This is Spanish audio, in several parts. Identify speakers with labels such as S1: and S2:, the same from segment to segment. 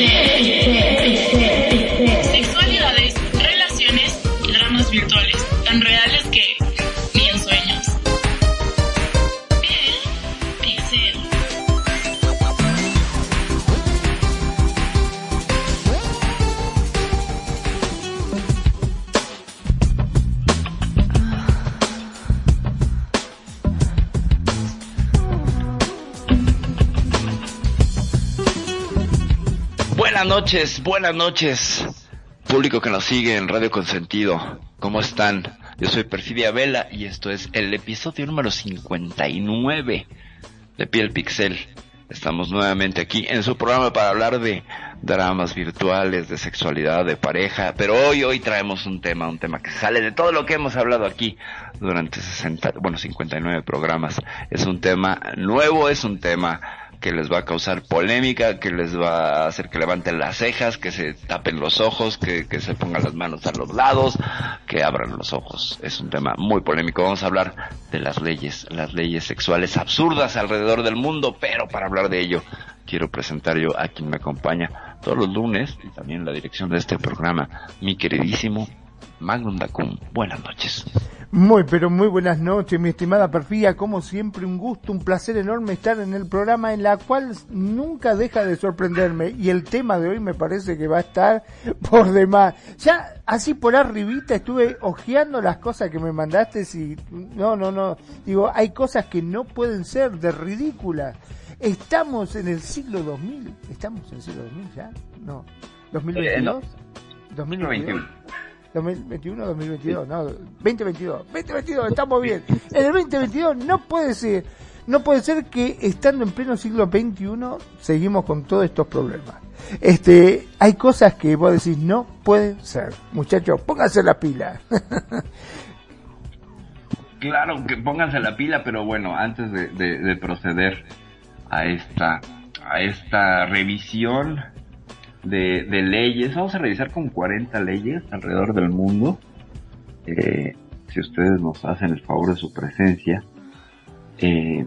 S1: big fan, big fan, big
S2: fan. Noches, buenas noches, público que nos sigue en Radio Consentido. ¿Cómo están? Yo soy Perfidia Vela y esto es el episodio número 59 de Piel Pixel. Estamos nuevamente aquí en su programa para hablar de dramas virtuales, de sexualidad, de pareja, pero hoy, hoy traemos un tema, un tema que sale de todo lo que hemos hablado aquí durante 60, bueno, 59 programas. Es un tema nuevo, es un tema que les va a causar polémica, que les va a hacer que levanten las cejas, que se tapen los ojos, que, que se pongan las manos a los lados, que abran los ojos. Es un tema muy polémico. Vamos a hablar de las leyes, las leyes sexuales absurdas alrededor del mundo, pero para hablar de ello quiero presentar yo a quien me acompaña todos los lunes y también la dirección de este programa, mi queridísimo Magnum Dacum. Buenas noches.
S3: Muy, pero muy buenas noches, mi estimada Perfía. Como siempre, un gusto, un placer enorme estar en el programa en la cual nunca deja de sorprenderme. Y el tema de hoy me parece que va a estar por demás. Ya así por arribita estuve hojeando las cosas que me mandaste y no, no, no. Digo, hay cosas que no pueden ser de ridículas. Estamos en el siglo 2000. ¿Estamos en el siglo 2000 ya? No. ¿2022?
S2: Eh, no.
S3: ¿2021? 2021, 2022, no, 2022, 2022, estamos bien. En el 2022 no puede ser, no puede ser que estando en pleno siglo XXI seguimos con todos estos problemas. Este, hay cosas que vos decís no pueden ser. Muchachos, pónganse la pila.
S2: Claro, que pónganse la pila, pero bueno, antes de, de, de proceder a esta, a esta revisión de, de, leyes. Vamos a revisar con 40 leyes alrededor del mundo. Eh, si ustedes nos hacen el favor de su presencia. Eh,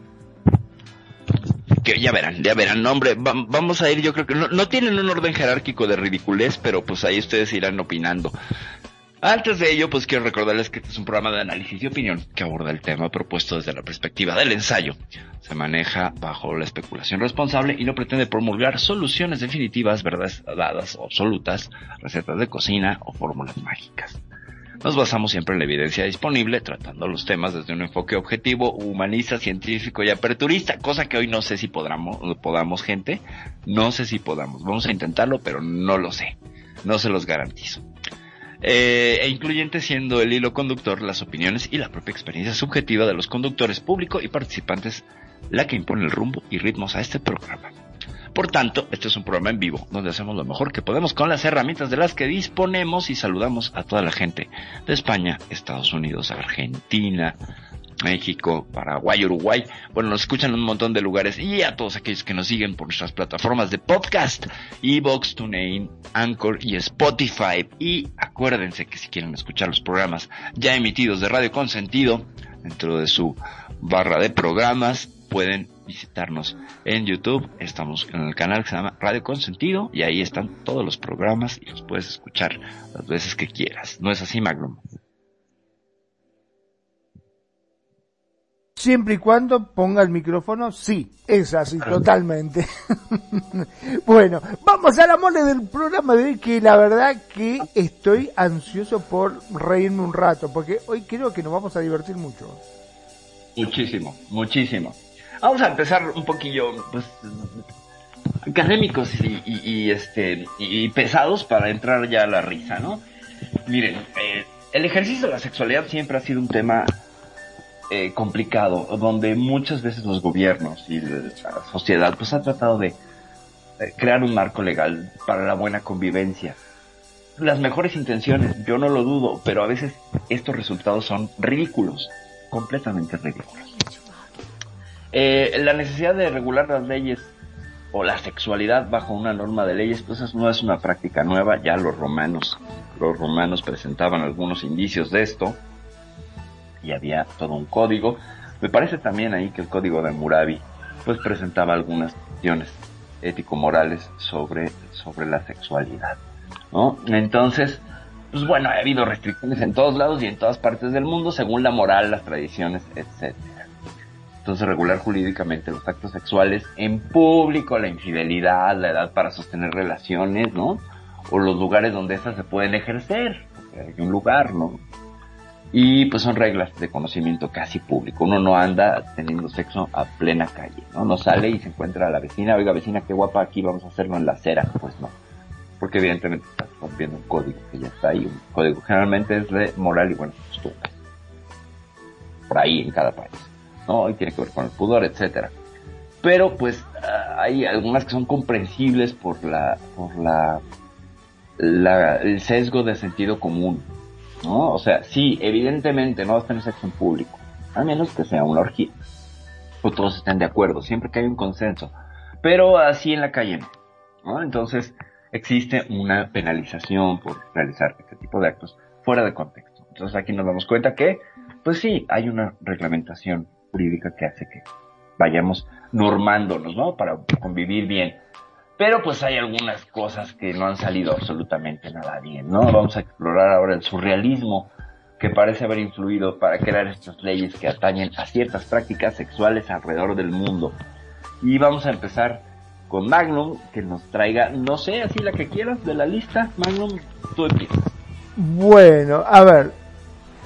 S2: que ya verán, ya verán, no, hombre, va, vamos a ir, yo creo que no, no, tienen un orden jerárquico de ridiculez, pero pues ahí ustedes irán opinando. Antes de ello, pues quiero recordarles que este es un programa de análisis y opinión que aborda el tema propuesto desde la perspectiva del ensayo. Se maneja bajo la especulación responsable y no pretende promulgar soluciones definitivas, verdades dadas o absolutas, recetas de cocina o fórmulas mágicas. Nos basamos siempre en la evidencia disponible, tratando los temas desde un enfoque objetivo, humanista, científico y aperturista, cosa que hoy no sé si podamos, podamos gente, no sé si podamos. Vamos a intentarlo, pero no lo sé. No se los garantizo eh, e incluyente siendo el hilo conductor las opiniones y la propia experiencia subjetiva de los conductores público y participantes la que impone el rumbo y ritmos a este programa. Por tanto, este es un programa en vivo donde hacemos lo mejor que podemos con las herramientas de las que disponemos y saludamos a toda la gente de España, Estados Unidos, Argentina, México, Paraguay, Uruguay. Bueno, nos escuchan en un montón de lugares y a todos aquellos que nos siguen por nuestras plataformas de podcast, Evox, TuneIn, Anchor y Spotify. Y acuérdense que si quieren escuchar los programas ya emitidos de Radio Consentido dentro de su barra de programas, pueden visitarnos en YouTube. Estamos en el canal que se llama Radio Consentido y ahí están todos los programas y los puedes escuchar las veces que quieras. ¿No es así, Magnum?
S3: Siempre y cuando ponga el micrófono, sí, es así, totalmente. bueno, vamos a la mole del programa de hoy, que la verdad que estoy ansioso por reírme un rato, porque hoy creo que nos vamos a divertir mucho.
S2: Muchísimo, muchísimo. Vamos a empezar un poquillo, pues, académicos y, y, y este, y pesados para entrar ya a la risa, ¿no? Miren, eh, el ejercicio de la sexualidad siempre ha sido un tema eh, complicado, donde muchas veces los gobiernos y la sociedad pues ha tratado de crear un marco legal para la buena convivencia. Las mejores intenciones, yo no lo dudo, pero a veces estos resultados son ridículos, completamente ridículos. Eh, la necesidad de regular las leyes o la sexualidad bajo una norma de leyes, pues eso no es una práctica nueva, ya los romanos, los romanos presentaban algunos indicios de esto y había todo un código. Me parece también ahí que el código de Murabi pues presentaba algunas cuestiones ético-morales sobre, sobre la sexualidad, ¿no? Entonces, pues bueno, ha habido restricciones en todos lados y en todas partes del mundo según la moral, las tradiciones, etcétera. Entonces, regular jurídicamente los actos sexuales en público, la infidelidad, la edad para sostener relaciones, ¿no? O los lugares donde estas se pueden ejercer. Hay un lugar, ¿no? Y pues son reglas de conocimiento casi público. Uno no anda teniendo sexo a plena calle, ¿no? No sale y se encuentra a la vecina, oiga vecina, qué guapa aquí, vamos a hacerlo en la acera. Pues no. Porque evidentemente estás rompiendo un código que ya está ahí. Un código generalmente es de moral y bueno, costumbre. Por ahí en cada país. ¿no? Y tiene que ver con el pudor, etcétera. Pero pues ah, hay algunas que son comprensibles por la, por la, el sesgo de sentido común, ¿no? O sea, sí, evidentemente no vas a tener sexo en público, a menos que sea una orgía. O todos estén de acuerdo, siempre que hay un consenso. Pero así en la calle ¿no? Entonces, existe una penalización por realizar este tipo de actos fuera de contexto. Entonces aquí nos damos cuenta que, pues sí, hay una reglamentación jurídica que hace que vayamos normándonos, ¿no? Para convivir bien. Pero pues hay algunas cosas que no han salido absolutamente nada bien, ¿no? Vamos a explorar ahora el surrealismo que parece haber influido para crear estas leyes que atañen a ciertas prácticas sexuales alrededor del mundo. Y vamos a empezar con Magnum, que nos traiga, no sé, así la que quieras de la lista. Magnum, tú empiezas.
S3: Bueno, a ver,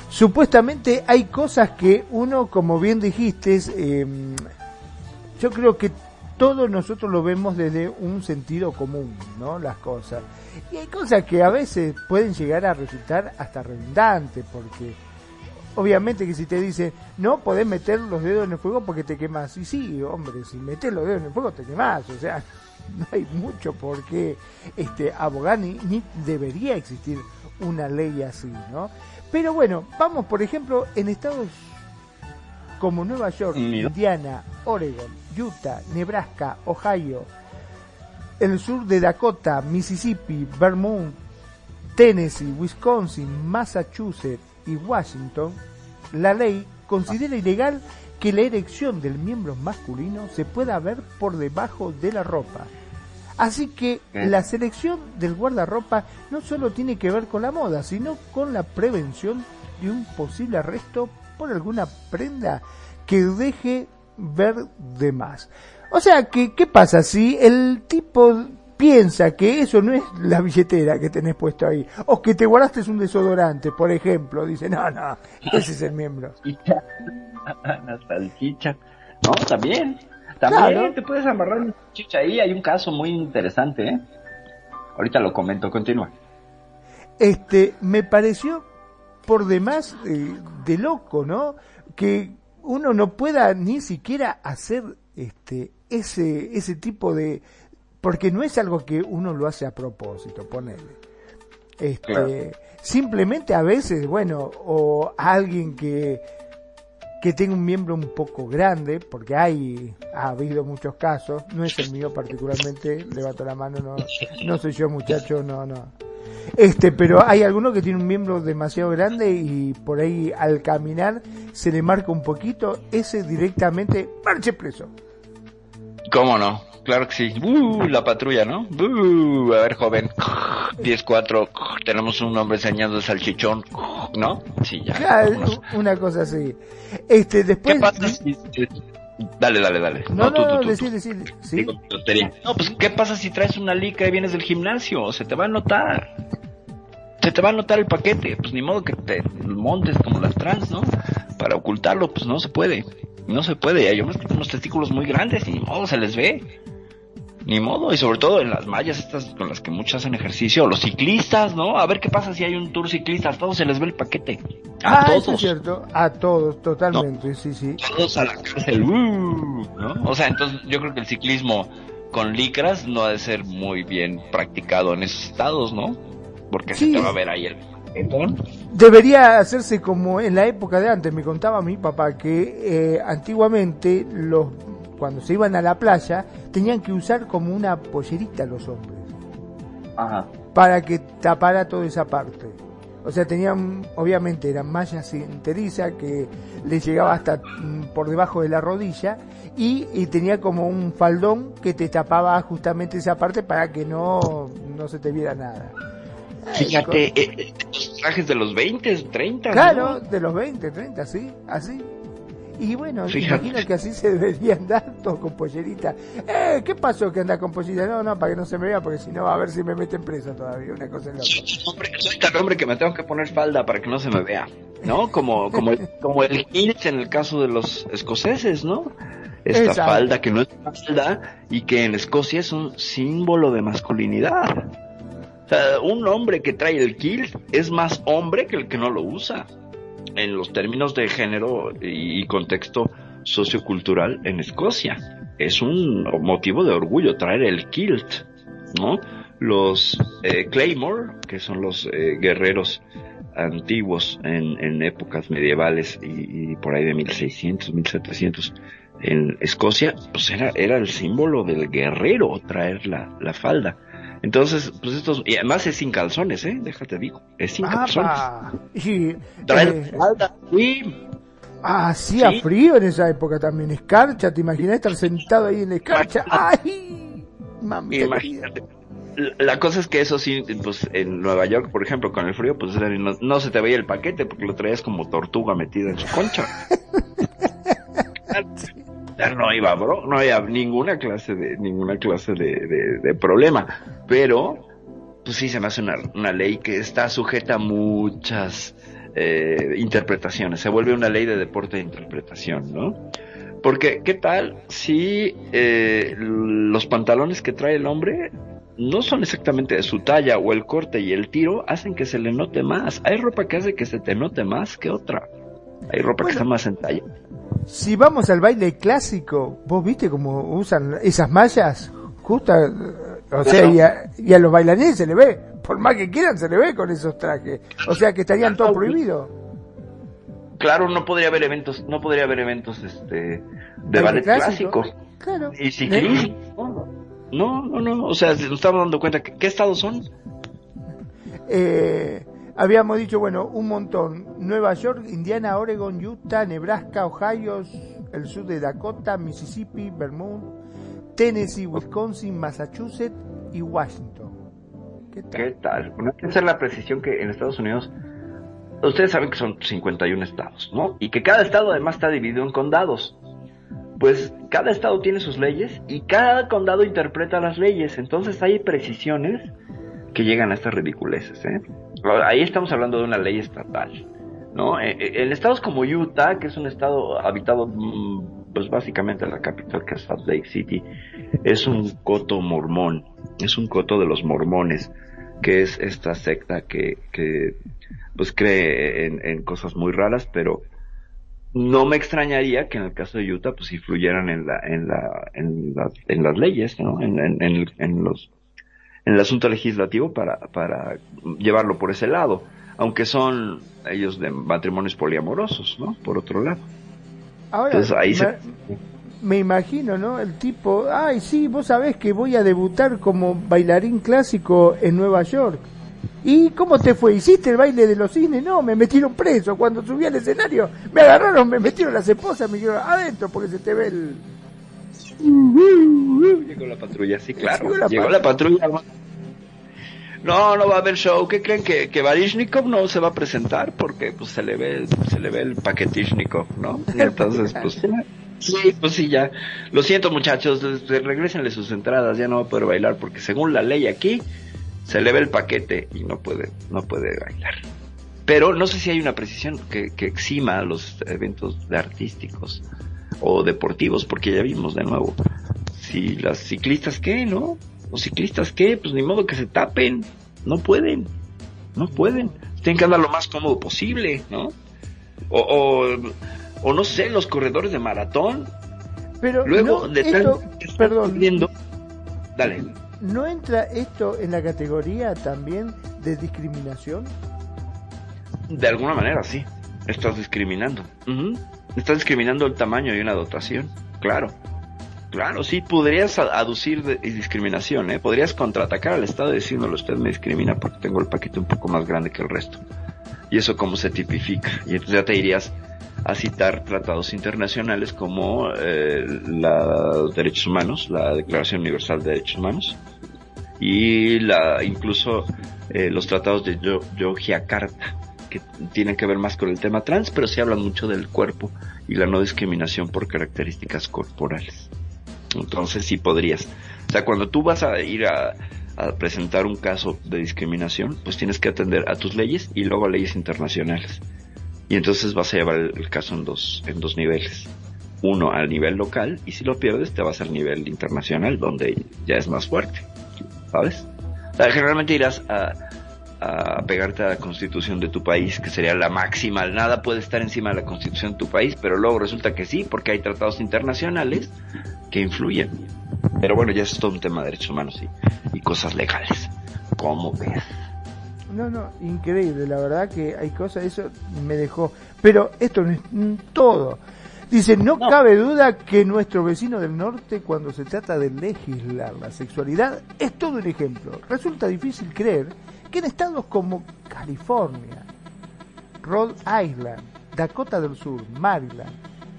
S3: supuestamente hay cosas que uno, como bien dijiste, eh, yo creo que todos nosotros lo vemos desde un sentido común, ¿no? Las cosas. Y hay cosas que a veces pueden llegar a resultar hasta redundantes, porque obviamente que si te dicen, no podés meter los dedos en el fuego porque te quemas. Y sí, hombre, si metes los dedos en el fuego te quemas. O sea, no hay mucho por qué este, abogar, ni, ni debería existir una ley así, ¿no? Pero bueno, vamos por ejemplo en estados como Nueva York, Indiana, Oregon, Utah, Nebraska, Ohio, el sur de Dakota, Mississippi, Vermont, Tennessee, Wisconsin, Massachusetts y Washington, la ley considera ilegal que la erección del miembro masculino se pueda ver por debajo de la ropa. Así que la selección del guardarropa no solo tiene que ver con la moda, sino con la prevención de un posible arresto por alguna prenda que deje ver de más. O sea, que, ¿qué pasa si el tipo piensa que eso no es la billetera que tenés puesto ahí? O que te guardaste un desodorante, por ejemplo. Dice, no, no, ese es el miembro.
S2: La salchicha. No, también. También te puedes amarrar un chicha ahí. Hay un caso muy interesante, ¿eh? Ahorita lo comento, continúa.
S3: Este, me pareció por demás eh, de loco, ¿no? Que uno no pueda ni siquiera hacer este ese ese tipo de porque no es algo que uno lo hace a propósito, ponele. Este, simplemente a veces, bueno, o alguien que que tenga un miembro un poco grande, porque hay, ha habido muchos casos, no es el mío particularmente, levanto la mano, no, no soy yo muchacho, no, no. Este, pero hay alguno que tiene un miembro demasiado grande y por ahí al caminar se le marca un poquito, ese directamente marche preso.
S2: ¿Cómo no? Claro que sí. La patrulla, ¿no? A ver, joven. 10-4, tenemos un hombre enseñando salchichón, ¿no? Sí, ya.
S3: Claro, una cosa así. Este, después...
S2: ¿Qué pasa si... Dale, dale, dale.
S3: No, no, no, tú, ¿sí?
S2: No, pues, ¿qué pasa si traes una lica y vienes del gimnasio? Se te va a notar. Se te va a notar el paquete. Pues ni modo que te montes como las trans, ¿no? Para ocultarlo, pues no se puede. No se puede. Tienen unos testículos muy grandes y ni modo se les ve ni modo, y sobre todo en las mallas estas con las que muchos hacen ejercicio, los ciclistas, ¿no? A ver qué pasa si hay un tour ciclista, a todos se les ve el paquete. A
S3: ah,
S2: todos.
S3: Eso es cierto, a todos, totalmente, sí, sí.
S2: Todos a la cárcel, uh, ¿no? O sea, entonces yo creo que el ciclismo con licras no ha de ser muy bien practicado en esos estados, ¿no? Porque
S3: Sí.
S2: se te va a ver ahí el paquetón.
S3: Debería hacerse como en la época de antes. Me contaba mi papá que eh, antiguamente los cuando se iban a la playa tenían que usar como una pollerita los hombres
S2: Ajá.
S3: para que tapara toda esa parte. O sea, tenían, obviamente, eran mallas enteriza que les llegaba hasta mm, por debajo de la rodilla y, y tenía como un faldón que te tapaba justamente esa parte para que no, no se te viera nada.
S2: Fíjate, eh, eh, los trajes de los 20, 30. ¿no?
S3: Claro, de los 20, 30, sí, así. Y bueno,
S2: Fíjate.
S3: imagino que así se debería andar todo con pollerita. Eh, ¿qué pasó que anda con pollerita? No, no, para que no se me vea, porque si no, a ver si me meten preso todavía, una cosa loca.
S2: Hombre, soy tan hombre que me tengo que poner falda para que no se me vea, ¿no? Como, como, el, como el kilt en el caso de los escoceses, ¿no? Esta
S3: Exacto.
S2: falda que no es falda y que en Escocia es un símbolo de masculinidad. O sea, un hombre que trae el kilt es más hombre que el que no lo usa. En los términos de género y contexto sociocultural en Escocia. Es un motivo de orgullo traer el kilt, ¿no? Los eh, Claymore, que son los eh, guerreros antiguos en, épocas medievales y, y por ahí de 1600, 1700 en Escocia, pues era, era el símbolo del guerrero traer la, la falda. Entonces, pues estos, y además es sin calzones, eh, déjate digo, es sin calzones.
S3: ¡Apa! Y,
S2: Traer
S3: eh,
S2: falda, sí,
S3: ah, hacía
S2: Sí.
S3: frío en esa época también. Escarcha, ¿te imaginas estar sentado ahí en la escarcha? ¡Ay! Mami,
S2: Imagínate. La- cosa es que eso sí, pues en Nueva York, por ejemplo, con el frío, pues no, no se te veía el paquete porque lo traías como tortuga metida en su concha. Ya no iba, bro, no había ninguna clase de, ninguna clase de, de- de problema. Pero, pues sí se me hace una, una ley que está sujeta a muchas eh, interpretaciones. Se vuelve una ley de deporte de interpretación, ¿no? Porque, ¿qué tal si eh, los pantalones que trae el hombre no son exactamente de su talla o el corte y el tiro hacen que se le note más? Hay ropa que hace que se te note más que otra. Hay ropa que está más en talla.
S3: Si vamos al baile clásico, ¿vos viste cómo usan esas mallas? Justa, o sea, y a, y a los bailarines se le ve, por más que quieran se le ve con esos trajes. O sea, que estarían todo prohibido.
S2: Claro, no podría haber eventos, no podría haber eventos este de
S3: Baile
S2: ballet clásico.
S3: Claro.
S2: y ciclismo. No, no, no, o sea, nos estamos dando cuenta que qué estados son.
S3: Eh, habíamos dicho, bueno, un montón. Nueva York, Indiana, Oregon, Utah, Nebraska, Ohio, el sur de Dakota, Mississippi, Vermont, Tennessee, Wisconsin, Massachusetts y Washington. ¿Qué tal?
S2: ¿Qué tal? Bueno, que la precisión que en Estados Unidos, ustedes saben que son 51 estados, ¿no? Y que cada estado además está dividido en condados. Pues cada estado tiene sus leyes y cada condado interpreta las leyes. Entonces hay precisiones que llegan a estas ridiculeces, ¿eh? Ahí estamos hablando de una ley estatal, ¿no? Eh, eh, En estados como Utah, que es un estado habitado, mm, pues básicamente la capital que es Salt Lake City, es un coto mormón, es un coto de los mormones, que es esta secta que, que pues cree en, en cosas muy raras, pero no me extrañaría que en el caso de Utah pues influyeran en la en la en, la- en las leyes no en, en, en en los en el asunto legislativo para para llevarlo por ese lado aunque son ellos de matrimonios poliamorosos no por otro lado
S3: Ahora,
S2: Entonces, ahí
S3: me,
S2: se-
S3: me imagino, ¿no? El tipo, ay, sí, vos sabés que voy a debutar como bailarín clásico en Nueva York. ¿Y cómo te fue? ¿Hiciste el baile de los cisnes? No, me metieron preso. Cuando subí al escenario, me agarraron, me metieron las esposas, me dijeron adentro porque se te ve el...
S2: llegó la patrulla sí claro.
S3: Llegó la
S2: llegó la patrulla. no no va a haber show. ¿qué creen que que Varishnikov no se va a presentar porque pues se le ve se le ve el paquetishnikov no entonces pues Sí, pues sí, ya. Lo siento, muchachos, regrésenle sus entradas, ya no va a poder bailar porque según la ley aquí se le ve el paquete y no puede no puede bailar. Pero no sé si hay una precisión que, que exima los eventos de artísticos o deportivos, porque ya vimos de nuevo. Si las ciclistas qué, ¿no? Los ciclistas qué, pues ni modo que se tapen, no pueden, no pueden. Tienen que andar lo más cómodo posible, ¿no? O, o, o no sé, los corredores de maratón,
S3: Pero
S2: Luego,
S3: no,
S2: de
S3: esto, perdón,
S2: Dale.
S3: ¿No entra esto en la categoría también de discriminación?
S2: De alguna manera, sí. Estás discriminando. Ujú. Estás discriminando el tamaño y una dotación. Claro. Claro, sí, podrías aducir de- discriminación, ¿eh? Podrías contraatacar al Estado diciéndole usted me discrimina porque tengo el paquete un poco más grande que el resto. Y eso cómo se tipifica. Y entonces ya te irías a citar tratados internacionales como eh, la- los derechos humanos, la Declaración Universal de Derechos Humanos, y la incluso eh, los tratados de Yo- Yogyakarta, que que ver más con el tema trans, pero sí hablan mucho del cuerpo y la no discriminación por características corporales. Entonces sí podrías. O sea, cuando tú vas a ir a, a presentar un caso de discriminación, pues tienes que atender a tus leyes y luego a leyes internacionales. Y entonces vas a llevar el, el caso en dos, en dos niveles. Uno al nivel local y si lo pierdes te vas al nivel internacional donde ya es más fuerte. ¿Sabes? O sea, generalmente irás a, a pegarte a la constitución de tu país, que sería la máxima. Nada puede estar encima de la constitución de tu país, pero luego resulta que sí, porque hay tratados internacionales que influyen. Pero bueno, ya es todo un tema de derechos humanos y, y cosas legales. ¿Cómo ves?
S3: No, no, increíble, la verdad que hay cosas, eso me dejó. Pero esto no es todo. Dice, no,
S2: No.
S3: cabe duda que nuestro vecino del norte, cuando se trata de legislar la sexualidad, es todo un ejemplo. Resulta difícil creer que en estados como California, Rhode Island, Dakota del Sur, Maryland,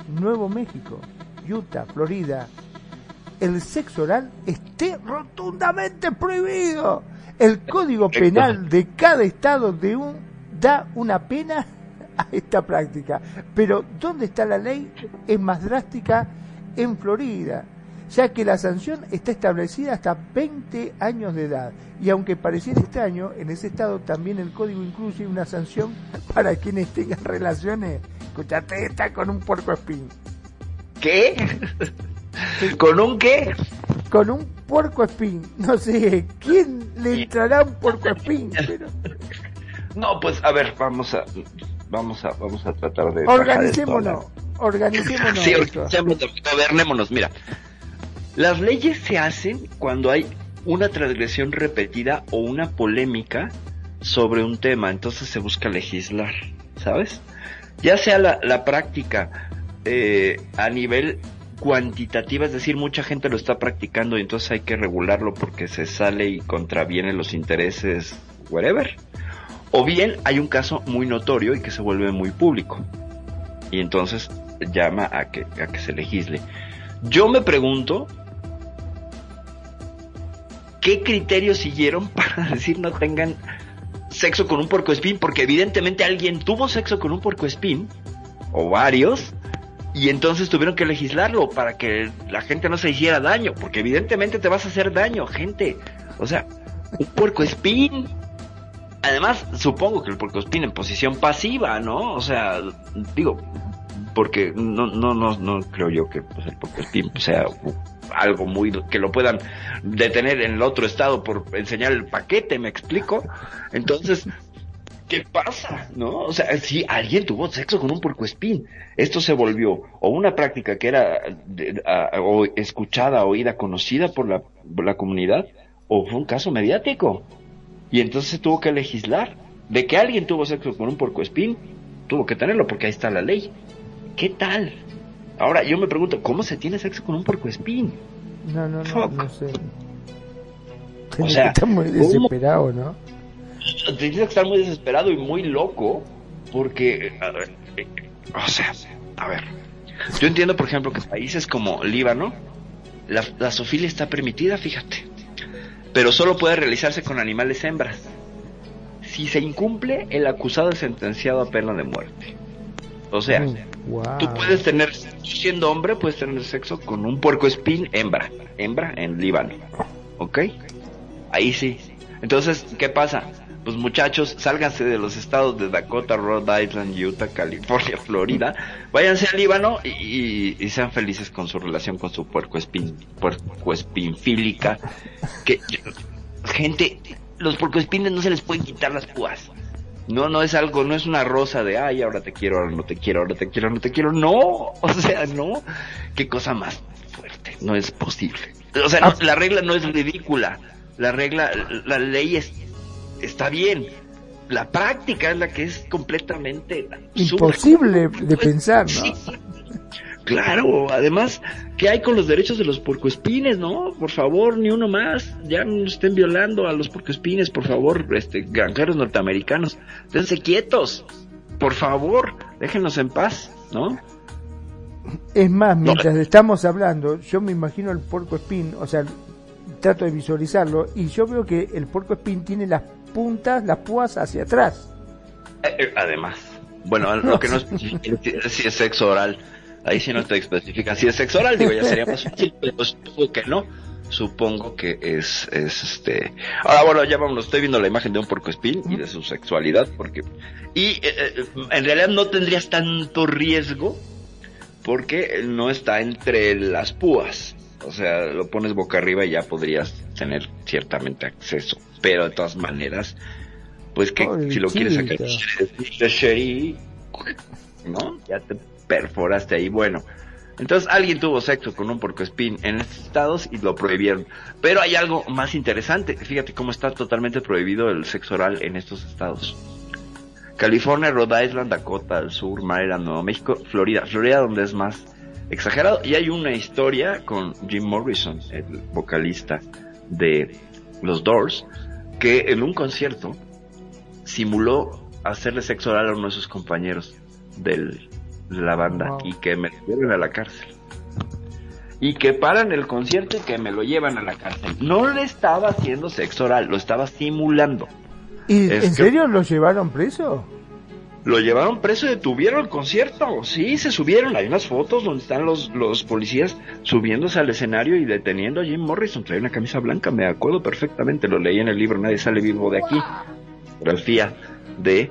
S3: Nuevo México, Utah, Florida, el sexo oral esté rotundamente prohibido. El código penal de cada estado de un, da una pena a esta práctica. Pero ¿dónde está la ley? Es más drástica en Florida, ya que la sanción está establecida hasta 20 años de edad. Y aunque pareciera extraño, en ese estado también el código incluye una sanción para quienes tengan relaciones, escuchate esta, con un puerco espín.
S2: ¿Qué? ¿Con un qué?
S3: con un puerco espín. No sé, ¿quién le entrará un puerco espín? Pero
S2: No, pues a ver, vamos a vamos a vamos a tratar de
S3: organicémonos, organicémonos.
S2: Sí, organicémonos, gobernémonos. Mira, las leyes se hacen cuando hay una transgresión repetida o una polémica sobre un tema, entonces se busca legislar, ¿sabes? Ya sea la, la práctica eh, a nivel cuantitativa, es decir, mucha gente lo está practicando y entonces hay que regularlo porque se sale y contraviene los intereses, whatever. O bien hay un caso muy notorio y que se vuelve muy público. Y entonces llama a que, a que se legisle. Yo me pregunto, ¿qué criterios siguieron para decir no tengan sexo con un puercoespín? Porque evidentemente alguien tuvo sexo con un puercoespín, o varios, y entonces tuvieron que legislarlo para que la gente no se hiciera daño, porque evidentemente te vas a hacer daño, gente. O sea, un puercoespín. Además, supongo que el puercoespín en posición pasiva, ¿no? O sea, digo, porque no, no, no, no creo yo que pues, el puercoespín sea algo muy que lo puedan detener en el otro estado por enseñar el paquete, ¿me explico? Entonces, ¿qué pasa? ¿No? O sea, si alguien tuvo sexo con un puercoespín, esto se volvió o una práctica que era de- o escuchada, oída, conocida por la, por la comunidad, o fue un caso mediático. Y entonces se tuvo que legislar. De que alguien tuvo sexo con un puercoespín, tuvo que tenerlo porque ahí está la ley. ¿Qué tal? Ahora yo me pregunto, ¿cómo se tiene sexo con un puercoespín?
S3: No, no, no,
S2: Fuck.
S3: no sé.
S2: O sea,
S3: que estar muy
S2: ¿cómo?
S3: desesperado, ¿no?
S2: Tienes que estar muy desesperado y muy loco porque, o sea, a ver, yo entiendo, por ejemplo, que países como Líbano, la, la zoofilia está permitida, fíjate, pero solo puede realizarse con animales hembras. Si se incumple, el acusado es sentenciado a pena de muerte. O sea,
S3: Mm, wow.
S2: Tú puedes tener, siendo hombre, puedes tener sexo con un puercoespín hembra, hembra en Líbano, ¿ok? Ahí sí. Entonces, ¿qué pasa? Pues muchachos, sálganse de los estados de Dakota, Rhode Island, Utah, California, Florida, váyanse al Líbano y, y- y sean felices con su relación con su puercoespín, puercoespinfílica. Que, gente, los puercoespines no se les pueden quitar las púas. No, no es algo, no es una rosa de, ay, ahora te quiero, ahora no te quiero, ahora te quiero, no te quiero. No, o sea, no. Qué cosa más fuerte, no es posible. O sea, la regla no es ridícula. La regla, la ley es, está bien. La práctica es la que es completamente
S3: imposible de pensar, ¿no?
S2: Claro, además, ¿qué hay con los derechos de los porcoespines, no? Por favor, ni uno más. Ya no estén violando a los porcoespines, por favor, este, granjeros norteamericanos. Dense quietos. Por favor, déjenos en paz, ¿no?
S3: Es más, mientras estamos hablando, yo me imagino el porcoespín, o sea, trato de visualizarlo, y yo veo que el porcoespín tiene las puntas, las púas hacia atrás.
S2: Eh, eh, además, bueno, lo que no es si es sexo oral Ahí sí no te especifica. Si es sexo oral, digo, ya sería más fácil, pero supongo que no. Supongo que es, es este. Ahora, bueno, ya vamos, estoy viendo la imagen de un espín y de su sexualidad, porque. Y eh, eh, en realidad no tendrías tanto riesgo, porque no está entre las púas. O sea, lo pones boca arriba y ya podrías tener ciertamente acceso. Pero de todas maneras, pues que si lo quieres sacar de ¿no? Ya te perforaste ahí. Bueno, entonces alguien tuvo sexo con un porcoespín en estos estados y lo prohibieron. Pero hay algo más interesante. Fíjate cómo está totalmente prohibido el sexo oral en estos estados. California, Rhode Island, Dakota del Sur, Maryland, Nuevo México, Florida. Florida donde es más exagerado. Y hay una historia con Jim Morrison, el vocalista de los Doors, que en un concierto simuló hacerle sexo oral a uno de sus compañeros del, la banda y que me lleven a la cárcel. Y que paran el concierto y que me lo llevan a la cárcel. No le estaba haciendo sexo oral, lo estaba simulando.
S3: ¿Y en serio lo llevaron preso?
S2: Lo llevaron preso y detuvieron el concierto. Sí, se subieron. Hay unas fotos donde están los, los policías subiéndose al escenario y deteniendo a Jim Morrison. Trae una camisa blanca, me acuerdo perfectamente. Lo leí en el libro Nadie sale vivo de aquí. Grafía de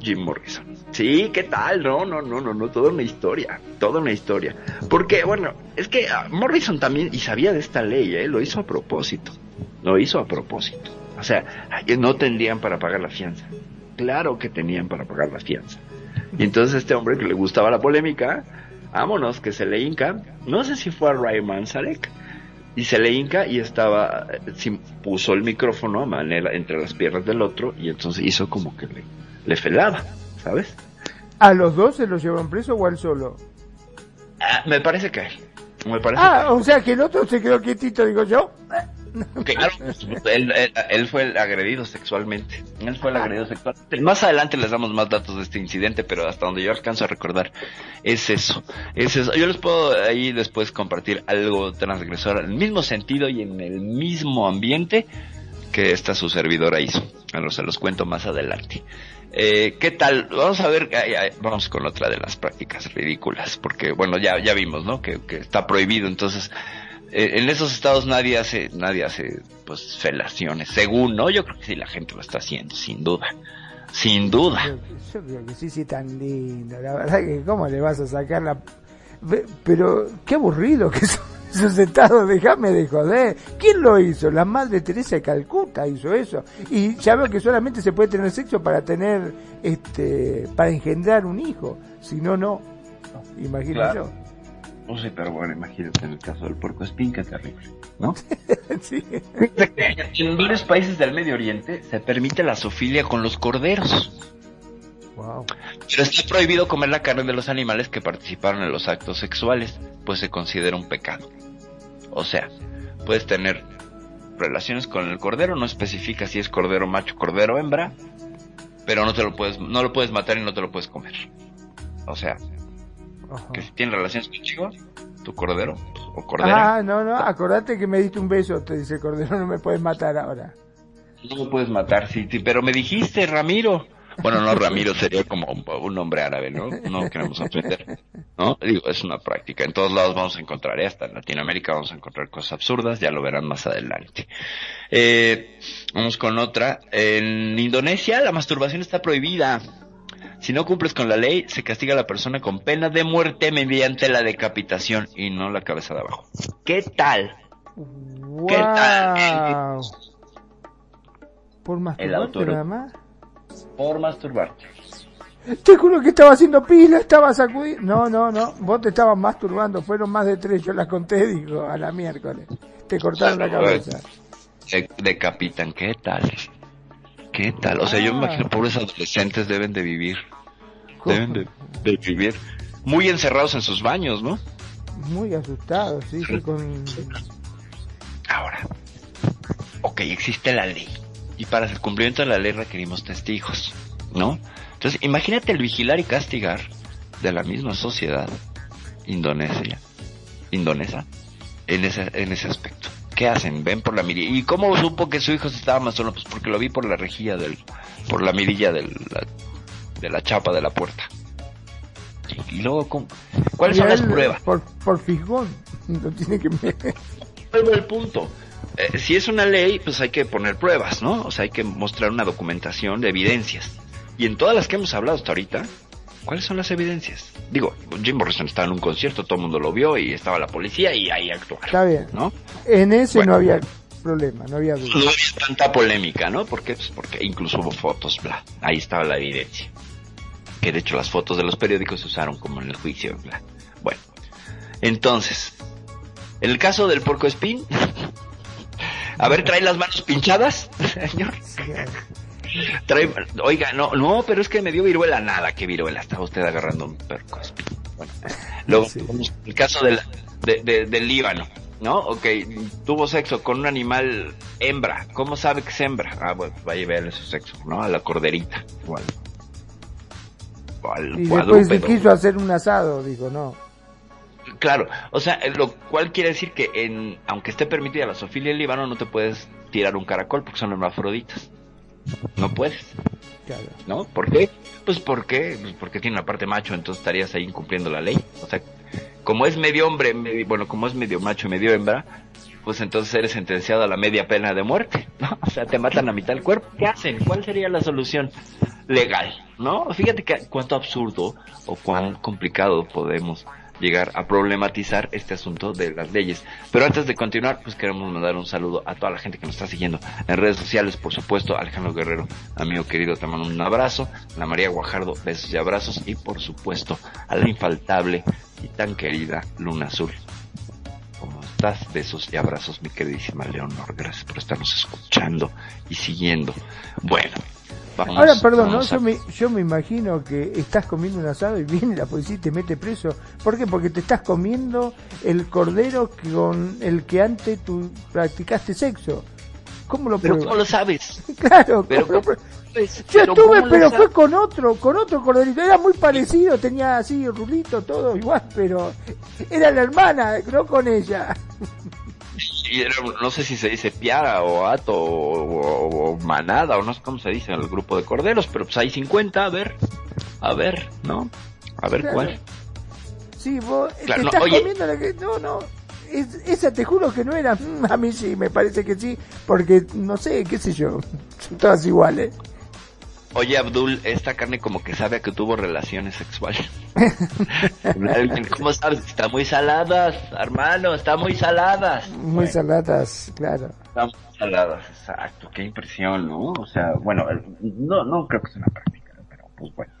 S2: Jim Morrison. Sí, ¿qué tal? No, no, no, no, no, toda una historia, toda una historia. Porque, bueno, es que ah, Morrison también, y sabía de esta ley, ¿eh? lo hizo a propósito, lo hizo a propósito. O sea, no tendrían para pagar la fianza. Claro que tenían para pagar la fianza. Y entonces este hombre que le gustaba la polémica, vámonos, que se le hinca, no sé si fue a Ray Manzarek, y se le hinca y estaba, eh, puso el micrófono a manera entre las piernas del otro y entonces hizo como que le, le felaba. ¿sabes?
S3: ¿A los dos se los llevan preso o al solo?
S2: Ah, me parece que me parece
S3: ah, o sea que el otro se quedó quietito, digo yo.
S2: Claro, él, fue el agredido sexualmente. Él fue el agredido sexualmente. Más adelante les damos más datos de este incidente, pero hasta donde yo alcanzo a recordar es eso. Es eso. Yo les puedo ahí después compartir algo transgresor en el mismo sentido y en el mismo ambiente que esta su servidora hizo. Bueno, se los cuento más adelante. Eh, ¿Qué tal? Vamos a ver, vamos con otra de las prácticas ridículas, porque bueno, ya, ya vimos, ¿no? Que, está prohibido, entonces, eh, en esos estados nadie hace, nadie hace, pues, felaciones, según, ¿no? Yo creo que sí la gente lo está haciendo, sin duda. Sin duda.
S3: Yo, creo que sí, sí, tan lindo. La verdad que, ¿cómo le vas a sacar la... Pero, qué aburrido que son sus estados, déjame de joder. ¿Quién lo hizo? La madre Teresa de Calcuta hizo eso. Y ya veo que solamente se puede tener sexo para tener, este, para engendrar un hijo. Si no, no. Imagino yo.
S2: No sé, pero bueno, imagínate en el caso del puerco espín, que terrible, ¿no?
S3: sí.
S2: En varios países del Medio Oriente se permite la zoofilia con los corderos.
S3: Wow.
S2: Pero está prohibido comer la carne de los animales que participaron en los actos sexuales, pues se considera un pecado. O sea, puedes tener relaciones con el cordero, no especifica si es cordero macho, cordero hembra, pero no te lo puedes, no lo puedes matar y no te lo puedes comer. O sea, que si tiene relaciones contigo, tu cordero o cordera.
S3: Ah, no, no, acordate que me diste un beso, te dice cordero, no me puedes matar ahora.
S2: No me puedes matar, sí, sí pero me dijiste, Ramiro. Bueno, no, Ramiro sería como un nombre árabe, ¿no? No queremos ofender, ¿no? Digo, es una práctica. En todos lados vamos a encontrar esta. En Latinoamérica vamos a encontrar cosas absurdas, ya lo verán más adelante. Eh, vamos con otra. En Indonesia la masturbación está prohibida. Si no cumples con la ley, se castiga a la persona con pena de muerte mediante la decapitación y no la cabeza de abajo. ¿Qué tal?
S3: ¿Qué tal? ¿Por masturbarte nada más?
S2: Por masturbarte.
S3: Te juro que estaba haciendo pila, estaba sacudiendo. No, no, no. Vos te estabas masturbando. Fueron más de tres. Yo la conté, digo, a la miércoles. Te cortaron la cabeza.
S2: De, decapitan, ¿qué tal? ¿Qué tal? O sea, yo me
S3: Ah.
S2: imagino, pobres adolescentes deben de vivir. Deben de, de vivir muy encerrados en sus baños, ¿no?
S3: Muy asustado, sí, sí, con...
S2: Ahora, ok, existe la ley. Y para el cumplimiento de la ley requerimos testigos, ¿no? Entonces, imagínate el vigilar y castigar de la misma sociedad indonesia, indonesa, en ese, en ese aspecto. ¿Qué hacen? Ven por la mirilla. ¿Y cómo supo que su hijo se estaba más solo? Pues porque lo vi por la rejilla del, por la mirilla del, la- de la chapa de la puerta. Y luego, ¿cómo? ¿cuáles son las pruebas?
S3: Por, por fisgón. No tiene que...
S2: Vuelvo al punto. Eh, si es una ley, pues hay que poner pruebas, ¿no? O sea, hay que mostrar una documentación de evidencias. Y en todas las que hemos hablado hasta ahorita, ¿cuáles son las evidencias? Digo, Jim Morrison estaba en un concierto, todo el mundo lo vio y estaba la policía y ahí actuaron,
S3: Está bien.
S2: ¿no?
S3: En ese
S2: Bueno.
S3: no había problema, no había
S2: No
S3: duda.
S2: había tanta polémica, ¿no? ¿Por qué? Pues porque incluso hubo fotos, bla. Ahí estaba la evidencia. Que de hecho las fotos de los periódicos se usaron como en el juicio, bla. Bueno, entonces, en el caso del porco espín, a ver, trae las manos pinchadas, señor. Trae, oiga, no, no, pero es que me dio viruela. Nada, que viruela. Estaba usted agarrando un espín. Bueno, luego,
S3: Sí.
S2: vamos al caso del, de- de- del Líbano, ¿no? Ok, tuvo sexo con un animal hembra. ¿Cómo sabe que es hembra? Ah, bueno, vaya a verle su sexo, ¿no? A la corderita. O al, o al
S3: Y después se quiso hacer un asado, digo, no.
S2: Claro, o sea, lo cual quiere decir que en, aunque esté permitida la zoofilia en Líbano, no te puedes tirar un caracol porque son hermafroditas. No puedes,
S3: Claro.
S2: ¿no? ¿Por qué? Pues porque, pues porque tiene una parte macho, entonces estarías ahí incumpliendo la ley. O sea, como es medio hombre, medio- bueno, como es medio macho y medio hembra, pues entonces eres sentenciado a la media pena de muerte, ¿no? O sea, te matan a mitad del cuerpo. ¿Qué hacen? ¿Cuál sería la solución legal, no? Fíjate que cuánto absurdo o cuán complicado podemos llegar a problematizar este asunto de las leyes. Pero antes de continuar, pues queremos mandar un saludo a toda la gente que nos está siguiendo en redes sociales, por supuesto, Alejandro Guerrero, amigo querido, te mando un abrazo, Ana María Guajardo, besos y abrazos, y por supuesto, a la infaltable y tan querida Luna Azul. ¿Cómo estás? Besos y abrazos, mi queridísima Leonor. Gracias por estarnos escuchando y siguiendo. Bueno, vamos.
S3: Ahora, perdón, ¿no? Yo me, yo me imagino que estás comiendo un asado y viene la policía y te mete preso. ¿Por qué? Porque te estás comiendo el cordero con el que antes tú practicaste sexo. ¿Cómo lo
S2: Pero
S3: pruebas?
S2: ¿cómo lo sabes?
S3: Claro,
S2: Pero
S3: ¿cómo lo
S2: ¿cómo-
S3: pruebas?
S2: Pues,
S3: Yo
S2: pero
S3: estuve,
S2: ¿cómo lo
S3: pero
S2: sabes?
S3: fue con otro, con otro corderito. Era muy parecido, tenía así rulito, todo igual, pero era la hermana, no con ella.
S2: Era- no sé si se dice piara o ato o, o- o manada o no sé cómo se dice en el grupo de corderos, pero pues hay 50, a ver, a ver, ¿no? A ver
S3: Claro.
S2: cuál.
S3: Sí, vos
S2: Claro,
S3: te
S2: no,
S3: estás
S2: oye.
S3: comiendo la que... No, no. Es- esa te juro que no era... Mm, A mí sí, me parece que sí. Porque, no sé, qué sé yo. Son todas iguales.
S2: Oye Abdul, esta carne como que sabe a que tuvo relaciones sexuales. ¿Cómo sabes? Está muy saladas, hermano, está muy saladas.
S3: Muy
S2: Bueno.
S3: saladas, claro.
S2: Están saladas, exacto, qué impresión, ¿no? O sea, bueno, no, no creo que sea una práctica, pero pues bueno.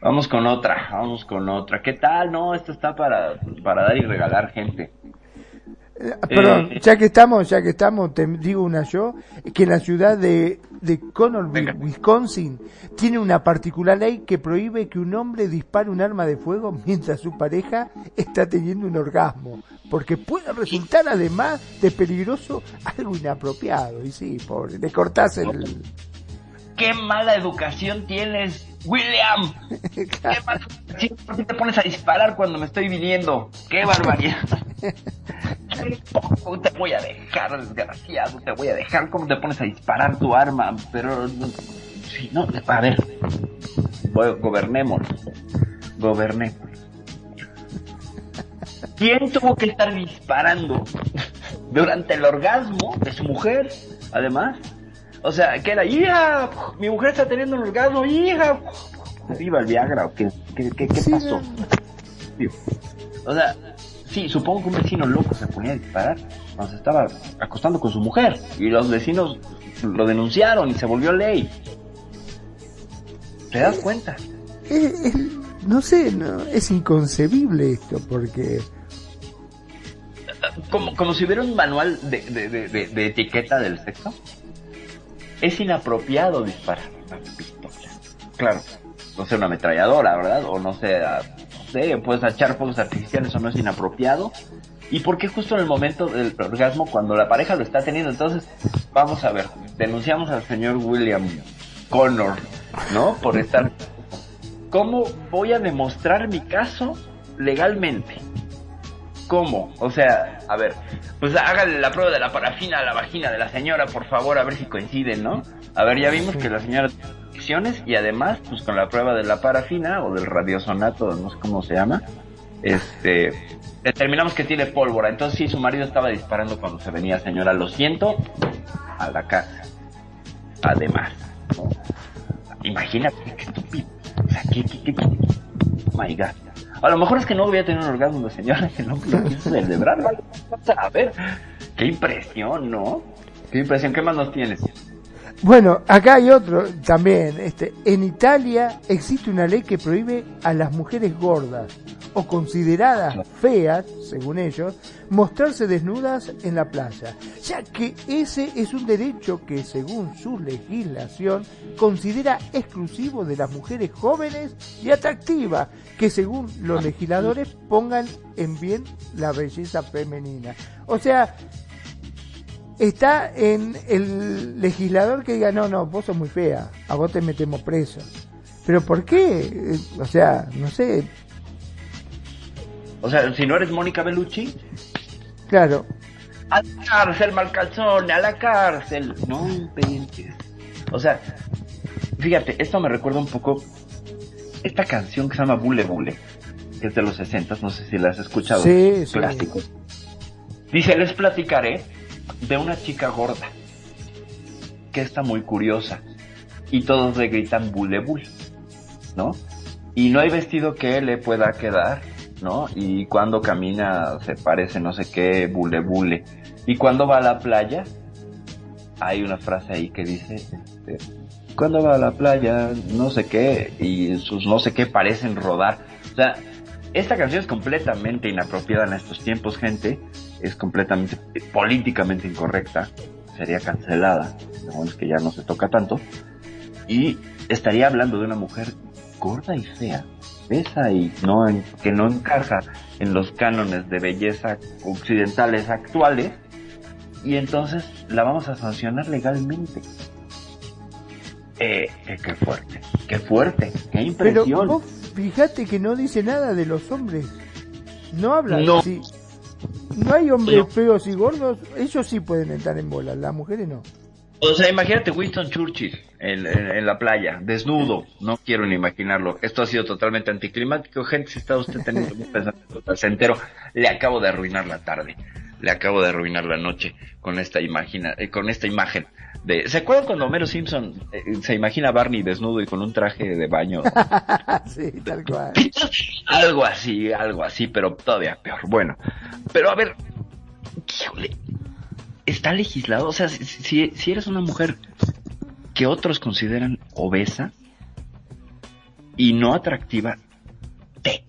S2: Vamos con otra, vamos con otra. ¿Qué tal? No, esto está para, para dar y regalar gente.
S3: Eh, Perdón,
S2: Eh,
S3: ya que estamos, ya que estamos, te digo una yo, que la ciudad de, de. Wisconsin, tiene una particular ley que prohíbe que un hombre dispare un arma de fuego mientras su pareja está teniendo un orgasmo, porque puede resultar además de peligroso algo inapropiado. Y sí, pobre, le cortás el...
S2: ¡Qué mala educación tienes, William! ¡Qué! ¿Por qué te pones a disparar cuando me estoy viniendo? ¡Qué barbaridad! ¡Qué poco te voy a dejar, desgraciado! Te voy a dejar. ¿Cómo te pones a disparar tu arma? Pero, sí, no, a ver. Voy- Gobernemos. Gobernemos. ¿Quién tuvo que estar disparando durante el orgasmo de su mujer? Además, o sea, que era, hija, mi mujer está teniendo un orgasmo, hija. ¿Viva el Viagra o qué, qué, qué, qué
S3: Sí,
S2: pasó? O sea, sí, supongo que un vecino loco se ponía a disparar cuando se estaba acostando con su mujer y los vecinos lo denunciaron y se volvió ley. ¿Te das cuenta?
S3: es, no sé, no, es inconcebible esto, porque...
S2: Como, como si hubiera un manual de, de, de, de etiqueta del sexo. Es inapropiado disparar una pistola. Claro, no sé, una ametralladora, ¿verdad? O no sé, no sé, puedes echar fuegos artificiales o no es inapropiado. ¿Y por qué justo en el momento del orgasmo, cuando la pareja lo está teniendo? Entonces, vamos a ver, denunciamos al señor William Connor, ¿no? Por estar... ¿Cómo voy a demostrar mi caso legalmente? ¿Cómo? O sea, a ver, pues hágale la prueba de la parafina a la vagina de la señora, por favor, a ver si coinciden, ¿no? A ver, ya vimos que la señora tiene infecciones y además, pues con la prueba de la parafina o del radiosonato, no sé cómo se llama, este, determinamos que tiene pólvora. Entonces sí, su marido estaba disparando cuando se venía, señora, lo siento, a la casa. Además, imagínate qué estúpido. O sea, qué, qué, qué, qué, oh my god. A lo mejor es que no voy a tener un orgasmo, señora, que no lo celebrar, ¿vale? A ver, qué impresión, ¿no? Qué impresión, ¿qué más nos tienes?
S3: Bueno, acá hay otro también. Este, en Italia existe una ley que prohíbe a las mujeres gordas o consideradas feas, según ellos, mostrarse desnudas en la playa, ya que ese es un derecho que, según su legislación, considera exclusivo de las mujeres jóvenes y atractivas, que según los legisladores pongan en bien la belleza femenina. O sea, está en el legislador que diga, no, no, vos sos muy fea, a vos te metemos preso. Pero ¿por qué? Eh, o sea, no sé.
S2: O sea, si no eres Mónica Bellucci,
S3: Claro.
S2: a la cárcel, Malcalzone, a la cárcel. No inventes. O sea, fíjate, esto me recuerda un poco esta canción que se llama Bule Bule, que es de los 60, no sé si la has escuchado.
S3: Sí, sí.
S2: Clásico. Dice, les platicaré de una chica gorda que está muy curiosa y todos le gritan bule bule, ¿no? Y no hay vestido que le pueda quedar, ¿no? Y cuando camina se parece no sé qué, bule bule. Y cuando va a la playa, hay una frase ahí que dice, este, cuando va a la playa, no sé qué, y sus no sé qué parecen rodar. O sea, esta canción es completamente inapropiada en estos tiempos, gente. Es completamente políticamente incorrecta. Sería cancelada. Es que ya no se toca tanto. Y estaría hablando de una mujer gorda y fea. Esa y no en- que no encaja en los cánones de belleza occidentales actuales. Y entonces la vamos a sancionar legalmente. Eh, eh, qué fuerte, qué fuerte, qué
S3: Pero
S2: impresión.
S3: vos fíjate que no dice nada de los hombres. No habla
S2: No.
S3: así. No hay hombres
S2: No.
S3: feos y gordos, ellos sí pueden entrar en bola, las mujeres no.
S2: O sea, imagínate Winston Churchill en, en- en la playa, desnudo. No quiero ni imaginarlo. Esto ha sido totalmente anticlimático. Gente, si está usted teniendo un pensamiento placentero, le acabo de arruinar la tarde. Le acabo de arruinar la noche con esta imagina, eh, con esta imagen. De, ¿Se acuerdan cuando Homero Simpson eh, se imagina a Barney desnudo y con un traje de baño?
S3: sí, tal cual.
S2: algo así, algo así, pero todavía peor. Bueno, pero a ver, híjole, está legislado, o sea, si, si, si eres una mujer que otros consideran obesa y no atractiva, te,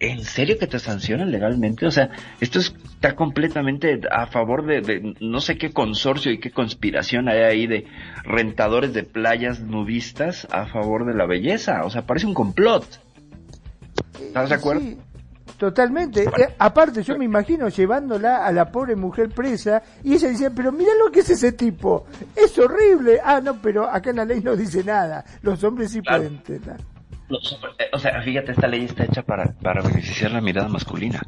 S2: ¿en serio que te sancionan legalmente? O sea, esto está completamente a favor de, de no sé qué consorcio y qué conspiración hay ahí de rentadores de playas nudistas a favor de la belleza. O sea, parece un complot. ¿Estás de acuerdo?
S3: Sí, totalmente. Eh, aparte, yo me imagino llevándola a la pobre mujer presa y ella dice, pero mira lo que es ese tipo, es horrible. Ah, no, pero acá en la ley no dice nada. Los hombres sí
S2: Claro.
S3: pueden tener.
S2: Los eh, o sea, fíjate, esta ley está hecha para, para beneficiar la mirada masculina.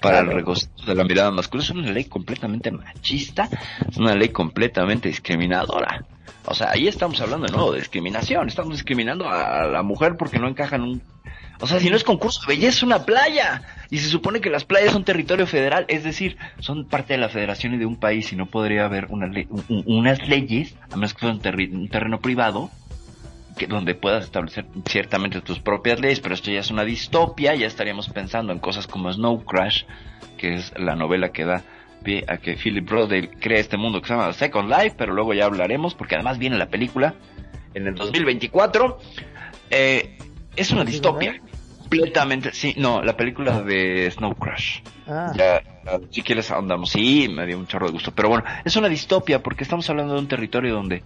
S2: Para el regocijo de la mirada masculina. Es una ley completamente machista. Es una ley completamente discriminadora. O sea, ahí estamos hablando de nuevo de discriminación. Estamos discriminando a la mujer porque no encaja en un... O sea, si no es concurso de belleza, es una playa. Y se supone que las playas son territorio federal. Es decir, son parte de la federación y de un país. Y no podría haber una ley- un- un- unas leyes, a menos que fuera un, terri- un terreno privado, que donde puedas establecer ciertamente tus propias leyes, pero esto ya es una distopia, ya estaríamos pensando en cosas como Snow Crash, que es la novela que da pie a que Philip Rodale crea este mundo que se llama Second Life, pero luego ya hablaremos, porque además viene la película en el 2024. Eh, es una distopia. Completamente, sí, no, la película de Snow Crash.
S3: Ah.
S2: Ya, ya, si quieres ahondamos. Sí, me dio un chorro de gusto. Pero bueno, es una distopia porque estamos hablando de un territorio donde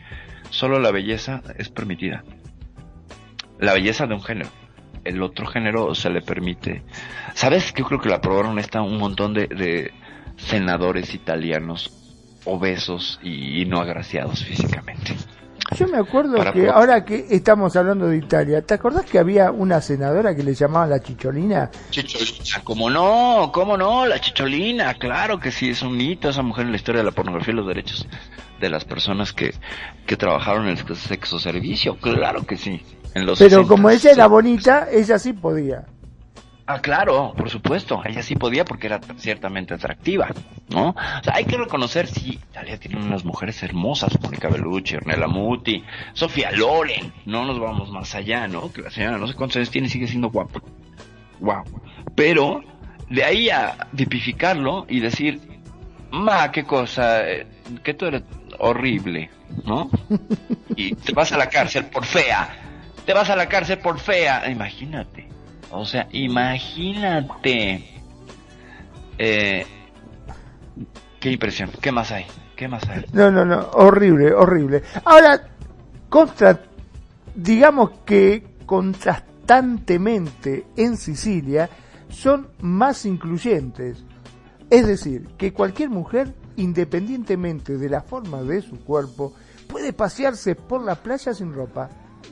S2: solo la belleza es permitida. La belleza de un género. El otro género se le permite. ¿Sabes? Yo creo que la aprobaron esta un montón de, de senadores italianos obesos y, y no agraciados físicamente.
S3: Yo me acuerdo
S2: Para
S3: que ahora que estamos hablando de Italia, ¿te acordás que había una senadora que le llamaban la chicholina?
S2: Chicholina, ¿cómo no? ¿Cómo no? La chicholina, claro que sí, es un hito esa mujer en la historia de la pornografía y los derechos de las personas que, que trabajaron en el sexo servicio, claro que sí. En los
S3: Pero
S2: 60s,
S3: como ella era
S2: sí.
S3: bonita, ella sí podía.
S2: Ah, claro, por supuesto, ella sí podía porque era ciertamente atractiva, ¿no? O sea, hay que reconocer, sí, Italia tiene unas mujeres hermosas, Mónica Bellucci, Ornella Muti, Sofía Loren, no nos vamos más allá, ¿no? Que la señora no sé cuántos años tiene y sigue siendo guapa. Wow. Pero, de ahí a tipificarlo y decir, ma, qué cosa, eh, que tú eres horrible, ¿no? Y te vas a la cárcel por fea, te vas a la cárcel por fea, imagínate. O sea, imagínate. Eh, qué impresión. ¿Qué más hay? ¿Qué más hay?
S3: No, no, no, horrible, horrible. Ahora, contra, digamos que contrastantemente en Sicilia son más incluyentes. Es decir, que cualquier mujer, independientemente de la forma de su cuerpo, puede pasearse por la playa sin ropa.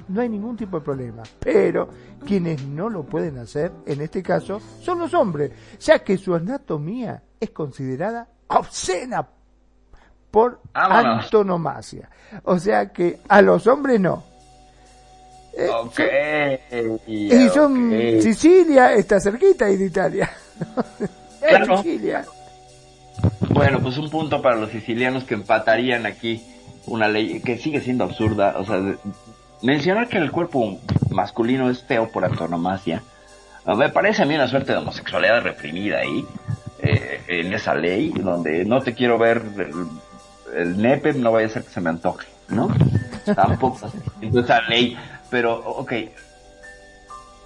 S3: No hay ningún tipo de problema. Pero quienes no lo pueden hacer, en este caso, son los hombres, ya que su anatomía es considerada obscena por
S2: Vámonos.
S3: antonomasia. O sea que a los hombres no. Eh,
S2: Ok.
S3: Y son. Sicilia está cerquita y de Italia.
S2: Claro.
S3: Sicilia.
S2: Bueno, pues un punto para los sicilianos que empatarían aquí una ley que sigue siendo absurda. O sea, mencionar que el cuerpo masculino es feo por antonomasia. ah, Me parece a mí una suerte de homosexualidad reprimida ahí, eh, en esa ley, donde no te quiero ver el, el nepe, no vaya a ser que se me antoje, ¿no? Tampoco en esa ley. Pero, ok,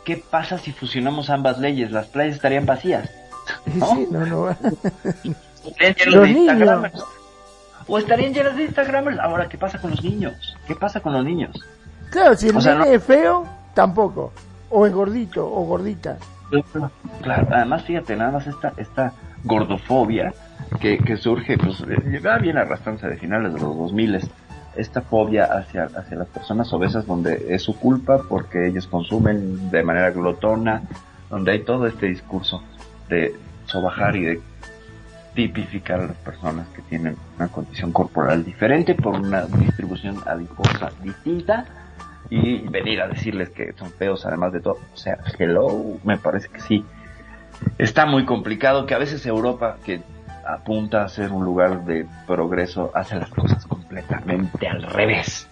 S2: ¿qué pasa si fusionamos ambas leyes? Las playas estarían vacías. ¿No?
S3: sí, no, no. Los
S2: de
S3: niños.
S2: Instagramers. O estarían llenos de Instagramers. Ahora, ¿qué pasa con los niños? ¿Qué pasa con los niños?
S3: Claro, si el
S2: O sea,
S3: nene
S2: no-
S3: es feo, tampoco. O es gordito o gordita.
S2: Claro, además fíjate, nada más esta, esta gordofobia que, que surge, pues eh, va bien arrastrándose de finales de los 2000 esta fobia hacia, hacia las personas obesas donde es su culpa porque ellos consumen de manera glotona, donde hay todo este discurso de sobajar y de tipificar a las personas que tienen una condición corporal diferente por una distribución adiposa distinta y venir a decirles que son feos además de todo. O sea, hello, me parece que sí. Está muy complicado que a veces Europa, que apunta a ser un lugar de progreso, hace las cosas completamente al revés.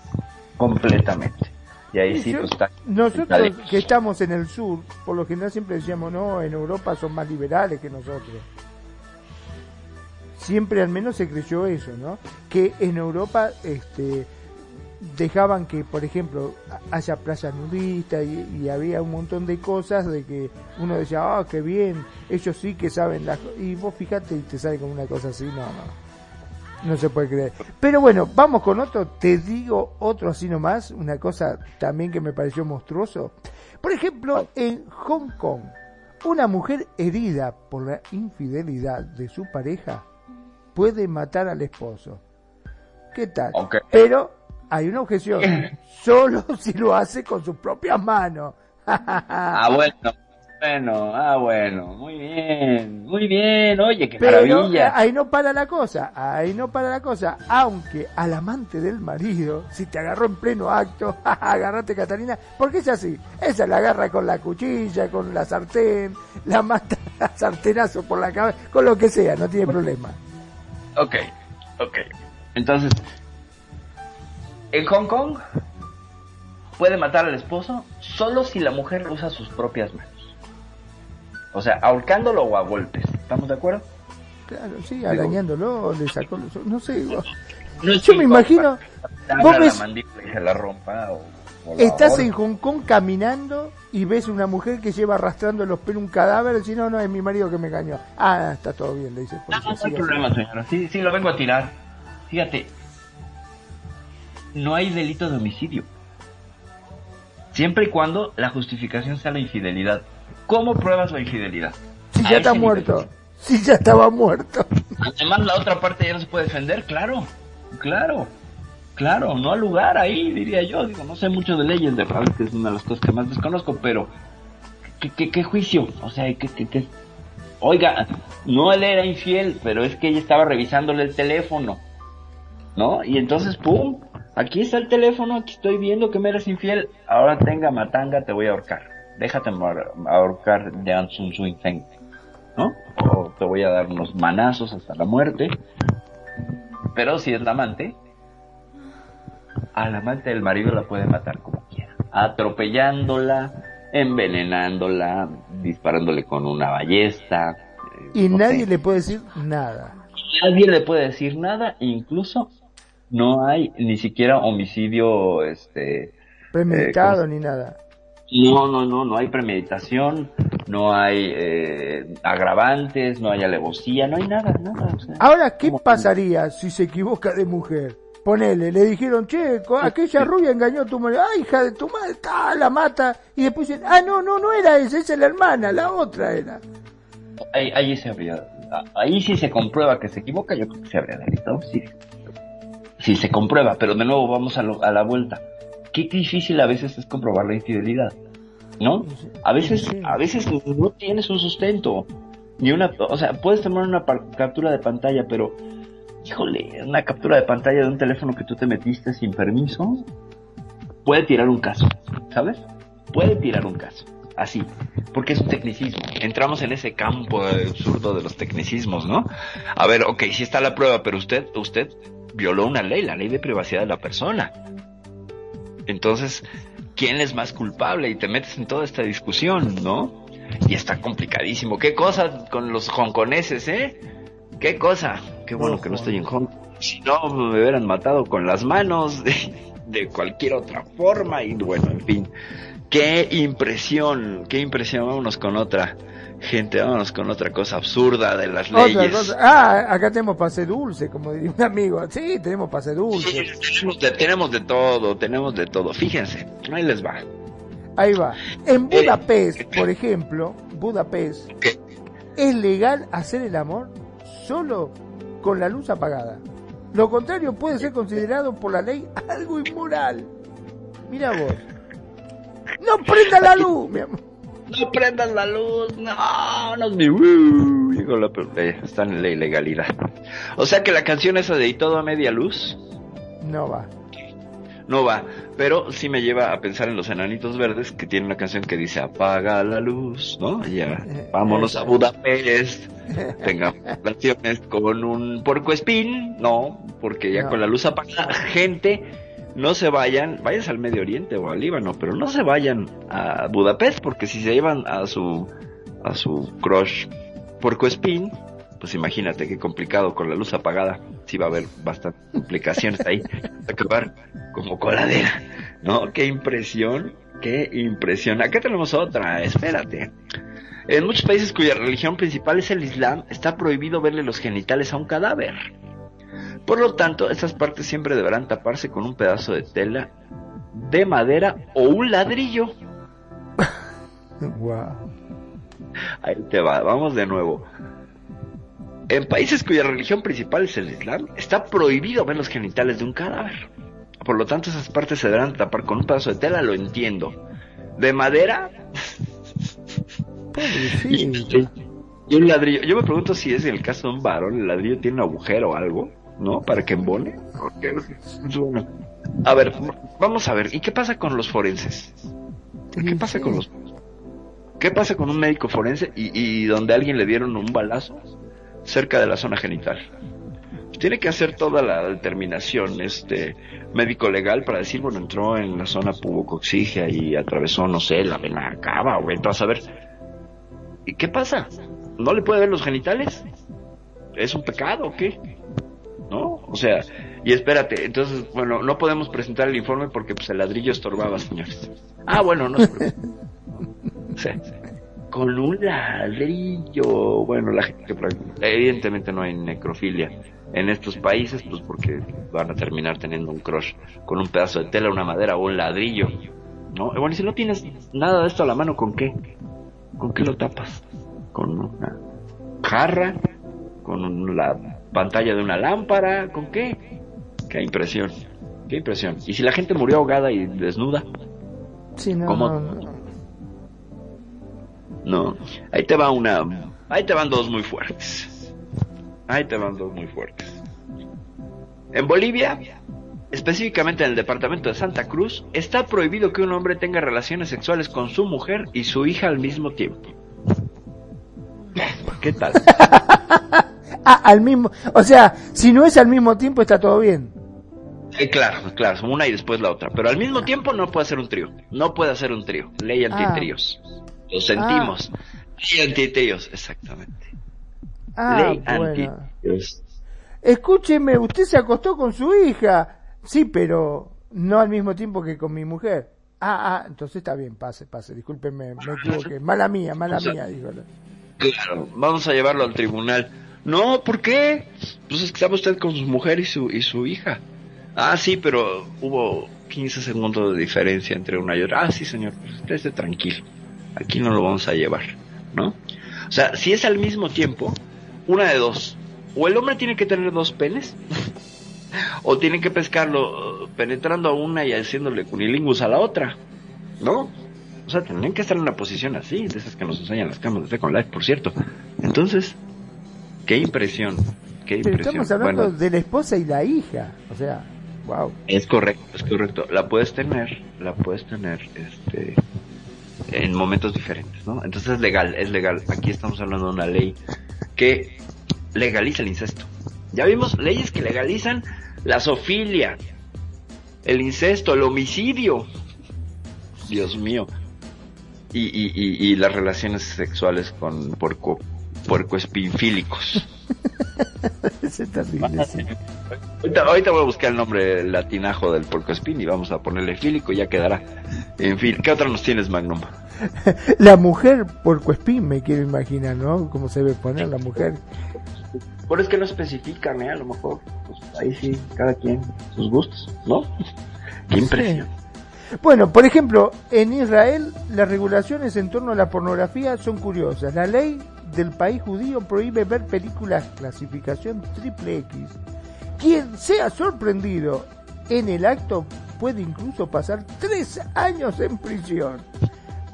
S2: Completamente. Y ahí sí,
S3: Yo-
S2: pues está.
S3: Nosotros
S2: Dale.
S3: que estamos en el sur, por lo general siempre decíamos, no, en Europa son más liberales que nosotros. Siempre al menos se creyó eso, ¿no? Que en Europa este, dejaban que, por ejemplo, haya playas nudistas y, y había un montón de cosas de que uno decía, ah, qué bien, ellos sí que saben las co-". Y vos fíjate y te sale con una cosa así, no, no. No se puede creer. Pero bueno, vamos con otro. Te digo otro así nomás. Una cosa también que me pareció monstruoso. Por ejemplo, en Hong Kong, una mujer herida por la infidelidad de su pareja puede matar al esposo. ¿Qué tal? Pero hay una objeción. Solo si lo hace con sus propias manos.
S2: Ah, bueno. Bueno, ah, bueno. Muy bien. Muy bien. Oye, qué
S3: Pero eh,
S2: maravilla.
S3: ahí no para la cosa, ahí no para la cosa, aunque al amante del marido, si te agarró en pleno acto, agarrate Catalina, porque es así, esa la agarra con la cuchilla, con la sartén, la mata a sartenazo por la cabeza, con lo que sea, no tiene problema.
S2: Ok, ok. Entonces, en Hong Kong puede matar al esposo solo si la mujer usa sus propias manos. O sea, ahorcándolo o a golpes. ¿Estamos de acuerdo?
S3: Claro, sí, arañándolo, le sacó los... No sé,
S2: No
S3: yo me imagino... Vos
S2: la
S3: ves-
S2: mandíbula y se la rompa o
S3: Estás en Hong Kong caminando y ves una mujer que lleva arrastrando los pelos un cadáver y dices, no, no, es mi marido que me engañó. Ah, está todo bien, le dice
S2: No, no hay problema, señora. Sí, sí, lo vengo a tirar. Fíjate, no hay delito de homicidio. Siempre y cuando la justificación sea la infidelidad. ¿Cómo pruebas la infidelidad?
S3: Si ya está muerto. Si ya estaba muerto.
S2: Además, la otra parte ya no se puede defender, claro. Claro. Claro, no al lugar ahí, diría yo. Digo, no sé mucho de leyes, de verdad, que es una de las cosas que más desconozco, pero ¿qué, qué, juicio? O sea, ¿qué, qué, qué? Oiga, no él era infiel, pero es que ella estaba revisándole el teléfono. ¿No? Y entonces, ¡pum! Aquí está el teléfono, aquí estoy viendo que me eres infiel. Ahora tenga matanga, te voy a ahorcar. Déjate ahorcar de Sun Swing ¿No? O te voy a dar unos manazos hasta la muerte. Pero si es la amante, al amante del marido la puede matar como quiera. Atropellándola, envenenándola, disparándole con una ballesta.
S3: Eh, y nadie le puede decir nada.
S2: Nadie le puede decir nada, incluso no hay ni siquiera homicidio este
S3: premeditado eh, ni nada.
S2: No, no, no, no hay premeditación, no hay eh, agravantes, no hay alevosía, no hay nada, nada.
S3: Ahora, ¿qué pasaría si se equivoca de mujer? Ponele, le dijeron, che, aquella rubia engañó a tu madre, ay, hija de tu madre, la mata, y después dicen, ah, no, no, no era esa, esa es la hermana, la otra era.
S2: Ahí, ahí se habría, ahí sí se comprueba que se equivoca, yo creo que se habría delito, sí. Sí se comprueba, pero de nuevo vamos a, a la vuelta. Qué difícil a veces es comprobar la infidelidad, ¿no? A veces, a veces no tienes un sustento, ni una, o sea, puedes tomar una captura de pantalla, pero híjole, una captura de pantalla de un teléfono que tú te metiste sin permiso, puede tirar un caso, ¿sabes? Puede tirar un caso, así, porque es un tecnicismo. Entramos en ese campo absurdo de los tecnicismos, ¿no? A ver, ok, sí está la prueba, pero usted, usted violó una ley, la ley de privacidad de la persona. Entonces, ¿quién es más culpable? Y te metes en toda esta discusión, ¿no? Y está complicadísimo. ¿Qué cosa con los hongkoneses, eh? ¿Qué cosa? Qué bueno que no estoy en Hong Si no, me hubieran matado con las manos, de, cualquier otra forma. Y bueno, en fin. Qué impresión, qué impresión. Vámonos con otra. Gente, vámonos con otra cosa absurda de las leyes.
S3: Ah, acá tenemos pase dulce, como diría un amigo. Sí, tenemos pase dulce.
S2: tenemos, de, todo, tenemos de todo. Fíjense, ahí les va.
S3: Ahí va. En eh, Budapest, por ejemplo, Budapest, ¿es legal hacer el amor solo con la luz apagada. Lo contrario puede ser considerado por la ley algo inmoral. Mira vos. No prendas la luz, mi amor.
S2: No prendas la luz, no, no es mi... Uh, está en la ilegalidad. O sea que la canción esa de Y todo a media luz...
S3: No va.
S2: No va, pero sí me lleva a pensar en los enanitos verdes que tiene una canción que dice apaga la luz, ¿no? Ya, vámonos a Budapest, tengamos canciones con un porco espín, no, porque ya con la luz apagada, gente, no se vayan, váyanse al Medio Oriente o al Líbano, pero no se vayan a Budapest, porque si se llevan a su, a su crush porco espín, pues imagínate qué complicado con la luz apagada. Sí va a haber bastantes complicaciones ahí. acabar como coladera. ¿No? Qué impresión, qué impresión. Acá tenemos otra, espérate. En muchos países cuya religión principal es el Islam, está prohibido verle los genitales a un cadáver. Por lo tanto, estas partes siempre deberán taparse con un pedazo de tela de madera o un ladrillo.
S3: wow.
S2: Ahí te va, vamos de nuevo. En países cuya religión principal es el Islam, está prohibido ver los genitales de un cadáver. Por lo tanto, esas partes se deberán tapar con un pedazo de tela, lo entiendo. ¿De madera? y, un ladrillo. Yo me pregunto si es el caso de un varón, el ladrillo tiene un agujero o algo, ¿no? Para que embone. A ver, vamos a ver. ¿Y qué pasa con los forenses? ¿Qué pasa con los... ¿Qué pasa con un médico forense y, y donde a alguien le dieron un balazo? cerca de la zona genital. Tiene que hacer toda la determinación este médico legal para decir, bueno, entró en la zona pubocoxígea y atravesó, no sé, la vena cava o entonces a ver. ¿Y qué pasa? ¿No le puede ver los genitales? ¿Es un pecado o qué? ¿No? O sea, Y espérate, entonces, bueno, no podemos presentar el informe porque pues el ladrillo estorbaba, señores. Ah, bueno, no se sí, Con un ladrillo. Bueno, la gente evidentemente no hay necrofilia en estos países, pues porque van a terminar teniendo un crush con un pedazo de tela, una madera o un ladrillo. ¿No? Bueno, y si no tienes nada de esto a la mano, ¿con qué? ¿Con qué lo tapas? ¿Con una jarra? ¿Con la pantalla de una lámpara? ¿Con qué? Qué impresión. Qué impresión. ¿Y si la gente murió ahogada y desnuda?
S3: Sí, no,
S2: ¿Cómo?
S3: no,
S2: No, ahí te va una. Ahí te van dos muy fuertes. Ahí te van dos muy fuertes. En Bolivia, específicamente en el departamento de Santa Cruz, está prohibido que un hombre tenga relaciones sexuales con su mujer y su hija al mismo tiempo. ¿Qué tal?
S3: Ah, al mismo, o sea, si no es al mismo tiempo está todo bien.
S2: Eh, claro, claro, una y después la otra. Pero al mismo tiempo no puede ser un trío. No puede hacer un trío. Ley antitríos. Lo sentimos. Ley antitríos, exactamente.
S3: Ah,
S2: Ley
S3: bueno.
S2: antitríos.
S3: Escúcheme, usted se acostó con su hija. Sí, pero no al mismo tiempo que con mi mujer. Ah, ah, entonces está bien, pase, pase, discúlpeme, me equivoqué. Mala mía, mala
S2: O sea,
S3: mía, dijo.
S2: Claro, vamos a llevarlo al tribunal. No, ¿por qué? Pues es que estaba usted con su mujer y su, y su hija. Ah, sí, pero hubo 15 segundos de diferencia entre una y otra. Ah, sí, señor, pues esté tranquilo. Aquí no lo vamos a llevar, ¿no? O sea, si es al mismo tiempo, una de dos. O el hombre tiene que tener dos penes, o tiene que pescarlo eh, penetrando a una y haciéndole cunilingus a la otra, ¿no? O sea, tendrían que estar en una posición así, de esas que nos enseñan las cámaras de Second Life, por cierto. Entonces, qué impresión, qué impresión.
S3: estamos hablando
S2: Bueno,
S3: de la esposa y la hija. O sea, wow.
S2: es correcto, es correcto. La puedes tener, la puedes tener, este, en momentos diferentes, ¿no? Entonces es legal, es legal. Aquí estamos hablando de una ley que legaliza el incesto. Ya vimos leyes que legalizan la zoofilia, el incesto, el homicidio. Dios mío. Y, y, y, y las relaciones sexuales con puerco, puercoespinfílicos.
S3: Ese es terrible, sí.
S2: Ahorita, ahorita voy a buscar el nombre latinajo del puercoespín y vamos a ponerle fílico y ya quedará. En fin, ¿qué otra nos tienes, Magnum?
S3: La mujer por Cuespín, me quiero imaginar, ¿no? Cómo se debe poner la mujer.
S2: Por es que no especifican, ¿eh? A lo mejor, pues ahí sí, cada quien sus gustos, ¿no? Qué impresión.
S3: Bueno, por ejemplo, en Israel las regulaciones en torno a la pornografía son curiosas. La ley del país judío prohíbe ver películas clasificación triple X. Quien sea sorprendido en el acto puede incluso pasar tres años en prisión.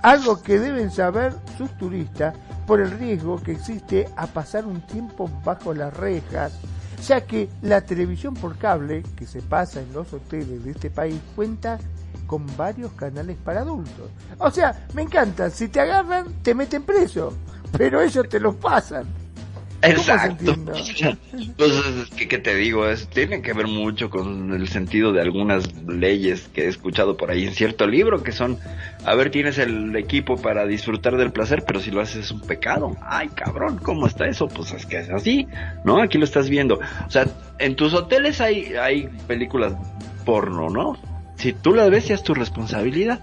S3: Algo que deben saber sus turistas por el riesgo que existe a pasar un tiempo bajo las rejas, ya que la televisión por cable que se pasa en los hoteles de este país cuenta con varios canales para adultos. O sea, me encanta, si te agarran, te meten preso, pero ellos te los pasan. ¿Cómo se
S2: Exacto.
S3: entiende?
S2: Pues, ¿qué, qué te digo? Es, tiene que ver mucho con el sentido de algunas leyes que he escuchado por ahí en cierto libro, que son, a ver, tienes el equipo para disfrutar del placer, pero si lo haces es un pecado. Ay, cabrón, ¿cómo está eso? Pues es que es así, ¿no? Aquí lo estás viendo. O sea, en tus hoteles hay, hay películas porno, ¿no? Si tú las ves, ya es tu responsabilidad.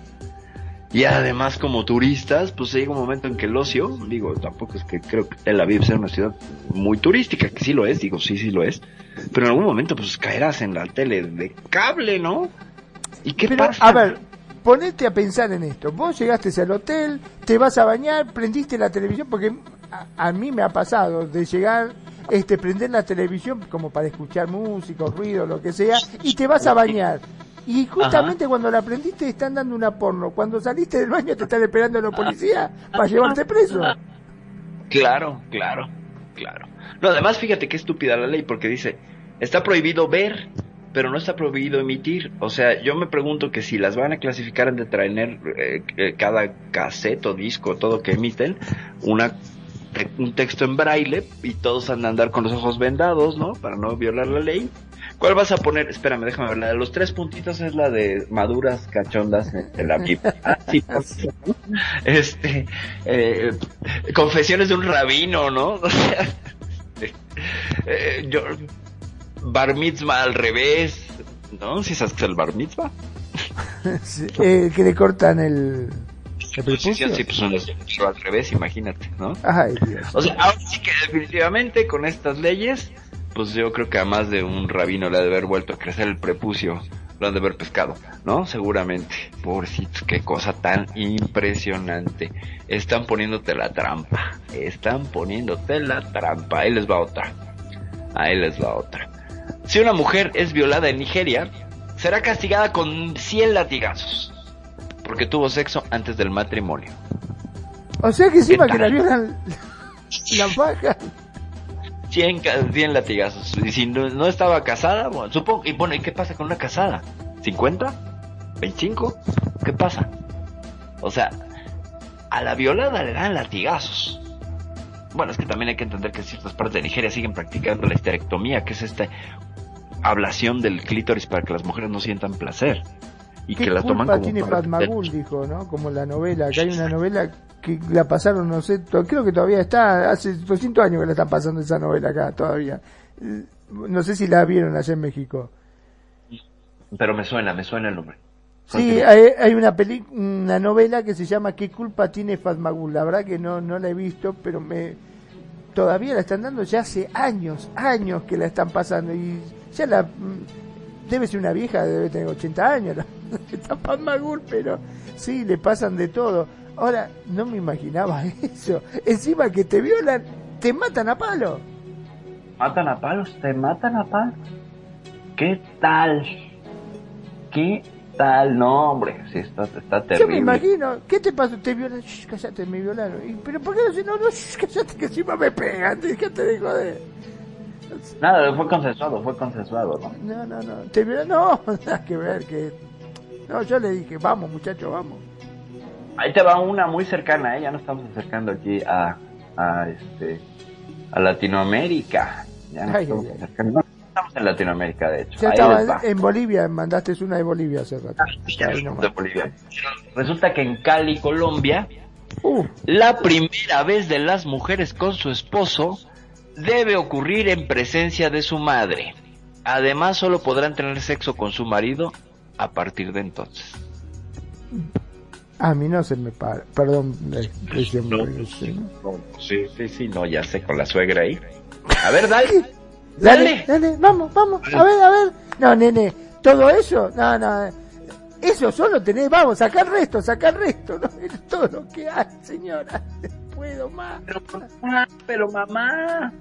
S2: Y además, como turistas, pues llega un momento en que el ocio, digo, tampoco es que creo que Tel Aviv sea una ciudad muy turística, que sí lo es, digo, sí, sí lo es, pero en algún momento pues caerás en la tele de cable, ¿no? ¿Y qué
S3: Pero,
S2: pasa?
S3: a ver, ponete a pensar en esto. Vos llegaste al hotel, te vas a bañar, prendiste la televisión, porque a, a mí me ha pasado de llegar, este, prender la televisión como para escuchar música, ruido, lo que sea, y te vas a bañar. Y justamente cuando la prendiste están dando una porno. Cuando saliste del baño te están esperando los policías para llevarte preso.
S2: Claro, claro, claro. No, además fíjate qué estúpida la ley, porque dice, está prohibido ver, pero no está prohibido emitir. O sea, yo me pregunto que si las van a clasificar en de traer eh, eh, cada cassette o disco, todo que emiten, una un texto en braille y todos han de andar con los ojos vendados, ¿no? Para no violar la ley. ¿Cuál vas a poner? Espérame, déjame ver. La de los tres puntitos es la de maduras cachondas de la Biblia. Ah, sí. Este, eh, confesiones de un rabino, ¿no? O sea, eh, yo, bar mitzvah al revés, ¿no? ¿Si sabes que es el bar mitzvah?
S3: Sí, eh, que le cortan el, el
S2: Sí, sí, sí, pues al revés, imagínate, ¿no?
S3: Ay, Dios.
S2: O sea, ahora sí que definitivamente con estas leyes, pues yo creo que a más de un rabino le ha de haber vuelto a crecer el prepucio, lo han de haber pescado, ¿no? Seguramente. Pobrecitos, qué cosa tan impresionante. Están poniéndote la trampa. Están poniéndote la trampa. Ahí les va otra. Ahí les va otra. Si una mujer es violada en Nigeria, será castigada con 100 latigazos. Porque tuvo sexo antes del matrimonio.
S3: O sea que encima
S2: ¿Qué
S3: que la violan la.
S2: 100, ca- 100 latigazos. Y si no, no estaba casada, bueno, supongo, y bueno, ¿y qué pasa con una casada? ¿50? ¿25? ¿Qué pasa? O sea, a la violada le dan latigazos. Bueno, es que también hay que entender que ciertas partes de Nigeria siguen practicando la histerectomía, que es esta ablación del clítoris para que las mujeres no sientan placer. Y
S3: ¿Qué
S2: que la toman
S3: culpa
S2: como
S3: tiene
S2: parte
S3: Fatmagul? Dijo, ¿no? Como la novela. Que hay una novela que la pasaron, no sé, creo que todavía está, hace 200 años que la están pasando esa novela acá todavía. No sé si la vieron allá en México.
S2: Pero me suena, me suena el nombre.
S3: Sí, hay, hay una peli, una novela que se llama ¿Qué culpa tiene Fatmagul? La verdad que no, no la he visto, pero me todavía la están dando ya hace años, años que la están pasando y ya la mm, debe ser una vieja, debe tener 80 años, la, está Fatmagul, pero sí, le pasan de todo. Ahora, no me imaginaba eso. Encima que te violan, te matan a palo.
S2: Matan a palos, te matan a palos. ¿Qué tal? ¿Qué tal? No, hombre, sí, está, está
S3: Yo me
S2: terrible.
S3: imagino, ¿qué te pasó? Te violan, Shh, cállate, me violaron. Y, ¿Pero por qué no se no, no, shh, cállate que encima me pegan? Déjate de joder.
S2: Nada, fue consensuado, fue consensuado, ¿no?
S3: No, no, no, te violan, no, nada que ver, que... No, yo le dije, vamos muchacho, vamos.
S2: Ahí te va una muy cercana, ¿eh? Ya nos estamos acercando aquí a, a este, a Latinoamérica. Ya nos
S3: Ay,
S2: estamos
S3: ay, ay.
S2: acercando. No, estamos en Latinoamérica, de hecho.
S3: Ya estaba en, Bolivia, mandaste una de Bolivia hace rato.
S2: Ya de. Bolivia. Resulta que en Cali, Colombia,
S3: Uh,
S2: La primera vez de las mujeres con su esposo debe ocurrir en presencia de su madre. Además, solo podrán tener sexo con su marido a partir de entonces.
S3: a mí no se me para, perdón la expresión,
S2: No.
S3: pero sí, ¿no?
S2: Sí, sí, sí, no, ya sé, con la suegra ahí. A ver, dale.
S3: Dale,
S2: Dale.
S3: dale, vamos, vamos, a ver, a ver. No, nene, todo eso, no, no, eso solo tenés, vamos, sacar resto, sacar resto, no, es todo lo que hay, señora, no puedo más.
S2: Pero mamá.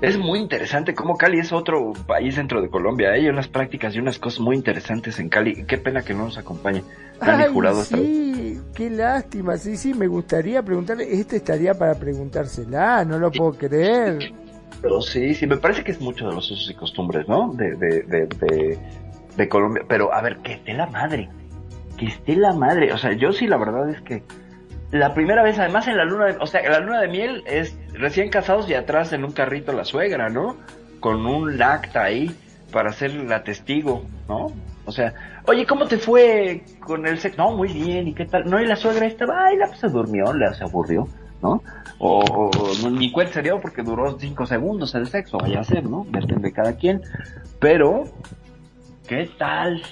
S2: Es muy interesante cómo Cali es otro país dentro de Colombia. Hay unas prácticas y unas cosas muy interesantes en Cali. Qué pena que no nos acompañe. Dani
S3: Ay,
S2: Jurado vez.
S3: sí, qué lástima, sí, sí, me gustaría preguntarle, este estaría para preguntársela, no lo puedo creer.
S2: Pero sí, sí, me parece que es mucho de los usos y costumbres, ¿no? De, de, de, de, de Colombia. Pero a ver, que esté la madre. Que esté la madre. O sea, yo sí, la verdad es que la primera vez, además en la luna de, o sea, la luna de miel es recién casados y atrás en un carrito la suegra, ¿no? Con un lacta ahí para ser la testigo, ¿no? O sea, oye, ¿cómo te fue con el sexo? No, muy bien, ¿y qué tal? No, y la suegra estaba, ay, la pues se durmió, la se aburrió, ¿no? O, ni cuenta se porque duró cinco segundos el sexo, vaya a ser, ¿no? Depende de cada quien. Pero, ¿qué tal?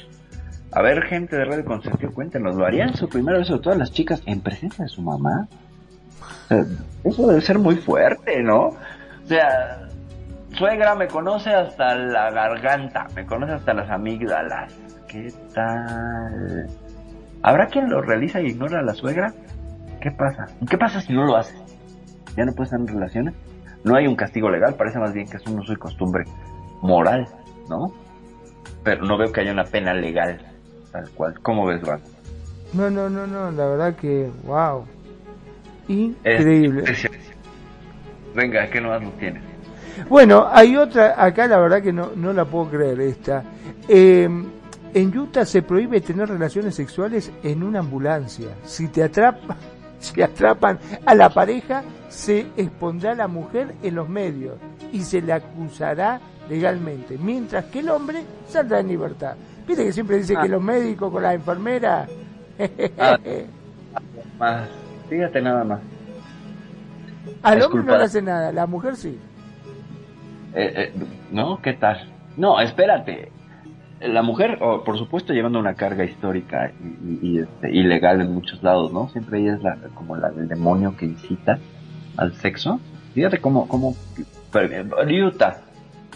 S2: A ver, gente de Radio Consentido, cuéntenos, ¿lo harían su primera vez, sobre todas las chicas, en presencia de su mamá? Eso debe ser muy fuerte, ¿no? O sea, suegra me conoce hasta la garganta, me conoce hasta las amígdalas. ¿Qué tal? ¿Habrá quien lo realiza y ignora a la suegra? ¿Qué pasa? ¿Qué pasa si no lo hace? ¿Ya no puede estar en relaciones? No hay un castigo legal, parece más bien que es un uso y costumbre moral, ¿no? Pero no veo que haya una pena legal, tal cual. ¿Cómo ves, Juan?
S3: No, no, no, no, la verdad que, wow, increíble.
S2: Es- Venga, ¿qué nomás lo tienes?
S3: Bueno, hay otra, acá la verdad que no, no la puedo creer esta. Eh, en Utah se prohíbe tener relaciones sexuales en una ambulancia. Si te atrapa, si atrapan a la pareja, se expondrá a la mujer en los medios y se le acusará legalmente, mientras que el hombre saldrá en libertad. Viste que siempre dice
S2: Ah.
S3: que los médicos con las enfermeras.
S2: Ah. Más, fíjate nada más.
S3: Al hombre no le hace nada, la mujer sí.
S2: Eh, eh, ¿No? ¿Qué tal? No, espérate. La mujer, oh, por supuesto, llevando una carga histórica y, y, este, ilegal en muchos lados, ¿no? Siempre ella es la, como la del demonio que incita al sexo. Fíjate cómo, cómo, Utah,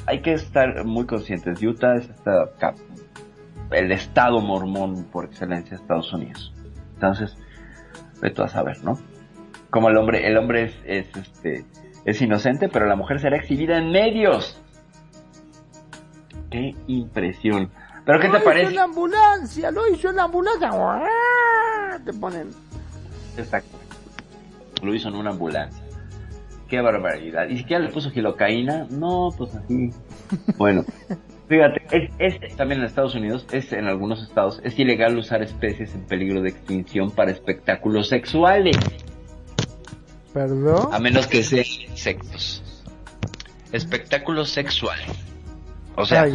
S2: hay que estar muy conscientes. Utah es esta, el estado mormón por excelencia de Estados Unidos. Entonces, tú a saber, ¿no? Como el hombre, el hombre es, es este, es inocente, pero la mujer será exhibida en medios. Qué impresión. ¿Pero qué te parece?
S3: Lo hizo en la ambulancia, lo hizo en la ambulancia. Te ponen.
S2: Exacto. Lo hizo en una ambulancia. Qué barbaridad. ¿Y siquiera le puso gilocaína? No, pues así. Bueno, fíjate, es, es, también en Estados Unidos, es en algunos estados, es ilegal usar especies en peligro de extinción para espectáculos sexuales.
S3: ¿Perdón?
S2: A menos que sean insectos. Espectáculos sexuales. O sea,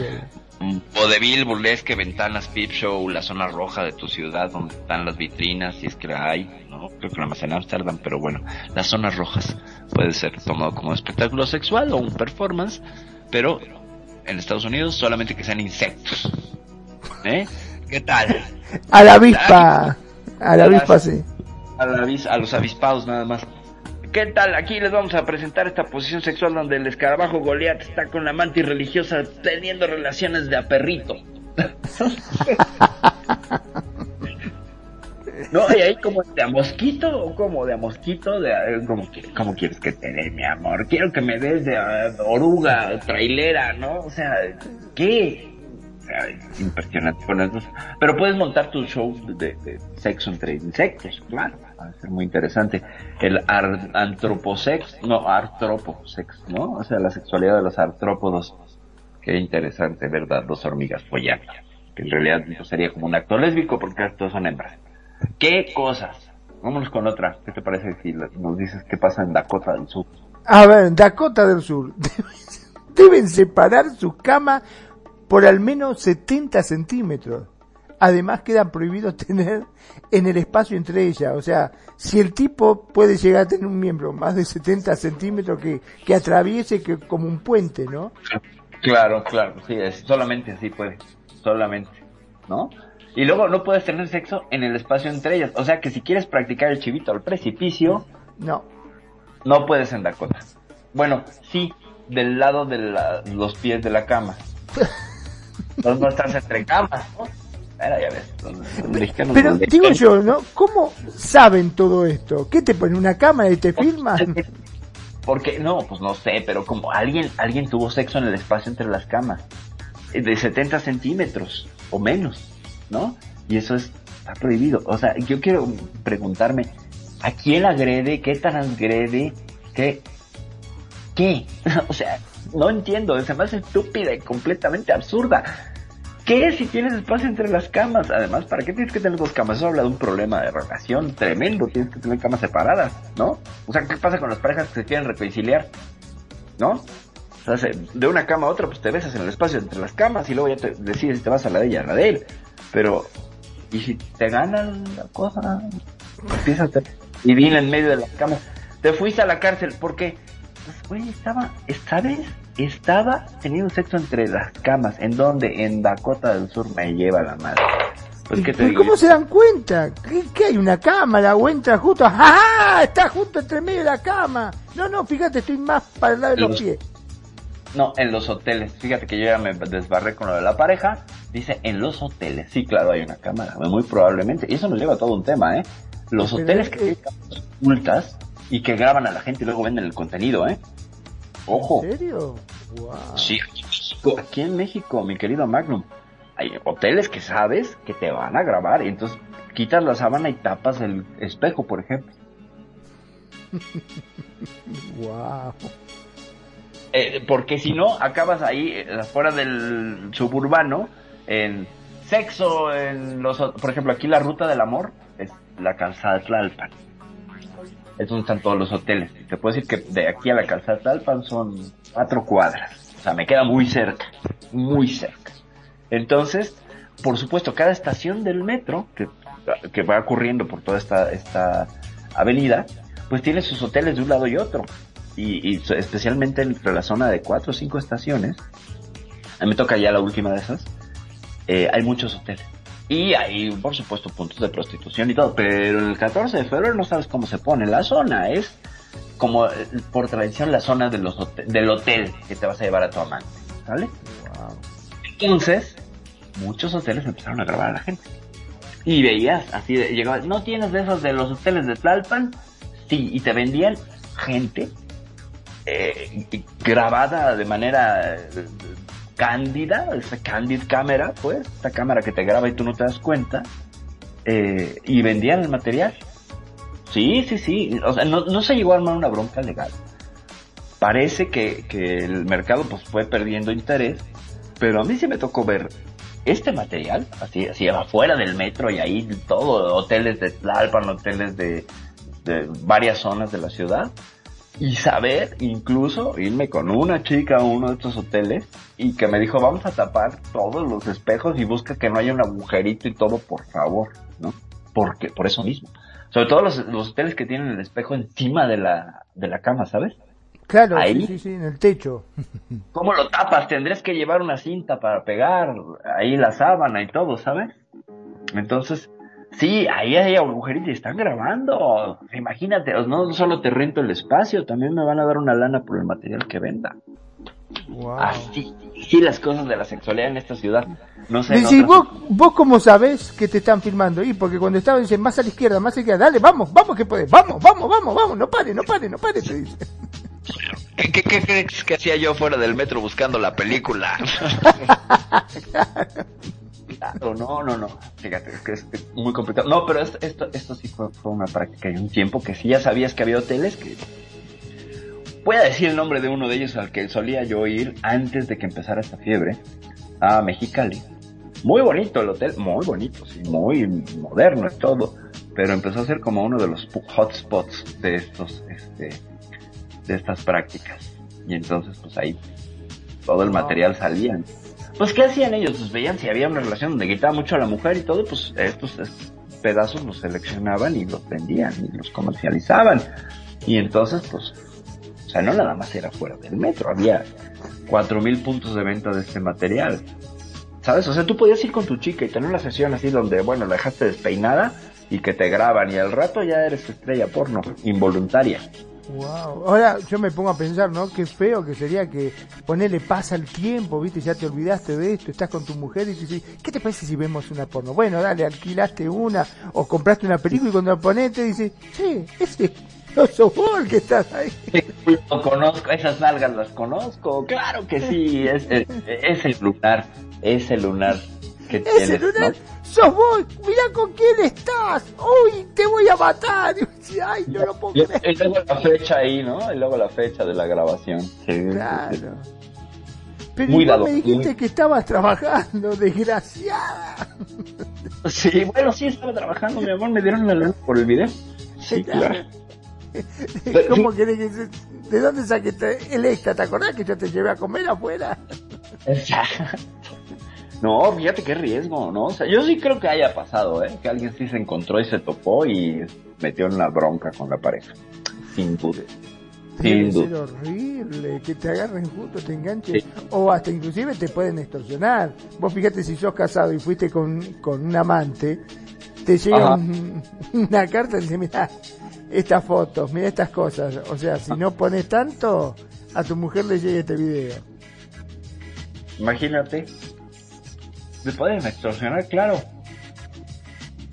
S2: vodevil, burlesque, ventanas, peep show, la zona roja de tu ciudad donde están las vitrinas, si es que la hay, ¿no? Creo que la más en Ámsterdam, pero bueno, las zonas rojas puede ser tomado como espectáculo sexual o un performance, pero en Estados Unidos solamente que sean insectos. ¿Eh? ¿Qué tal?
S3: A la avispa. A la avispa, sí.
S2: A, la, a los avispados nada más. ¿Qué tal? Aquí les vamos a presentar esta posición sexual donde el escarabajo Goliat está con la mantis religiosa teniendo relaciones de aperrito. no, y ahí como de a mosquito, o como de a mosquito, de como, ¿cómo quieres que te dé, mi amor? Quiero que me des de oruga, trailera, ¿no? O sea, ¿qué? impresionante. pero puedes montar tu show de, sexo entre insectos, claro, va a ser muy interesante. El antroposex, no, artroposex, ¿no? O sea, la sexualidad de los artrópodos. Qué interesante, ¿verdad? Dos hormigas follando. Que en realidad sería como un acto lésbico porque estos son hembras. ¿Qué cosas? Vámonos con otra. ¿Qué te parece si nos dices qué pasa en Dakota del Sur?
S3: A ver, Dakota del Sur. Deben separar su cama por al menos 70 centímetros. Además queda prohibido tener en el espacio entre ellas. O sea, si el tipo puede llegar a tener un miembro más de 70 centímetros que, que atraviese que, como un puente, ¿no?
S2: Claro, claro, sí, es, solamente así puede, solamente, ¿no? Y luego no puedes tener sexo en el espacio entre ellas. O sea que si quieres practicar el chivito al precipicio,
S3: no.
S2: No puedes en Dakota. Bueno, sí, del lado de los pies de la cama. Entonces no estás entre camas, ¿no? ya ves,
S3: Pero digo yo, ¿no? ¿Cómo saben todo esto? ¿Qué te ponen una cámara y te filman?
S2: Porque, no, pues no sé, pero como alguien, alguien tuvo sexo en el espacio entre las camas, eh, de 70 centímetros o menos, ¿no? Y eso es, está prohibido. O sea, yo quiero preguntarme, ¿a quién agrede? ¿Qué tan agrede? ¿Qué? ¿Qué? o sea, no entiendo, se me hace estúpida y completamente absurda. ¿Qué si tienes espacio entre las camas? Además, ¿para qué tienes que tener dos camas? Eso habla de un problema de relación tremendo. Tienes que tener camas separadas, ¿no? O sea, ¿qué pasa con las parejas que se quieren reconciliar? ¿No? O sea, de una cama a otra, pues te besas en el espacio entre las camas y luego ya te decides si te vas a la de ella, a la de él. Pero, ¿y si te ganan la cosa? Empiezas a... Y viene en medio de las camas. Te fuiste a la cárcel, ¿por qué? pues, güey, estaba, ¿sabes? Estaba teniendo sexo entre las camas. ¿En donde En Dakota del Sur me lleva la madre.
S3: Pues, ¿qué te ¿Cómo se dan cuenta? ¿Qué, hay una cámara o entra justo? ¡Ah! Está justo entre medio de la cama. No, no, fíjate, estoy más para el lado de los, pies.
S2: No, en los hoteles. Fíjate que yo ya me desbarré con lo de la pareja. Dice en los hoteles. Sí, claro, hay una cámara. Muy probablemente. Y eso nos lleva a todo un tema, ¿eh? Los hoteles que tienen cámaras ocultas y que graban a la gente y luego venden el contenido, ¿eh? Ojo.
S3: ¿En serio?
S2: Sí, aquí en México, mi querido Magnum, hay hoteles que sabes que te van a grabar y entonces quitas la sábana y tapas el espejo, por ejemplo.
S3: wow.
S2: Eh, porque si no, acabas ahí, eh, afuera del suburbano, en sexo, en los... Por ejemplo, aquí la ruta del amor es la calzada Tlalpan es donde están todos los hoteles. Te puedo decir que de aquí a la calzada Talpan son cuatro cuadras. O sea, me queda muy cerca, muy cerca. Entonces, por supuesto, cada estación del metro que, que va ocurriendo por toda esta, esta avenida, pues tiene sus hoteles de un lado y otro. y, y especialmente entre la zona de cuatro o cinco estaciones, a mí me toca ya la última de esas, eh, hay muchos hoteles. Y hay, por supuesto, puntos de prostitución y todo. Pero en el 14 de febrero no sabes cómo se pone. La zona es como eh, por tradición la zona de los del hotel que te vas a llevar a tu amante. ¿Sale? Entonces, muchos hoteles empezaron a grabar a la gente. Y veías así, de, llegabas, ¿no tienes de esos de los hoteles de Tlalpan? Sí, y te vendían gente eh, grabada de manera cándida, esa candid cámara, pues, esta cámara que te graba y tú no te das cuenta, eh, y vendían el material. Sí, sí, sí, o sea, no, no se llegó a armar una bronca legal. Parece que, que el mercado pues fue perdiendo interés, pero a mí sí me tocó ver este material, así, así afuera del metro y ahí todo, hoteles de Tlalpan, hoteles de, de varias zonas de la ciudad, y saber incluso irme con una chica a uno de estos hoteles y que me dijo vamos a tapar todos los espejos y busca que no haya un agujerito y todo por favor, ¿no? Porque, por eso mismo. Sobre todo los, los hoteles que tienen el espejo encima de la, de la cama, ¿sabes?
S3: Claro,
S2: Ahí.
S3: sí, sí, sí, en el techo.
S2: ¿Cómo lo tapas? Tendrías que llevar una cinta para pegar ahí la sábana y todo, ¿sabes? Entonces, sí, ahí hay agujeritos y están grabando. Imagínate, no solo te rento el espacio, también me van a dar una lana por el material que venda.
S3: Wow.
S2: Así, sí, las cosas de la sexualidad en esta ciudad. No sé. en
S3: Dice, ¿y
S2: otras-
S3: vos, vos cómo sabés que te están filmando? Y porque cuando estaba dicen más a la izquierda, más a la izquierda, dale, vamos, vamos que podés, vamos, vamos, vamos, vamos, no pare, no pare, no pare, te dice.
S2: ¿Qué, qué, qué crees que hacía yo fuera del metro buscando la película? Claro, no, no, no. Fíjate, es que es muy complicado. No, pero es- esto, esto sí fue, fue una práctica y un tiempo que sí ya sabías que había hoteles que... Voy a decir el nombre de uno de ellos al que solía yo ir antes de que empezara esta fiebre, a Mexicali. Muy bonito el hotel, muy bonito, sí, muy moderno y todo, pero empezó a ser como uno de los hotspots de estos, este, de estas prácticas. Y entonces, pues ahí todo el material salía. Pues, ¿qué hacían ellos? Pues veían si había una relación donde gritaba mucho a la mujer y todo, pues estos, pedazos los seleccionaban y los vendían y los comercializaban. Y entonces, pues, o sea, no nada más era fuera del metro, había cuatro mil puntos de venta de este material. ¿Sabes? O sea, tú podías ir con tu chica y tener una sesión así donde, bueno, la dejaste despeinada y que te graban y al rato ya eres estrella porno, involuntaria.
S3: Wow. Ahora yo me pongo a pensar, ¿no? Qué feo que sería que ponerle pasa el tiempo, ¿viste? Ya te olvidaste de esto, estás con tu mujer y te dice, ¿qué te parece si vemos una porno? Bueno, dale, alquilaste una o compraste una película y cuando la pones te dice, che, ese no sos vos el que estás ahí.
S2: Lo conozco, esas nalgas las conozco, claro que sí, es, es, es el lunar, es el lunar
S3: Ese
S2: tienes,
S3: lunar,
S2: ¿no?
S3: sos vos, mirá con quién estás, uy, te voy a matar. Ay, no lo puedo creer.
S2: y luego la fecha ahí, ¿no? Y luego la fecha de la grabación. Sí, sí, sí.
S3: Claro. Pero
S2: Muy
S3: igual
S2: dado,
S3: me dijiste
S2: muy-
S3: que estabas trabajando, desgraciada.
S2: Sí, bueno, sí estaba trabajando, mi amor, me dieron la lana por el video. Sí, claro.
S3: ¿Cómo querés que se... ¿De dónde saqué el extra? ¿Te acordás que yo te llevé a comer afuera?
S2: No, fíjate qué riesgo, ¿no? O sea, yo sí creo que haya pasado, ¿eh? Que alguien sí se encontró y se topó y metió en la bronca con la pareja. Sin duda. Sin
S3: ser
S2: duda.
S3: horrible, que te agarren justo, te enganchen,
S2: Sí.
S3: o hasta inclusive te pueden extorsionar. Vos fíjate si sos casado y fuiste con, con un amante, te llega un- una carta y dice, mira, estas fotos, mira estas cosas. O sea, si no pones tanto, a tu mujer le llega este video.
S2: Imagínate. ¿Me pueden extorsionar? Claro.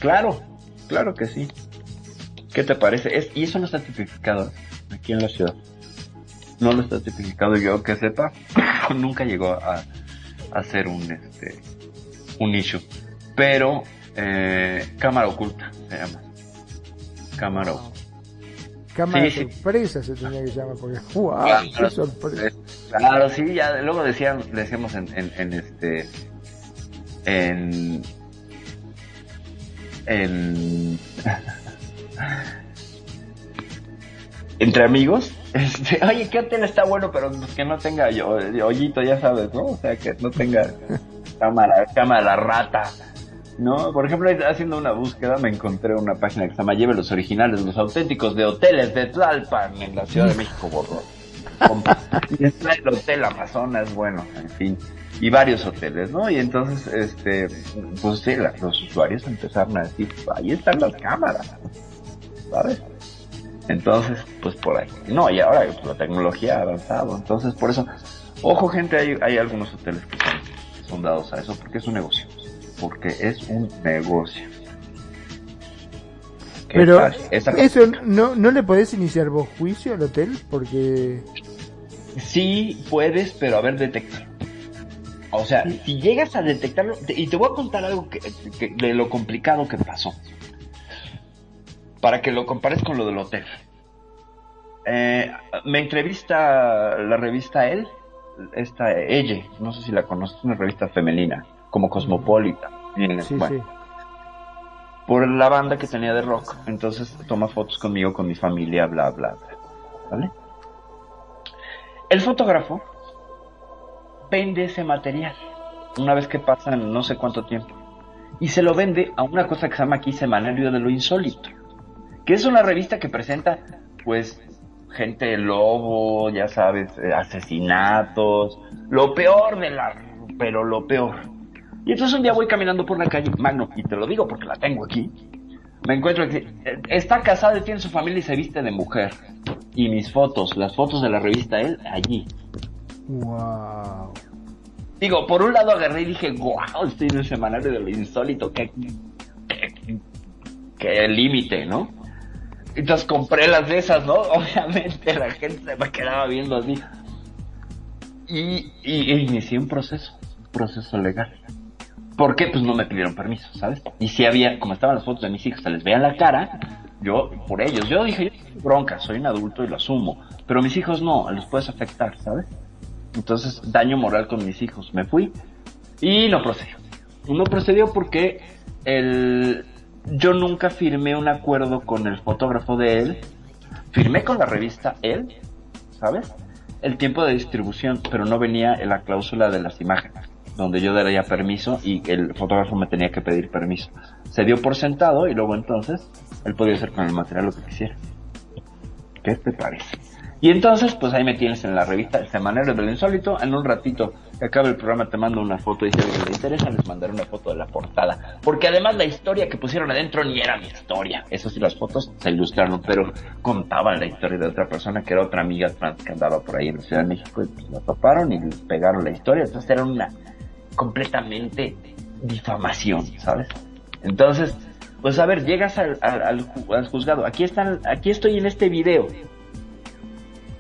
S2: Claro. Claro que sí. ¿Qué te parece? Es, y eso no está tipificado aquí en la ciudad. No lo está tipificado yo que sepa. nunca llegó a, a ser un, este, un issue. Pero, eh, cámara oculta se llama. Cámara oculta.
S3: Cámara
S2: Sí, sí.
S3: sorpresa se tenía que llamar, porque wow,
S2: Claro,
S3: qué sorpresa.
S2: Claro, sí, ya luego decían, decíamos en, en, en este, en, en, entre amigos, este, oye, ¿qué hotel está bueno? Pero pues, que no tenga yo, hoyito, ya sabes, ¿no? O sea, que no tenga cámara, cámara rata, No, por ejemplo, haciendo una búsqueda me encontré una página que se llama Lleve los originales, los auténticos de hoteles de Tlalpan en la Ciudad de México, borrón. Y está el Hotel Amazonas, bueno, en fin, y varios hoteles, ¿no? Y entonces, este, pues sí, los usuarios empezaron a decir, ahí están las cámaras, ¿sabes? Entonces, pues por ahí. No, y ahora pues, la tecnología ha avanzado, entonces por eso, ojo gente, hay, hay algunos hoteles que son, son dados a eso porque es un negocio porque es un negocio.
S3: Pero eso no, no le podés iniciar vos juicio al hotel porque
S2: sí puedes, pero a ver detectar. O sea, si llegas a detectarlo, y te voy a contar algo que, de lo complicado que pasó, para que lo compares con lo del hotel. Eh, me entrevista la revista él, esta ella, no sé si la conoces, una revista femenina como Cosmopolita. Por la banda que tenía de rock. Entonces toma fotos conmigo, con mi familia, bla, bla, bla. ¿Vale? El fotógrafo vende ese material una vez que pasan no sé cuánto tiempo. Y se lo vende a una cosa que se llama aquí Semanario de lo Insólito. Que es una revista que presenta, pues, gente lobo, ya sabes, eh, asesinatos, lo peor de la... pero lo peor. Y entonces un día voy caminando por la calle, Magno, y te lo digo porque la tengo aquí, me encuentro que eh, está casado y tiene su familia y se viste de mujer. Y mis fotos, las fotos de la revista él, allí.
S3: Wow.
S2: Digo, por un lado agarré y dije, wow, estoy en el semanario de lo insólito, qué, qué, límite, ¿no? Entonces compré las de esas, ¿no? Obviamente la gente se me quedaba viendo así. Y, y, y inicié un proceso, un proceso legal. ¿Por qué? Pues no me pidieron permiso, ¿sabes? Y si había, como estaban las fotos de mis hijos, se les veía la cara, yo, por ellos, yo dije, yo bronca, soy un adulto y lo asumo, pero mis hijos no, los puedes afectar, ¿sabes? Entonces, daño moral con mis hijos. Me fui y no procedió. No procedió porque el, yo nunca firmé un acuerdo con el fotógrafo de él, firmé con la revista él, ¿sabes? El tiempo de distribución, pero no venía en la cláusula de las imágenes donde yo daría permiso y el fotógrafo me tenía que pedir permiso. Se dio por sentado y luego entonces él podía hacer con el material lo que quisiera. ¿Qué te parece? Y entonces, pues ahí me tienes en la revista El Semanario del Insólito. En un ratito que acabe el programa te mando una foto y si a alguien le interesa les mandaré una foto de la portada. Porque además la historia que pusieron adentro ni era mi historia. Eso sí, las fotos se ilustraron, pero contaban la historia de otra persona que era otra amiga trans que andaba por ahí en la Ciudad de México y pues la toparon y les pegaron la historia. Entonces era una completamente difamación, ¿sabes? Entonces, pues a ver, llegas al, al, juzgado, aquí están, aquí estoy en este video,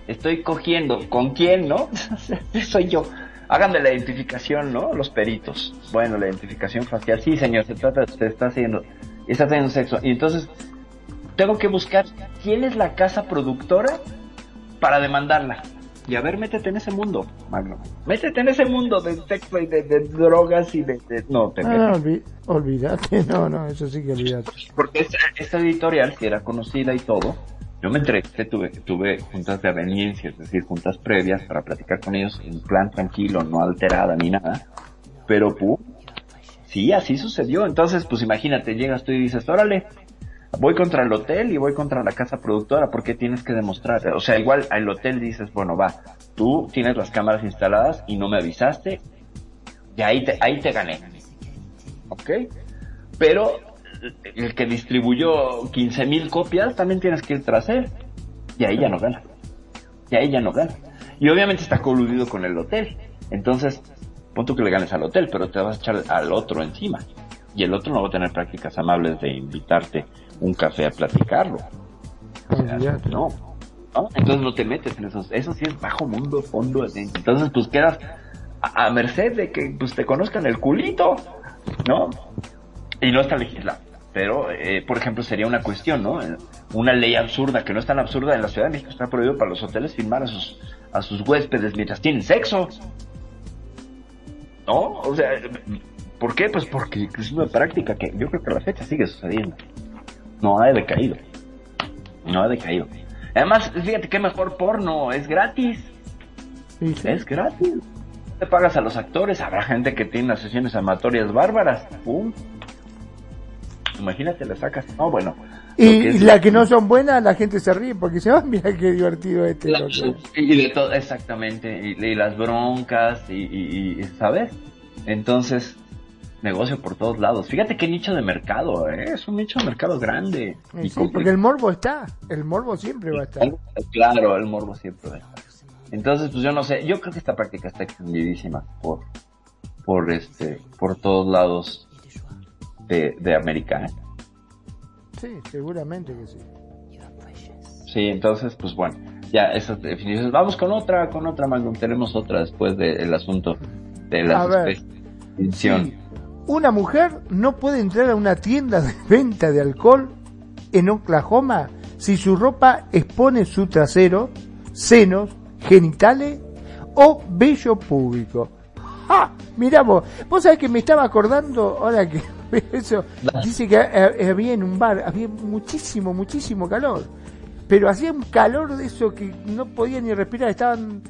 S2: estoy cogiendo, ¿con quién, no? Soy yo. Háganme la identificación, ¿no? Los peritos. Bueno, la identificación facial, sí, señor, se trata, se está haciendo, está teniendo sexo. Y entonces, tengo que buscar quién es la casa productora para demandarla. Y a ver, métete en ese mundo, Magno. Métete en ese mundo de sexo y de, drogas y de, No, te
S3: ah, olvídate, no, no, eso sí que olvídate.
S2: Porque esta, editorial, que era conocida y todo, yo me entrevisté, tuve, tuve juntas de aveniencia, es decir, juntas previas para platicar con ellos en plan tranquilo, no alterada ni nada. Pero, pu, sí, así sucedió. Entonces, pues imagínate, llegas tú y dices, órale, voy contra el hotel y voy contra la casa productora, porque tienes que demostrar? O sea, igual al hotel dices, bueno, va, tú tienes las cámaras instaladas y no me avisaste, y ahí te, ahí te gané. ¿Ok? Pero el que distribuyó 15.000 copias también tienes que ir tras él, y ahí ya no gana. Y ahí ya no gana. Y obviamente está coludido con el hotel. Entonces, punto que le ganes al hotel, pero te vas a echar al otro encima. Y el otro no va a tener prácticas amables de invitarte un café a platicarlo. no, Entonces no te metes en esos, eso sí es bajo mundo, fondo. Entonces pues quedas a, merced de que pues te conozcan el culito, ¿no? Y no está legislado. Pero, eh, por ejemplo, sería una cuestión, ¿no? Una ley absurda, que no es tan absurda en la Ciudad de México, está prohibido para los hoteles firmar a sus, a sus huéspedes mientras tienen sexo. ¿No? O sea, ¿por qué? Pues porque es una práctica que yo creo que a la fecha sigue sucediendo no ha decaído. No ha decaído. Además, fíjate que mejor porno, es gratis. Es gratis. Te pagas a los actores, habrá gente que tiene sesiones amatorias bárbaras. ¡Pum! imagínate, le sacas. No, bueno.
S3: Y, la que no son buenas, la gente se ríe porque se va, ah, mira qué divertido este.
S2: y de todo, exactamente, y, las broncas, y, ¿sabes? Entonces, negocio por todos lados. Fíjate qué nicho de mercado, ¿eh? es un nicho de mercado grande.
S3: Sí, porque el morbo está, el morbo siempre va a estar.
S2: Claro, el morbo siempre va a estar. Entonces, pues yo no sé, yo creo que esta práctica está extendidísima por, por este, por todos lados de, de América. ¿eh?
S3: Sí, seguramente que sí.
S2: Sí, entonces, pues bueno, ya esas definiciones. Vamos con otra, con otra, Magnum. Tenemos otra después del asunto de la
S3: suspensión. Una mujer no puede entrar a una tienda de venta de alcohol en Oklahoma si su ropa expone su trasero, senos, genitales o vello público. ¡Ah! Mirá vos, vos sabés que me estaba acordando, ahora que eso, dice que había en un bar, había muchísimo, muchísimo calor, pero hacía un calor de eso que no podía ni respirar, estaban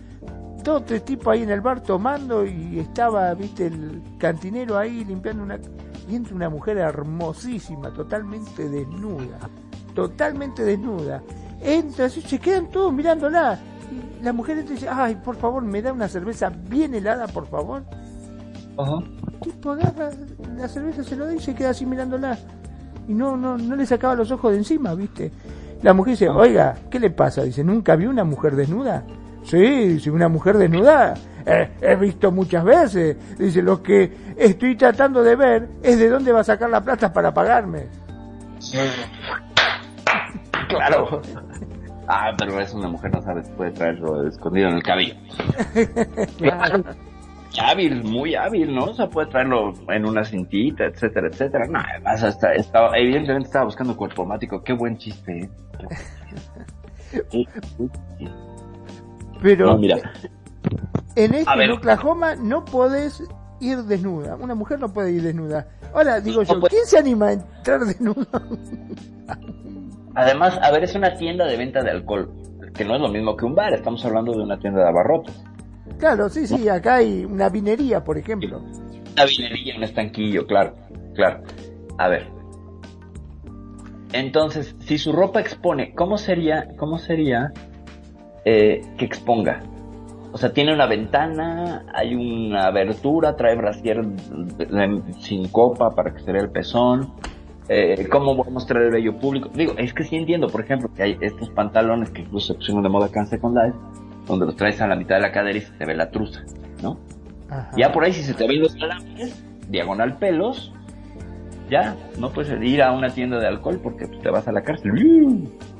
S3: dos tres tipos ahí en el bar tomando y estaba, viste, el cantinero ahí limpiando una... Y entra una mujer hermosísima, totalmente desnuda, totalmente desnuda. Entra, se quedan todos mirándola la mujer dice, ay, por favor, me da una cerveza bien helada, por favor. Ajá. El tipo agarra la cerveza, se lo da y se queda así mirándola. Y no, no, no le sacaba los ojos de encima, ¿viste? La mujer dice, oiga, ¿qué le pasa? Dice, ¿nunca vio una mujer desnuda? Sí, dice, una mujer desnuda. Eh, he visto muchas veces. Dice, lo que estoy tratando de ver es de dónde va a sacar la plata para pagarme.
S2: Claro. Ah, pero es una mujer, no sabes, puede traerlo escondido en el cabello. claro. hábil, muy hábil, ¿no? O sea, puede traerlo en una cintita, etcétera, etcétera. No, además, hasta estaba, evidentemente estaba buscando cuerpo mático. Qué buen chiste,
S3: ¿eh? Pero, mira. en este Oklahoma no puedes ir desnuda. Una mujer no puede ir desnuda. Ahora, digo yo, ¿quién se anima a entrar desnuda?
S2: Además, a ver, es una tienda de venta de alcohol, que no es lo mismo que un bar, estamos hablando de una tienda de abarrotes.
S3: Claro, sí, sí, acá hay una vinería, por ejemplo.
S2: Una vinería, un estanquillo, claro, claro. A ver. Entonces, si su ropa expone, ¿cómo sería, cómo sería eh, que exponga? O sea, tiene una ventana, hay una abertura, trae brasier sin copa para que se vea el pezón eh, cómo voy a mostrar el vello público. Digo, es que sí entiendo, por ejemplo, que hay estos pantalones que incluso se pusieron de moda acá en Second Life, donde los traes a la mitad de la cadera y se te ve la truza, ¿no? Ya por ahí si se te ven los calambres, diagonal pelos, ya no puedes ir a una tienda de alcohol porque pues, te vas a la cárcel,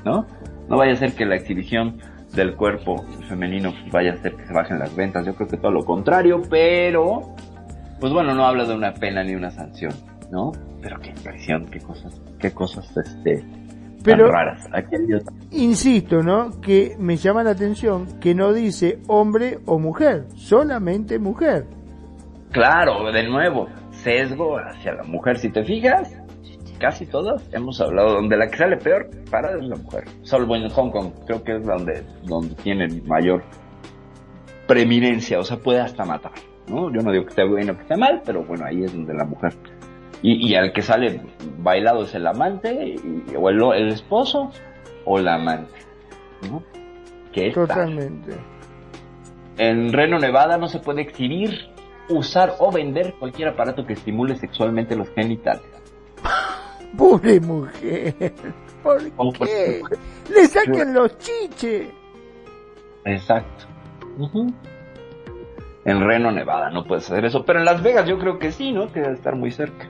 S2: ¿no? No vaya a ser que la exhibición del cuerpo femenino pues, vaya a hacer que se bajen las ventas. Yo creo que todo lo contrario, pero pues bueno, no habla de una pena ni una sanción, ¿no? pero qué impresión, qué cosas, qué cosas este pero, raras.
S3: Insisto, ¿no? Que me llama la atención que no dice hombre o mujer, solamente mujer.
S2: Claro, de nuevo, sesgo hacia la mujer. Si te fijas, casi todos hemos hablado donde la que sale peor para es la mujer. Solo en Hong Kong, creo que es donde, donde tiene mayor preeminencia, o sea, puede hasta matar. ¿no? Yo no digo que esté bueno o que esté mal, pero bueno, ahí es donde la mujer y, y al que sale bailado es el amante, o el, esposo, o la amante. ¿no? ¿Qué
S3: Totalmente.
S2: En Reno, Nevada no se puede exhibir, usar o vender cualquier aparato que estimule sexualmente los genitales.
S3: Pobre mujer. ¿Por qué? Le saquen los chiches.
S2: Exacto. En Reno, Nevada no puedes hacer eso, pero en Las Vegas yo creo que sí, ¿no? Que debe estar muy cerca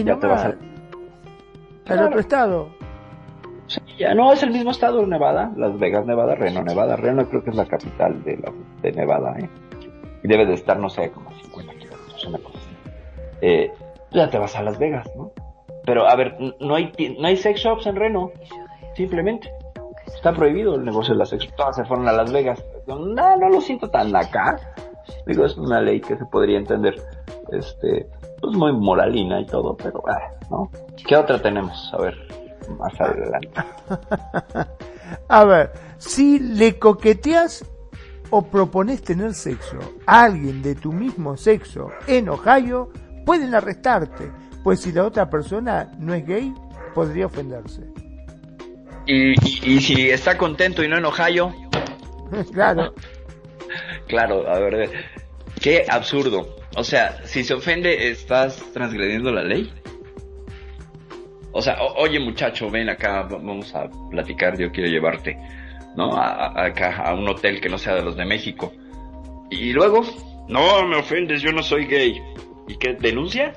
S3: ya te vas al... otro estado.
S2: Sí, ya no, es el mismo estado, Nevada, Las Vegas, Nevada, Reno, Nevada. Reno creo que es la capital de, la, de Nevada, ¿eh? Y debe de estar, no sé, como 50 kilómetros, una cosa así. Eh, ya te vas a Las Vegas, ¿no? Pero, a ver, no hay, no hay sex shops en Reno, simplemente. Está prohibido el negocio de las sex shops. Todas se fueron a Las Vegas. No, no lo siento tan acá. Digo, es una ley que se podría entender. Este, pues muy moralina y todo, pero ah, ¿no? ¿Qué otra tenemos? A ver, más adelante.
S3: a ver, si le coqueteas o propones tener sexo a alguien de tu mismo sexo en Ohio, pueden arrestarte pues si la otra persona no es gay, podría ofenderse.
S2: Y, y, si está contento y no en Ohio.
S3: claro.
S2: Claro, a ver, qué absurdo. O sea, si se ofende, ¿estás transgrediendo la ley? O sea, oye muchacho, ven acá, vamos a platicar, yo quiero llevarte, ¿no? A, acá, a un hotel que no sea de los de México. Y luego, no, me ofendes, yo no soy gay. ¿Y qué? ¿Denuncia?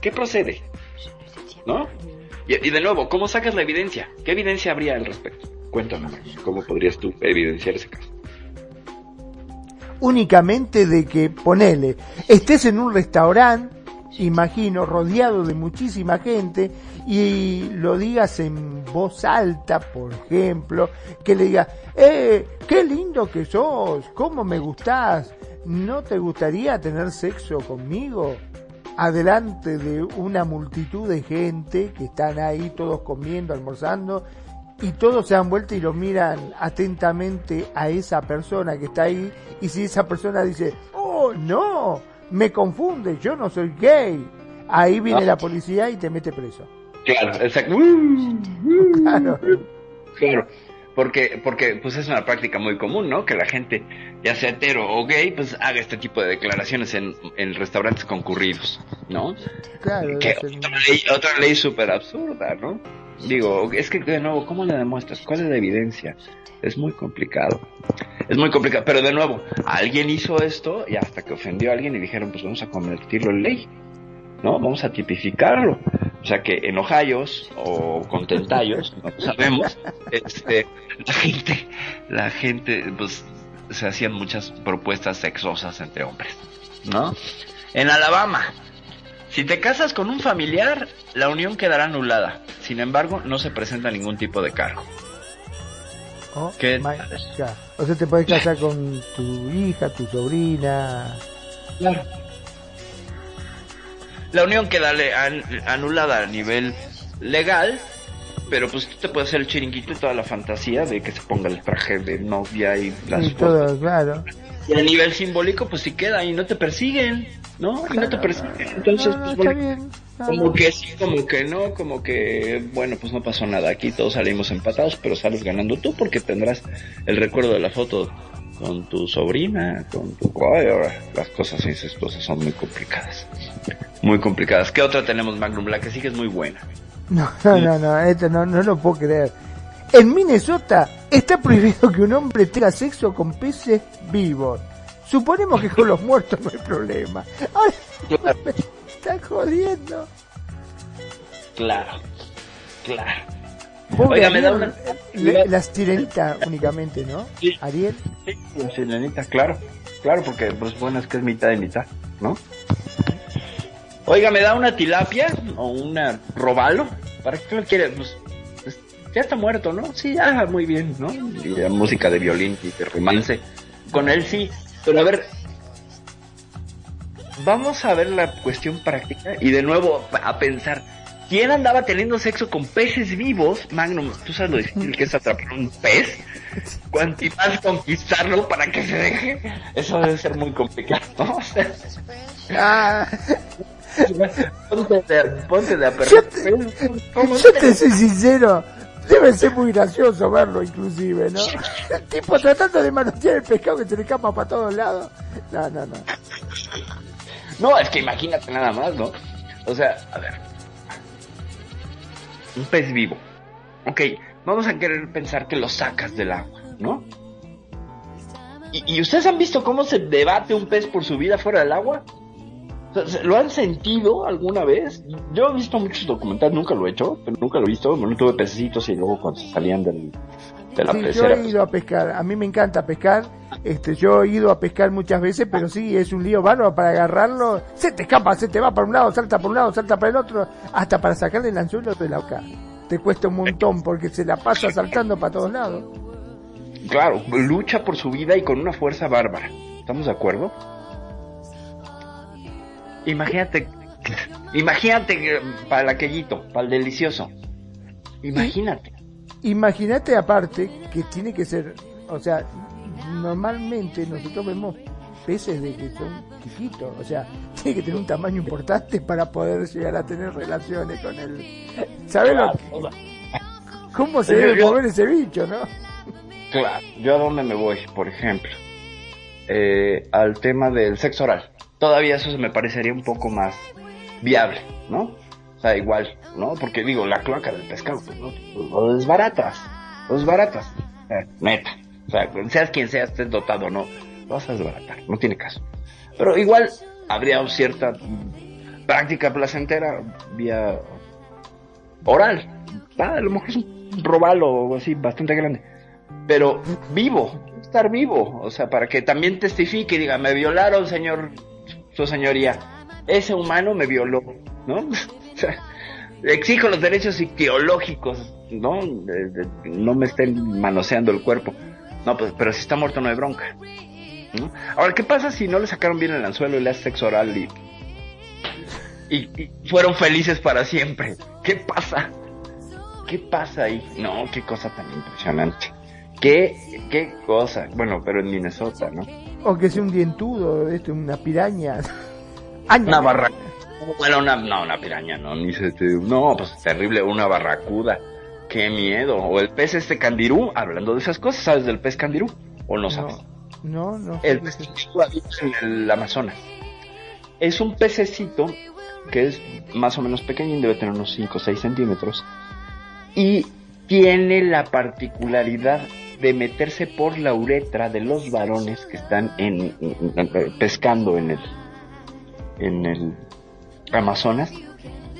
S2: ¿Qué procede? ¿No? Y, de nuevo, ¿cómo sacas la evidencia? ¿Qué evidencia habría al respecto? Cuéntame, ¿cómo podrías tú evidenciar ese caso?
S3: Únicamente de que, ponele, estés en un restaurante, imagino, rodeado de muchísima gente, y lo digas en voz alta, por ejemplo, que le digas, ¡eh, qué lindo que sos! ¿Cómo me gustás? ¿No te gustaría tener sexo conmigo? Adelante de una multitud de gente que están ahí todos comiendo, almorzando, y todos se dan vuelta y lo miran atentamente a esa persona que está ahí, y si esa persona dice, oh no, me confunde, yo no soy gay, ahí viene ah. la policía y te mete preso.
S2: Claro, exacto. claro. Claro porque, porque pues es una práctica muy común, ¿no? Que la gente, ya sea hetero o gay, pues haga este tipo de declaraciones en, en restaurantes concurridos, ¿no?
S3: Claro.
S2: Que otra ley, otra ley súper absurda, ¿no? Digo, es que de nuevo, ¿cómo le demuestras? ¿Cuál es la evidencia? Es muy complicado. Es muy complicado. Pero de nuevo, alguien hizo esto y hasta que ofendió a alguien y dijeron, pues vamos a convertirlo en ley. ¿No? Vamos a tipificarlo. O sea que en Ojayos o Contentayos, no sabemos, este, la gente, la gente, pues se hacían muchas propuestas sexosas entre hombres, ¿no? En Alabama, si te casas con un familiar, la unión quedará anulada. Sin embargo, no se presenta ningún tipo de cargo.
S3: Oh, o sea, te puedes casar con tu hija, tu sobrina.
S2: Claro la unión queda anulada a nivel legal, pero pues tú te puedes hacer el chiringuito y toda la fantasía de que se ponga el traje de novia y las
S3: todo, claro.
S2: Y a nivel simbólico, pues sí queda y no te persiguen, ¿no? Y no te persiguen. Entonces, pues como que sí, como que no, como que, bueno, pues no pasó nada. Aquí todos salimos empatados, pero sales ganando tú porque tendrás el recuerdo de la foto con tu sobrina, con tu... las cosas incestuosas son muy complicadas. Muy complicadas. ¿Qué otra tenemos, Magnum? La que sí que es muy buena.
S3: No, no, no, no, esto no, no lo puedo creer. En Minnesota está prohibido que un hombre tenga sexo con peces vivos. Suponemos que con los muertos no hay problema. Ay, me está jodiendo.
S2: Claro, claro.
S3: Oiga, me da una... la sirenita únicamente, ¿no?
S2: Sí.
S3: Ariel.
S2: Sí, la sirenita, claro. Claro, porque pues bueno, es que es mitad y mitad, ¿no? Oiga, ¿me da una tilapia o una robalo? ¿Para qué lo quiere? Pues, pues, ya está muerto, ¿no? Sí, ya, muy bien, ¿no? Y la música de violín y de romance. Con él sí. Pero a ver, vamos a ver la cuestión práctica y de nuevo a pensar ¿Quién andaba teniendo sexo con peces vivos? Magnum, ¿tú sabes lo difícil que es atrapar un pez? ¿Cuánto más conquistarlo para que se deje? Eso debe ser muy complicado, ¿no?
S3: ah.
S2: ponte de, ponte de
S3: yo te, yo te soy sincero, debe ser muy gracioso verlo inclusive, ¿no? El tipo tratando de manotear el pescado que se le escapa para todos lados. No, no, no.
S2: No, es que imagínate nada más, ¿no? O sea, a ver, un pez vivo. Ok, vamos a querer pensar que lo sacas del agua, ¿no? ¿Y, ustedes han visto cómo se debate un pez por su vida fuera del agua? ¿Lo han sentido alguna vez? Yo he visto muchos documentales, nunca lo he hecho, pero nunca lo he visto. no tuve pececitos y luego cuando salían del, de la
S3: sí, Yo he ido a pescar, a mí me encanta pescar. Este, yo he ido a pescar muchas veces, pero sí, es un lío bárbaro para agarrarlo. Se te escapa, se te va para un lado, salta por un lado, salta para el otro, hasta para sacarle el anzuelo de la boca. Te cuesta un montón porque se la pasa saltando para todos lados.
S2: Claro, lucha por su vida y con una fuerza bárbara. ¿Estamos de acuerdo? Imagínate, imagínate para el aquellito, para el delicioso. Imagínate.
S3: Imagínate aparte que tiene que ser, o sea, normalmente nosotros vemos peces de que son chiquitos, o sea, tiene que tener un tamaño importante para poder llegar a tener relaciones con él. ¿Sabes lo que- cómo se debe mover ese bicho, no?
S2: Claro, yo a dónde me voy, por ejemplo, Eh, al tema del sexo oral. Todavía eso se me parecería un poco más viable, ¿no? O sea, igual, ¿no? Porque digo, la cloaca del pescado, pues, ¿no? Lo desbaratas, lo desbaratas, Eh, neta. O sea, seas quien seas, estés dotado o no, lo vas a desbaratar, no tiene caso. Pero igual habría cierta práctica placentera vía oral. Ah, a lo mejor es un robalo o así bastante grande. Pero vivo, estar vivo. O sea, para que también testifique y diga, me violaron, señor, su señoría. Ese humano me violó, ¿no? O sea, exijo los derechos ideológicos, ¿no? De- de- no me estén manoseando el cuerpo. No, pues, pero si está muerto no hay bronca. ¿no? Ahora, ¿qué pasa si no le sacaron bien el anzuelo y le hace sexo oral y, y, y fueron felices para siempre? ¿Qué pasa? ¿Qué pasa ahí? No, qué cosa tan impresionante. ¿Qué, qué cosa? Bueno, pero en Minnesota, ¿no?
S3: O que sea un dientudo, este, una piraña. Aña.
S2: Una barracuda. Bueno, una, no, una piraña, no, ni se te- No, pues terrible, una barracuda. Qué miedo. O el pez este candirú, hablando de esas cosas, ¿sabes del pez candirú? ¿O no sabes?
S3: No, no. no.
S2: El pez candirú habita en el Amazonas. Es un pececito que es más o menos pequeño, debe tener unos 5 o 6 centímetros. Y tiene la particularidad de meterse por la uretra de los varones que están en, en- en- pescando en el, en el Amazonas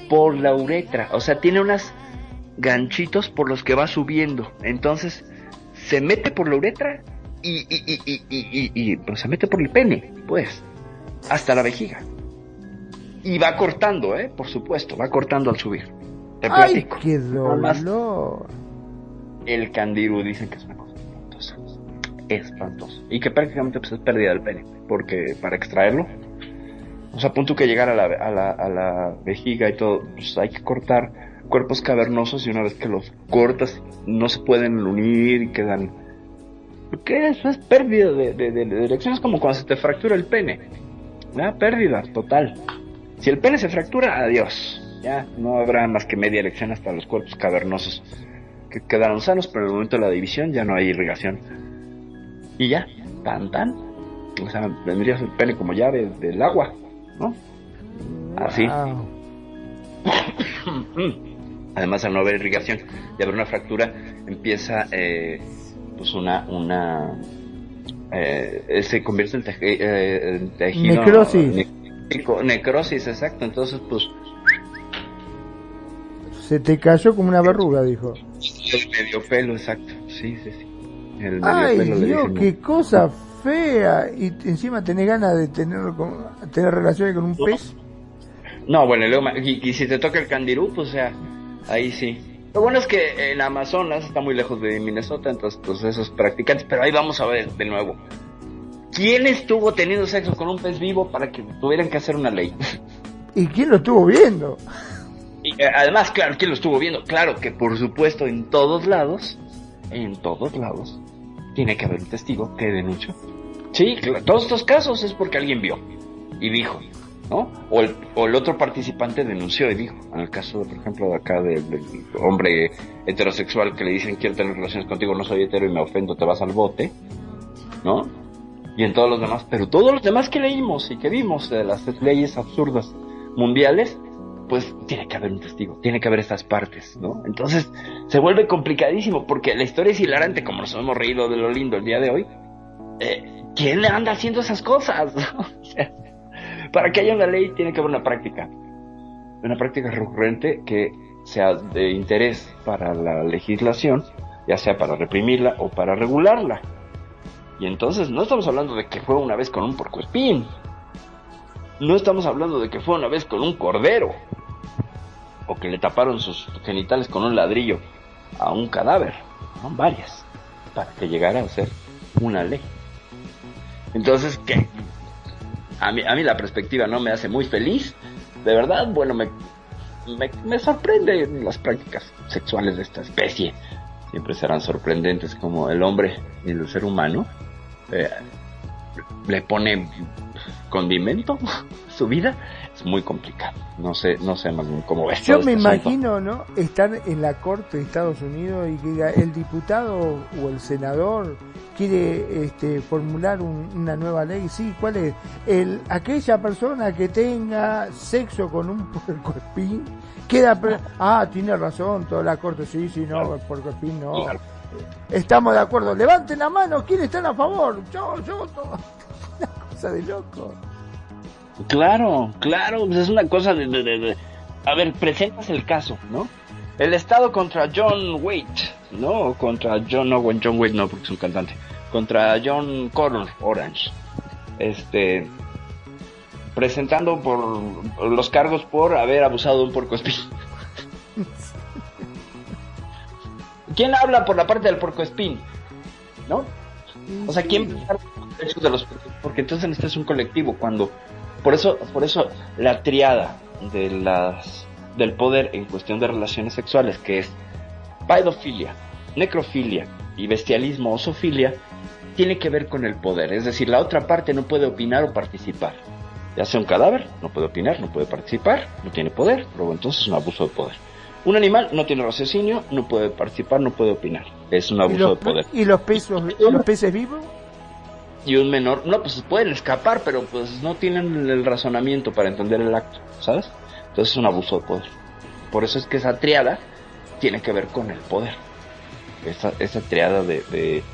S2: por la uretra. O sea, tiene unos ganchitos por los que va subiendo. Entonces, se mete por la uretra y, y, y, y, y, y- y, pues, se mete por el pene, pues, hasta la vejiga. Y va cortando, ¿eh? Por supuesto, va cortando al subir. Te
S3: ¡Ay,
S2: platico.
S3: qué
S2: Nomás
S3: dolor!
S2: el candiru dicen que es una cosa espantosa. Espantoso. Y que prácticamente pues, es pérdida del pene. Porque para extraerlo, o sea, a punto que llegar a la, a la, a la vejiga y todo, pues hay que cortar cuerpos cavernosos y una vez que los cortas no se pueden unir y quedan... ¿Qué eso es pérdida de, de, de, de erección? Es como cuando se te fractura el pene. ¿Ya? Pérdida total. Si el pene se fractura, adiós. Ya no habrá más que media erección hasta los cuerpos cavernosos que quedaron sanos, pero en el momento de la división ya no hay irrigación. Y ya, tan tan. O sea, vendrías el pene como llave del agua, ¿no? Así.
S3: Wow.
S2: Además, al no haber irrigación y haber una fractura, empieza eh, pues una una eh, se convierte en, teje- eh, en tejido
S3: Necrosis.
S2: necrosis, exacto. Entonces, pues
S3: Se te cayó como una verruga, dijo.
S2: el medio pelo, exacto. Sí, sí, sí. El medio
S3: Ay,
S2: pelo
S3: Dios, qué cosa fea. Y encima tenés ganas de tener, con- tener relaciones con un pez.
S2: No, bueno, y, luego y, y si te toca el candirú, pues o sea, ahí sí. Lo bueno es que en Amazonas está muy lejos de Minnesota, entonces pues esos practicantes, pero ahí vamos a ver de nuevo. ¿Quién estuvo teniendo sexo con un pez vivo para que tuvieran que hacer una ley?
S3: ¿Y quién lo estuvo viendo?
S2: Y eh, además, claro, ¿quién lo estuvo viendo? Claro que por supuesto en todos lados, en todos lados, tiene que haber un testigo que denunció. Sí, todos estos casos es porque alguien vio y dijo, ¿no? O el, otro participante denunció y dijo. En el caso, por ejemplo, de acá del, del hombre heterosexual que le dicen quiero tener relaciones contigo, no soy hetero y me ofendo, te vas al bote, ¿no? Y en todos los demás, pero todos los demás que leímos y que vimos de las leyes absurdas mundiales, pues tiene que haber un testigo, tiene que haber estas partes, ¿no? Entonces se vuelve complicadísimo porque la historia es hilarante, como nos hemos reído de lo lindo el día de hoy. Eh, ¿Quién le anda haciendo esas cosas? Para que haya una ley tiene que haber una práctica, una práctica recurrente que sea de interés para la legislación, ya sea para reprimirla o para regularla. Y entonces no estamos hablando de que fue una vez con un porcoespín, no estamos hablando de que fue una vez con un cordero. O que le taparon sus genitales con un ladrillo a un cadáver. Son varias. Para que llegara a ser una ley. Entonces, ¿qué? A mí, a mí la perspectiva no me hace muy feliz. De verdad, bueno, me, me, me sorprende las prácticas sexuales de esta especie. Siempre serán sorprendentes como el hombre y el ser humano. Eh, le pone condimento su vida, es muy complicado. No sé, no sé más bien cómo ves.
S3: Yo me
S2: este asunto.
S3: imagino, ¿no? Estar en la corte de Estados Unidos y que diga, el diputado o el senador quiere este, formular un- una nueva ley. Sí, ¿cuál es? El, aquella persona que tenga sexo con un puercoespín queda... pre- ah, tiene razón, toda la corte, sí, sí, no, el puercoespín no.
S2: Claro.
S3: Estamos de acuerdo. Levanten la mano, ¿quiénes están a favor? Yo, yo, todo. Una cosa de loco.
S2: Claro, claro, pues es una cosa de, de- de- A ver, presentas el caso, ¿no? El Estado contra John Waite, ¿no? Contra John, no, bueno, John Waite no, porque es un cantante. Contra John Connor Orange. Este... Presentando por los cargos por haber abusado de un puercoespín. ¿Quién habla por la parte del puercoespín? ¿No? O sea, ¿quién piensa los derechos de los porque entonces este es un colectivo cuando por eso por eso la triada de las del poder en cuestión de relaciones sexuales que es pedofilia, necrofilia y bestialismo o tiene que ver con el poder, es decir, la otra parte no puede opinar o participar. Ya sea un cadáver, no puede opinar, no puede participar, no tiene poder, luego entonces es un abuso de poder. Un animal no tiene raciocinio, no puede participar, no puede opinar. Es un
S3: ¿Y
S2: abuso de poder.
S3: ¿Y los, pesos, y los peces vivos?
S2: Y un menor, no, pues pueden escapar, pero pues no tienen el razonamiento para entender el acto, ¿sabes? Entonces es un abuso de poder. Por eso es que esa triada tiene que ver con el poder. Esa, esa triada de, de,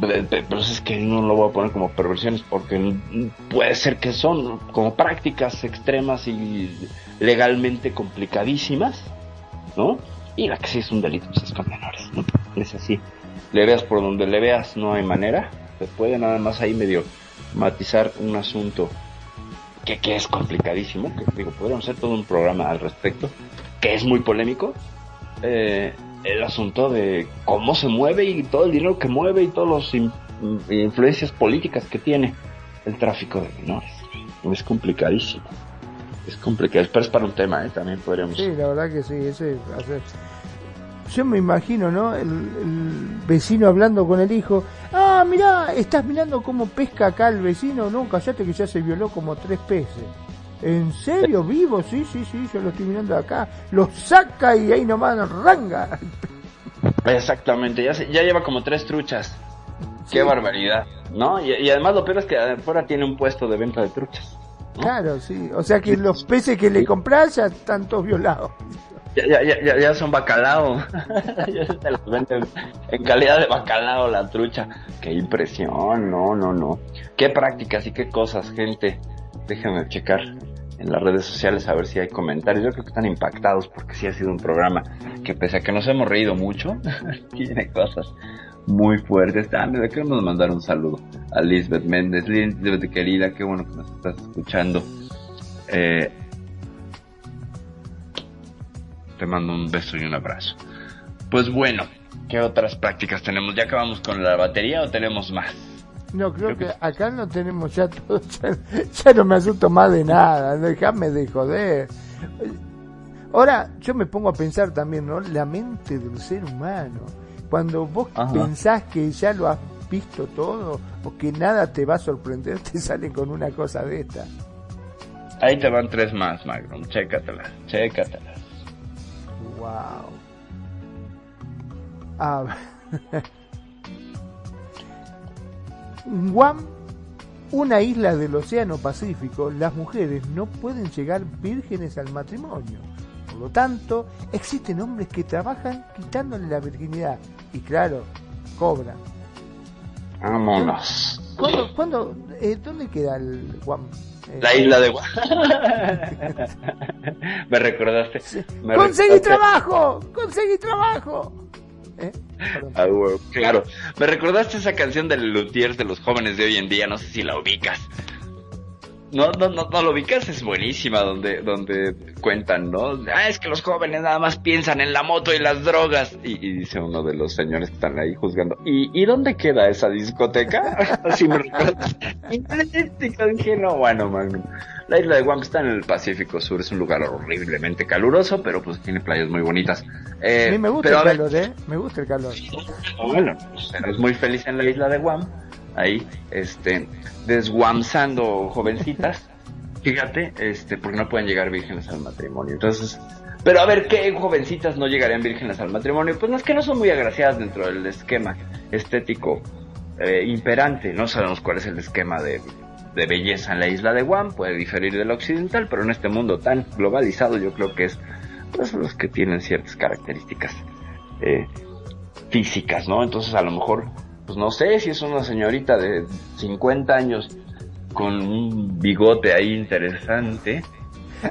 S2: de- pero es que no lo voy a poner como perversiones porque puede ser que son como prácticas extremas y legalmente complicadísimas, ¿no? Y la que sí es un delito pues es con menores, ¿no? Es así le veas por donde le veas, no hay manera. Se puede nada más ahí medio matizar un asunto que, que es complicadísimo, que digo, podríamos hacer todo un programa al respecto, que es muy polémico. Eh, el asunto de cómo se mueve y todo el dinero que mueve y todas las in- influencias políticas que tiene el tráfico de menores. Es complicadísimo. Es complicado, pero es para un tema, ¿eh? también podríamos...
S3: Sí, la verdad que sí, ese hacer. Yo me imagino, ¿no? El, el vecino hablando con el hijo. Ah, mirá, estás mirando cómo pesca acá el vecino. No, callate que ya se violó como tres peces. ¿En serio? ¿Vivo? Sí, sí, sí, yo lo estoy mirando acá. Lo saca y ahí nomás ranga.
S2: Exactamente, ya, se- ya lleva como tres truchas. Qué barbaridad, ¿no? Y, y además lo peor es que afuera tiene un puesto de venta de truchas. ¿no?
S3: Claro, sí. O sea que los peces que le compras ya están todos violados.
S2: Ya, ya, ya, ya- son bacalao. ya se te los venden en calidad de bacalao la trucha. Qué impresión, no, no, no. Qué prácticas y qué cosas, gente. Déjenme checar en las redes sociales a ver si hay comentarios. Yo creo que están impactados porque sí ha sido un programa que pese a que nos hemos reído mucho, tiene cosas muy fuertes. Ah, me queremos mandar un saludo a Lisbeth Méndez. Lisbeth querida, qué bueno que nos estás escuchando. Eh, te mando un beso y un abrazo. Pues bueno, ¿qué otras prácticas tenemos? ¿Ya acabamos con la batería o tenemos más?
S3: No, creo
S2: Creo
S3: que acá no tenemos ya todo, ya, ya no me asusto más de nada, déjame de joder. Ahora, yo me pongo a pensar también, ¿no? La mente del ser humano. Cuando vos
S2: Ajá.
S3: pensás que ya lo has visto todo o que nada te va a sorprender, te salen con una cosa de esta.
S2: Ahí te van tres más, Magnum. Chécatelas, chécatelas.
S3: Wow. Ah, Guam, una isla del Océano Pacífico, las mujeres no pueden llegar vírgenes al matrimonio. Por lo tanto, existen hombres que trabajan quitándole la virginidad. Y claro, cobran.
S2: Vámonos.
S3: ¿Cuándo, cuándo, eh, ¿Dónde queda el Guam?
S2: La isla de Me recordaste. Me
S3: ¡Conseguí
S2: recordaste-
S3: trabajo! ¡Conseguí trabajo! ¿Eh?
S2: Ah, claro. Me recordaste esa canción de Luthiers de los jóvenes de hoy en día, no sé si la ubicas. No, no, no, no lo ubicas, es buenísima donde, donde cuentan, ¿no? Ah, es que los jóvenes nada más piensan en la moto y las drogas. Y, y dice uno de los señores que están ahí juzgando, ¿y, ¿y dónde queda esa discoteca? Así me recuerdas. Dije, no, bueno, Magnum. La isla de Guam está en el Pacífico Sur, es un lugar horriblemente caluroso, pero pues tiene playas muy bonitas. Eh,
S3: A mí me gusta
S2: pero
S3: el calor, ¿eh? Me gusta el calor.
S2: bueno, pues, eres muy feliz en la isla de Guam. Ahí, este, desguamzando jovencitas, fíjate, este, porque no pueden llegar vírgenes al matrimonio. Entonces, pero a ver, ¿qué jovencitas no llegarían vírgenes al matrimonio? Pues no es que no son muy agraciadas dentro del esquema estético eh, imperante. No sabemos cuál es el esquema de, de belleza en la isla de Guam, puede diferir del occidental, pero en este mundo tan globalizado yo creo que es pues, los que tienen ciertas características eh, físicas, ¿no? Entonces a lo mejor, pues no sé si es una señorita de 50 años con un bigote ahí interesante.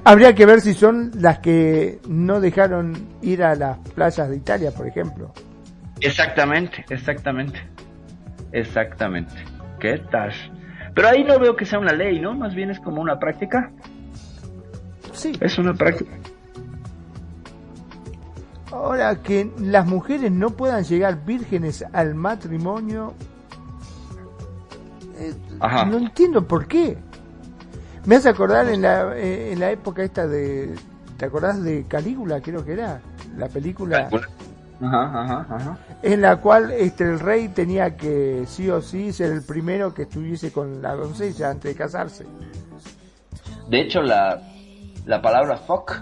S3: Habría que ver si son las que no dejaron ir a las playas de Italia, por ejemplo.
S2: Exactamente, exactamente. Exactamente. ¿Qué tal? Pero ahí no veo que sea una ley, ¿no? Más bien es como una práctica.
S3: Sí.
S2: Es una práctica.
S3: Ahora que las mujeres no puedan llegar vírgenes al matrimonio, eh, no entiendo por qué. Me hace acordar en la, eh, en la época esta de... ¿Te acordás de Calígula, creo que era? La película
S2: Ajá, ajá, ajá.
S3: en la cual este, el rey tenía que sí o sí ser el primero que estuviese con la doncella antes de casarse.
S2: De hecho, la, la palabra fuck,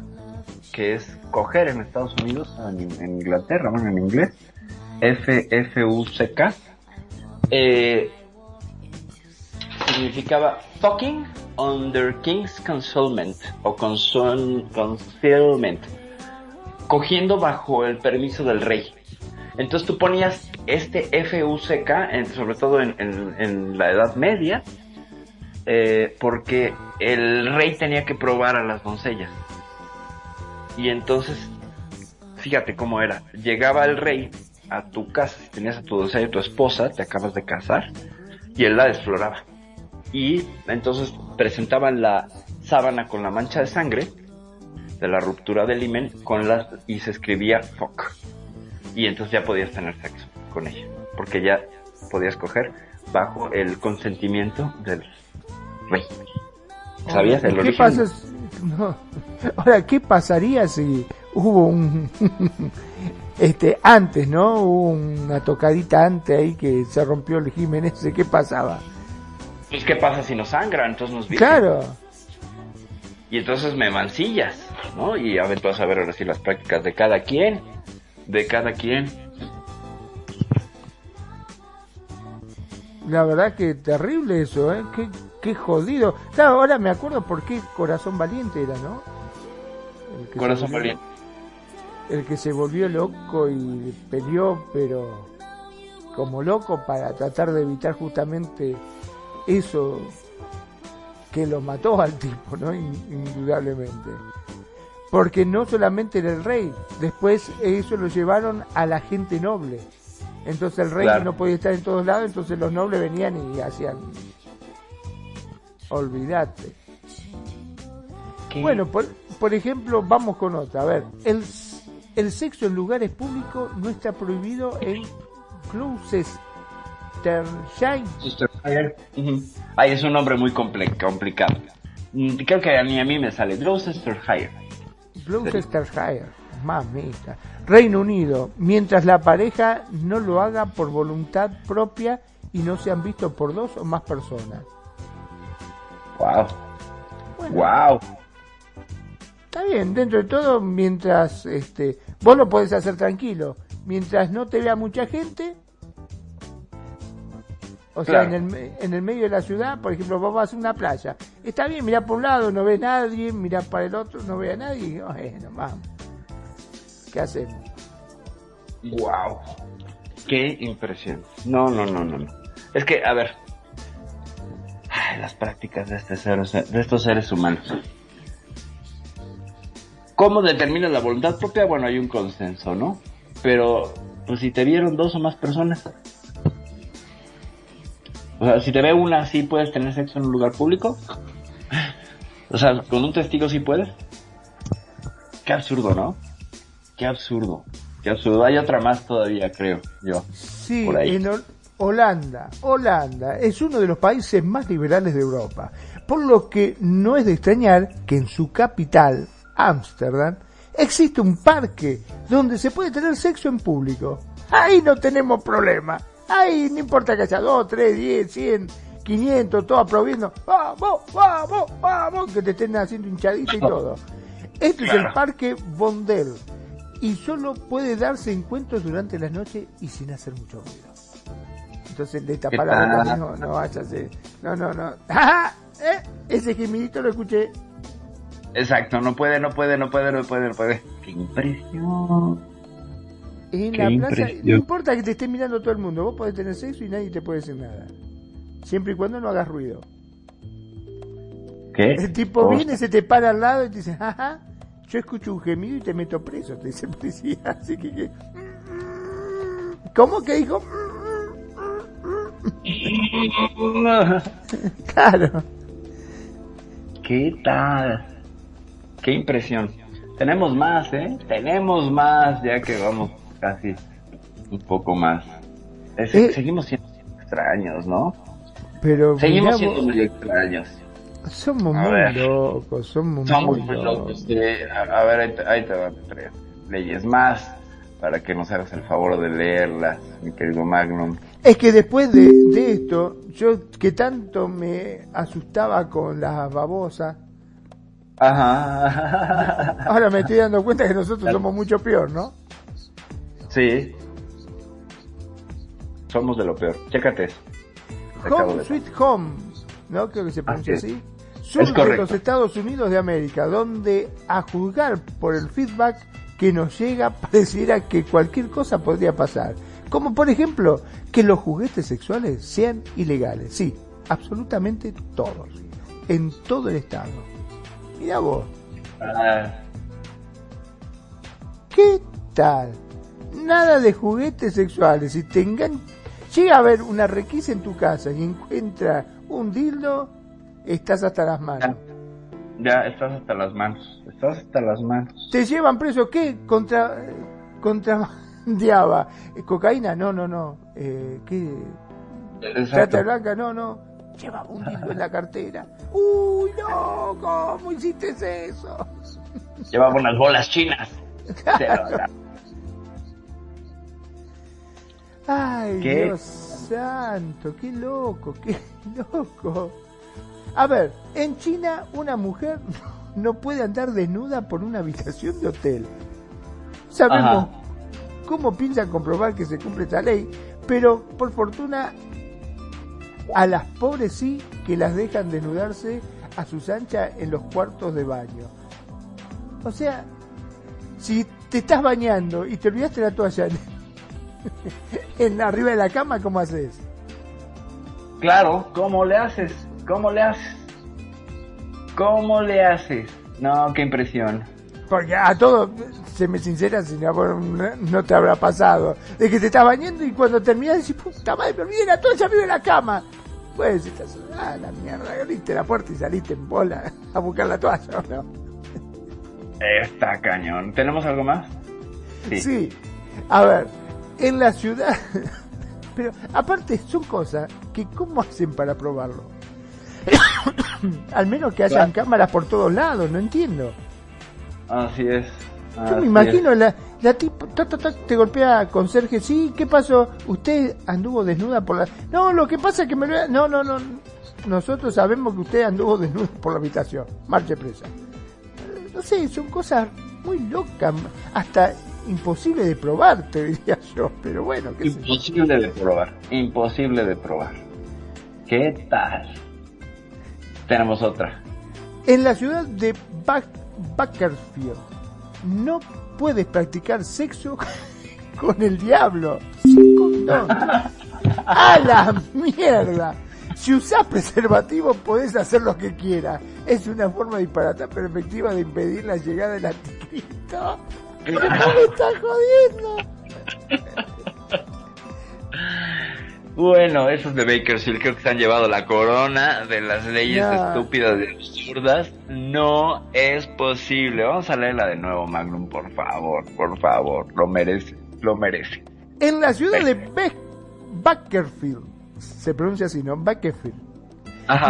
S2: que es coger en Estados Unidos, en, Inglaterra, bueno, en inglés, F-F-U-C-K, eh, significaba fucking under king's concealment o concealment, cogiendo bajo el permiso del rey. Entonces tú ponías este F-U-C-K, en- sobre todo en la Edad Media, eh, porque el rey tenía que probar a las doncellas. Y entonces, fíjate cómo era. Llegaba el rey a tu casa, si tenías a tu doncella y tu esposa, te acabas de casar, y él la desfloraba. Y entonces presentaban la sábana con la mancha de sangre de la ruptura del himen con las y se escribía fuck. Y entonces ya podías tener sexo con ella, porque ya podías coger bajo el consentimiento del rey. ¿Sabías el
S3: ¿Qué
S2: origen?
S3: pasa si- no. Ahora, ¿qué pasaría si hubo un... este, antes, ¿no? Hubo una tocadita antes ahí que se rompió el Jiménez, ¿qué pasaba?
S2: Pues qué pasa si no sangra, entonces nos virgen.
S3: Claro,
S2: Y entonces me mancillas, ¿no? Y a ver, tú vas a ver ahora sí las prácticas de cada quien, de cada quien.
S3: la verdad que terrible eso, ¿eh? Qué, qué jodido. Claro, ahora me acuerdo por qué Corazón Valiente era, ¿no? El que se
S2: Corazón
S3: volvió-
S2: valiente.
S3: El que se volvió loco y peleó, pero como loco para tratar de evitar justamente eso que lo mató al tipo, ¿no? In- Indudablemente. Porque no solamente era el rey, después eso lo llevaron a la gente noble. Entonces el rey
S2: Claro.
S3: no podía estar en todos lados, entonces los nobles venían y hacían... Olvídate.
S2: ¿Qué?
S3: Bueno, por, por ejemplo, vamos con otra. A ver, el, el sexo en lugares públicos no está prohibido en.
S2: Ujú. Ay, es un nombre muy comple- complicado. Mm, Creo que ni a mí me sale. Gloucestershire.
S3: Gloucestershire, mamita. Reino Unido, mientras la pareja no lo haga por voluntad propia y no sean vistos por dos o más personas.
S2: Wow.
S3: Bueno,
S2: Wow.
S3: está bien, dentro de todo, mientras este, vos lo podés hacer tranquilo, mientras no te vea mucha gente. O sea, en, el, en el medio de la ciudad, por ejemplo, vos vas a una playa. Está bien, mirá por un lado, no ves a nadie, mirá para el otro, no ve a nadie. Bueno, vamos. ¿Qué hacemos?
S2: Wow. Qué impresión. No, no, no, no, no. Es que, a ver. Las prácticas de, este ser- de estos seres humanos. ¿Cómo determina la voluntad propia? Bueno, hay un consenso, ¿no? Pero, pues si te vieron dos o más personas. O sea, si te ve una, ¿sí puedes tener sexo en un lugar público? O sea, con un testigo sí puedes. Qué absurdo, ¿no? Qué absurdo. Qué absurdo. Hay otra más todavía, creo yo.
S3: Sí,
S2: Por ahí.
S3: Holanda. Holanda es uno de los países más liberales de Europa, por lo que no es de extrañar que en su capital, Ámsterdam, existe un parque donde se puede tener sexo en público. Ahí no tenemos problema. Ay, no importa que haya 2, 3, 10, 100, 500, todo aplaudiendo. Vamos, vamos, vamos, que te estén haciendo hinchadita y todo. Este es el Parque Bondel y solo puede darse encuentros durante la noche y sin hacer mucho ruido. Entonces le tapa la boca, no, no vayas, no, no, no. ¿Eh? Ese gemidito lo escuché.
S2: Exacto, no puede, no puede, no puede, no puede, no puede. Qué impresión.
S3: En la plaza, no importa que te esté mirando todo el mundo, vos podés tener sexo y nadie te puede decir nada. Siempre y cuando no hagas ruido.
S2: ¿Qué?
S3: El tipo viene, se te para al lado y te dice, jaja, yo escucho un gemido y te meto preso, te dice el policía. Así que, ¿cómo que dijo? claro.
S2: ¿Qué tal? Qué impresión. Tenemos más, ¿eh? Tenemos más, ya que vamos casi un poco más. Eh. seguimos siendo extraños, ¿no?
S3: Pero
S2: seguimos siendo muy extraños.
S3: Somos muy locos, somos, muy, locos.
S2: a, ver, ahí te, van tres leyes más para que nos hagas el favor de leerlas, mi querido Magnum.
S3: Es que después de, de esto, yo que tanto me asustaba con las babosas,
S2: Ajá.
S3: Ahora me estoy dando cuenta que nosotros somos mucho peor, ¿no?
S2: Sí. Somos de lo peor. Chécate eso.
S3: Home Sweet Home, ¿no? Creo que se pronuncia así. Sur de los Estados Unidos de América, donde a juzgar por el feedback que nos llega pareciera que cualquier cosa podría pasar. Como por ejemplo, que los juguetes sexuales sean ilegales. Sí, absolutamente todos. En todo el estado. Mira vos. Ah. ¿Qué tal? Nada de juguetes sexuales. Si te llega a haber una requisa en tu casa y encuentra un dildo, estás hasta las manos.
S2: Ya, estás hasta las manos. Estás hasta las manos.
S3: ¿Te llevan preso qué? Contra. contra. Diaba. ¿Cocaína? No, no, no. Eh, ¿Qué? ¿Trata blanca? No, no. Llevaba un dildo en la cartera. ¡Uy, no! ¿Cómo hiciste eso?
S2: Llevaba unas bolas chinas.
S3: Ay, Dios santo, qué loco, qué loco. A ver, en China una mujer no puede andar desnuda por una habitación de hotel. Sabemos cómo piensan comprobar que se cumple esta ley, pero por fortuna a las pobres sí que las dejan desnudarse a sus anchas en los cuartos de baño. O sea, si te estás bañando y te olvidaste la toalla en, arriba de la cama, ¿cómo haces?
S2: Claro, ¿cómo le haces? ¿Cómo le haces? ¿Cómo le haces? No, qué impresión.
S3: Porque a todo, se me sincera, si no, no te habrá pasado. De que te estás bañando y cuando terminas decís, puta madre, me olvidé la toalla arriba de la cama. Pues estás, ah, la mierda, abriste la puerta y saliste en bola a buscar la toalla, ¿no?
S2: Está cañón. ¿Tenemos algo más?
S3: Sí. A ver, en la ciudad. Pero aparte son cosas que ¿cómo hacen para probarlo? Al menos que hayan cámaras por todos lados, no entiendo.
S2: Así es.
S3: Yo me imagino la, la tipo te golpea con Sergio, sí, ¿qué pasó? ¿Usted anduvo desnuda por la... No, lo que pasa es que me lo... No, no, no. Nosotros sabemos que usted anduvo desnuda por la habitación. Marche presa. No sé, son cosas muy locas. Hasta imposible de probar, te diría yo. Pero bueno,
S2: ¿qué Imposible de probar. Imposible de probar. ¿Qué tal? Tenemos otra.
S3: En la ciudad de Bakersfield no puedes practicar sexo con el diablo sin condón. ¡A la mierda! Si usas preservativo podés hacer lo que quieras. Es una forma disparata pero efectiva de impedir la llegada del anticristo. ¿Qué me estás jodiendo?
S2: Bueno, esos de Bakersfield creo que se han llevado la corona de las leyes estúpidas y absurdas. No es posible. Vamos a leerla de nuevo, Magnum, por favor, por favor. Lo merece, lo merece.
S3: En la ciudad de Bakersfield, se pronuncia así, ¿no? Bakersfield.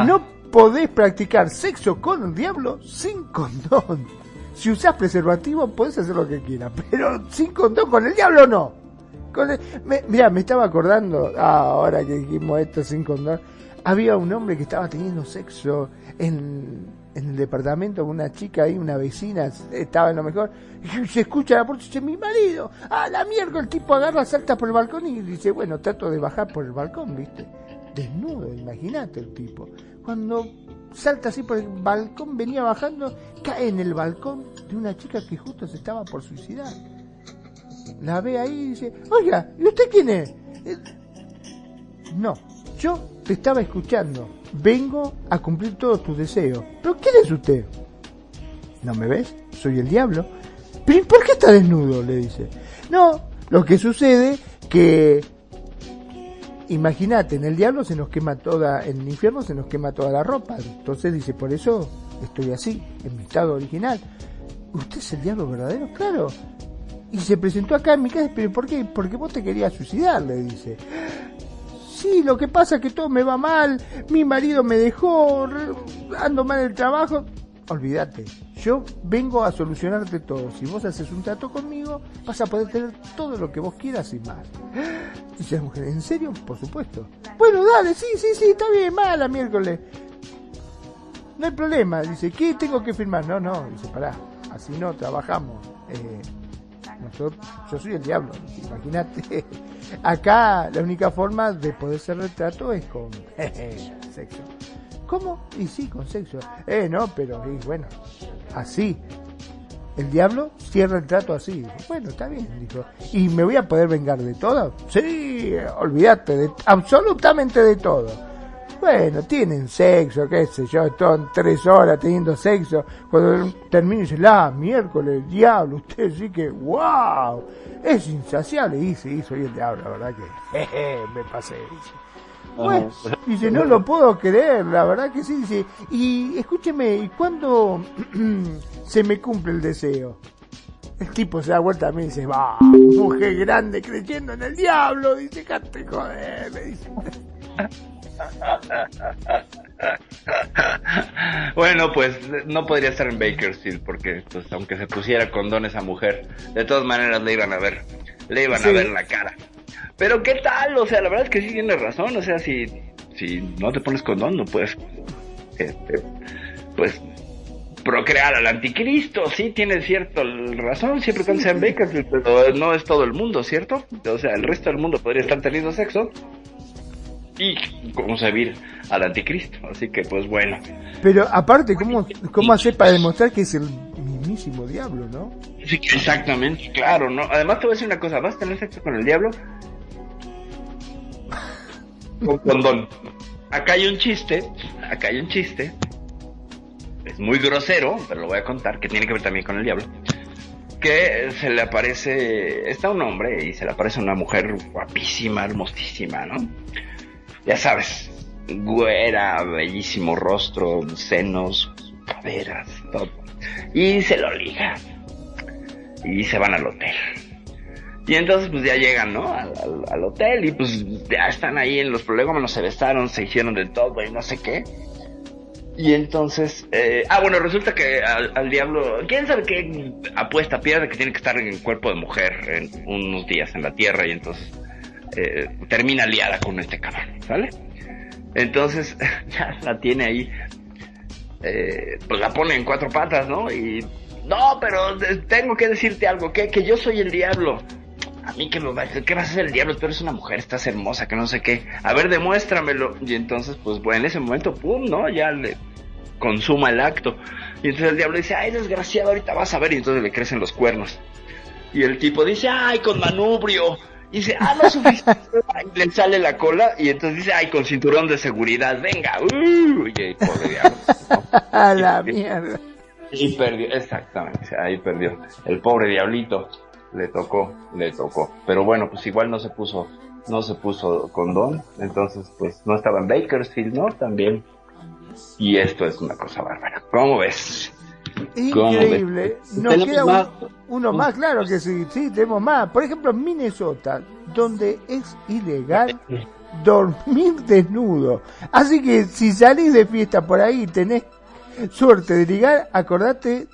S3: No podés practicar sexo con un diablo sin condón. Si usás preservativo, podés hacer lo que quieras, pero sin condón con el diablo no. Me, mira, me estaba acordando, ah, ahora que dijimos esto sin condón, había un hombre que estaba teniendo sexo en, en el departamento con una chica ahí, una vecina, estaba en lo mejor, y se escucha la puerta y dice, mi marido, a la mierda, el tipo agarra, salta por el balcón y dice, bueno, trato de bajar por el balcón, viste, desnudo, imagínate el tipo. Cuando salta así por el balcón, venía bajando, cae en el balcón de una chica que justo se estaba por suicidar. La ve ahí y dice, oiga, ¿y usted quién es? Eh, no, yo te estaba escuchando. Vengo a cumplir todos tus deseos. ¿Pero quién es usted? ¿No me ves? Soy el diablo. ¿Pero por qué está desnudo? Le dice. No, lo que sucede que imagínate, en el diablo se nos quema toda, en el infierno se nos quema toda la ropa. Entonces dice, por eso estoy así, en mi estado original. ¿Usted es el diablo verdadero? Claro. Y se presentó acá en mi casa, pero ¿por qué? Porque vos te querías suicidar, le dice. Sí, lo que pasa es que todo me va mal, mi marido me dejó, ando mal el trabajo. Olvídate, yo vengo a solucionarte todo. Si vos haces un trato conmigo, vas a poder tener todo lo que vos quieras y más. Dice la mujer, ¿en serio? Por supuesto. Bueno, dale, sí, sí, sí, está bien, mala miércoles. No hay problema, dice, ¿qué tengo que firmar? No, no, dice, pará, así no trabajamos. Eh, yo soy el diablo, imagínate. Acá la única forma de poder ser retrato es con sexo. ¿Cómo? Y sí, con sexo. Eh, no, pero bueno, así. El diablo cierra el trato así. Bueno, está bien, dijo. ¿Y me voy a poder vengar de todo? Sí, olvídate de absolutamente de todo. Bueno, tienen sexo, qué sé yo, están tres horas teniendo sexo. Cuando termino dice, la miércoles, diablo, usted sí que, wow, es insaciable. Y sí, soy el diablo, la verdad que, jeje, me pasé, dice. Bueno, dice, no lo puedo creer, la verdad que sí, dice, y escúcheme, ¿y cuándo se me cumple el deseo? El tipo se da vuelta a mí y dice, va, mujer grande creyendo en el diablo, dice, cante joder, le dice.
S2: bueno, pues no podría estar en Bakersfield porque pues aunque se pusiera condón esa mujer, de todas maneras le iban a ver, le iban a ver la cara. Pero qué tal, o sea, la verdad es que sí tienes razón, o sea, si, si no te pones condón no puedes, este, pues procrear al anticristo, sí tiene cierto razón, siempre cuando sea en Bakersfield, pero no es todo el mundo, ¿cierto? O sea, el resto del mundo podría estar teniendo sexo y concebir al anticristo. Así que, pues bueno.
S3: Pero aparte, ¿cómo, cómo hacer para demostrar que es el mismísimo diablo, no?
S2: Sí, exactamente, claro, ¿no? Además, te voy a decir una cosa: vas a tener sexo con el diablo. Con condón. Acá hay un chiste, acá hay un chiste. Es muy grosero, pero lo voy a contar, que tiene que ver también con el diablo que se le aparece, está un hombre y se le aparece una mujer guapísima, hermosísima, ¿no? Ya sabes, güera, bellísimo rostro, senos, caderas, todo. Y se lo liga. Y se van al hotel. Y entonces pues ya llegan, ¿no? Al, hotel y pues ya están ahí en los problemas, se besaron, se hicieron de todo y no sé qué. Y entonces, eh, ah, bueno, resulta que al, diablo, ¿quién sabe qué apuesta pierde que tiene que estar en el cuerpo de mujer en unos días en la tierra y entonces eh, termina liada con este cabrón, ¿sale? Entonces ya la tiene ahí, eh, pues la pone en cuatro patas, ¿no? Y no, pero tengo que decirte algo, que, que yo soy el diablo. A mí que me va, ¿qué vas a hacer el diablo? Tú eres una mujer, estás hermosa, que no sé qué. A ver, demuéstramelo. Y entonces, pues bueno, en ese momento, pum, ¿no? Ya le consuma el acto. Y entonces el diablo dice, ay, desgraciado, ahorita vas a ver. Y entonces le crecen los cuernos. Y el tipo dice, ay, con manubrio. Y dice, ah, no suficiente. le sale la cola y entonces dice, ay, con cinturón de seguridad, venga. Uy, pobre diablo.
S3: A la mierda.
S2: Y perdió, exactamente, ahí perdió. El pobre diablito le tocó, le tocó. Pero bueno, pues igual no se puso, no se puso condón, entonces pues no estaba en Bakersfield, ¿no? También. Y esto es una cosa bárbara. ¿Cómo ves?
S3: Increíble. Nos queda uno más, claro que sí, sí, tenemos más. Por ejemplo, en Minnesota, donde es ilegal dormir desnudo. Así que si salís de fiesta por ahí y tenés suerte de ligar, acordate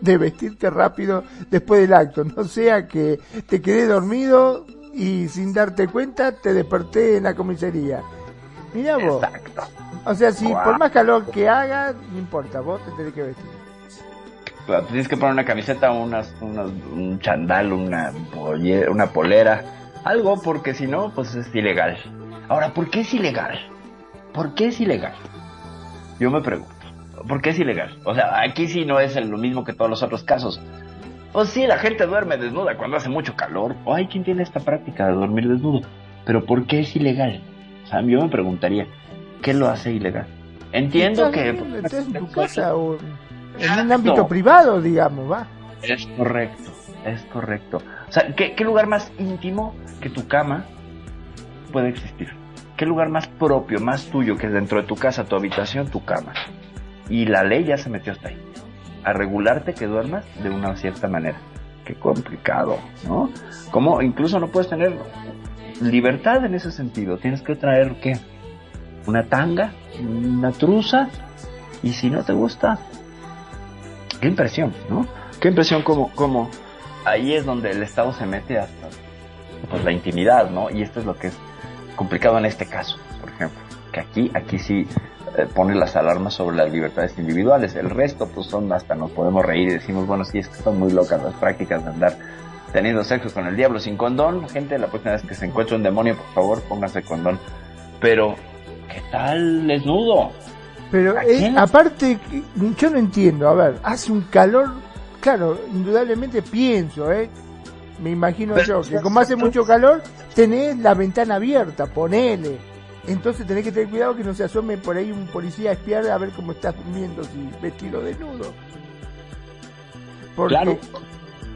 S3: de vestirte rápido después del acto. No sea que te quedes dormido y sin darte cuenta te desperté en la comisaría. Mira vos.
S2: Exacto.
S3: O sea, si por más calor que haga, no importa, vos te tenés que vestir.
S2: Tienes que poner una camiseta, unas, unas- un chandal, una, una polera, algo, porque si no, pues es ilegal. Ahora, ¿por qué es ilegal? ¿Por qué es ilegal? Yo me pregunto, ¿por qué es ilegal? O sea, aquí sí no es el- lo mismo que todos los otros casos. Pues sí, la gente duerme desnuda cuando hace mucho calor. O hay quien tiene esta práctica de dormir desnudo. Pero ¿por qué es ilegal? O sea, yo me preguntaría, ¿qué lo hace ilegal? Entiendo que...
S3: estás en tu casa o en un ámbito privado, digamos, va.
S2: Es correcto, es correcto. O sea, ¿qué, qué lugar más íntimo que tu cama puede existir? ¿Qué lugar más propio, más tuyo que dentro de tu casa, tu habitación, tu cama? Y la ley ya se metió hasta ahí. A regularte que duermas de una cierta manera. Qué complicado, ¿no? Como incluso no puedes tener libertad en ese sentido. Tienes que traer, ¿qué? Una tanga, una truza, y si no te gusta, qué impresión, ¿no? Qué impresión como, como ahí es donde el Estado se mete hasta pues, la intimidad, ¿no? Y esto es lo que es complicado en este caso, por ejemplo, que aquí, aquí sí eh, pone las alarmas sobre las libertades individuales, el resto pues son hasta nos podemos reír y decimos, bueno, sí, es que son muy locas las prácticas de andar teniendo sexo con el diablo sin condón, gente, la próxima vez que se encuentre un demonio, por favor, póngase condón, pero, ¿qué tal desnudo?
S3: Pero
S2: ¿A
S3: eh, aparte, que- yo no entiendo, a ver, hace un calor, claro, indudablemente pienso, ¿eh? Me imagino
S2: Pero-
S3: yo, que como hace mucho calor, tenés la ventana abierta, ponele. Entonces tenés que tener cuidado que no se asome por ahí un policía a espiar a ver cómo estás durmiendo si vestido desnudo. Porque
S2: Claro.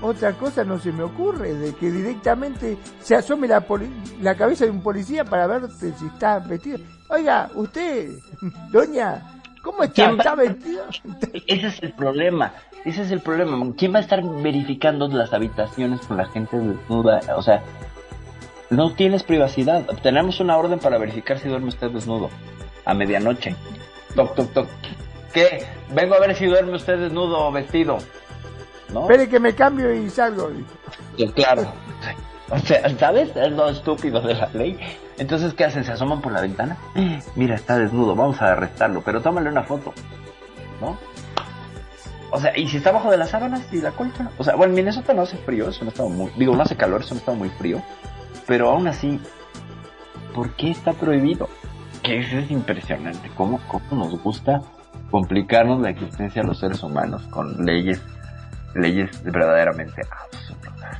S3: Otra cosa no se me ocurre, de que directamente se asome la, poli- la cabeza de un policía para verte si estás vestido. Oiga, usted, doña, ¿cómo está?
S2: ¿Quién va-
S3: ¿Está vestido?
S2: Ese es el problema. Ese es el problema. ¿Quién va a estar verificando las habitaciones con la gente desnuda? O sea, no tienes privacidad. Tenemos una orden para verificar si duerme usted desnudo. A medianoche. Toc, toc, toc. ¿Qué? Vengo a ver si duerme usted desnudo o vestido. ¿No?
S3: Espere que me cambio y salgo.
S2: Sí, claro. O sea, ¿sabes? Es lo estúpido de la ley. Entonces, ¿qué hacen? ¿Se asoman por la ventana? Mira, está desnudo, vamos a arrestarlo, pero tómale una foto. ¿No? O sea, ¿y si está abajo de las sábanas y la colcha? O sea, bueno, en Minnesota no hace frío, eso no está muy... Digo, no hace calor, eso no está muy frío. Pero aún así, ¿por qué está prohibido? Que eso es impresionante. ¿Cómo, cómo nos gusta complicarnos la existencia a los seres humanos con leyes, leyes verdaderamente absurdas?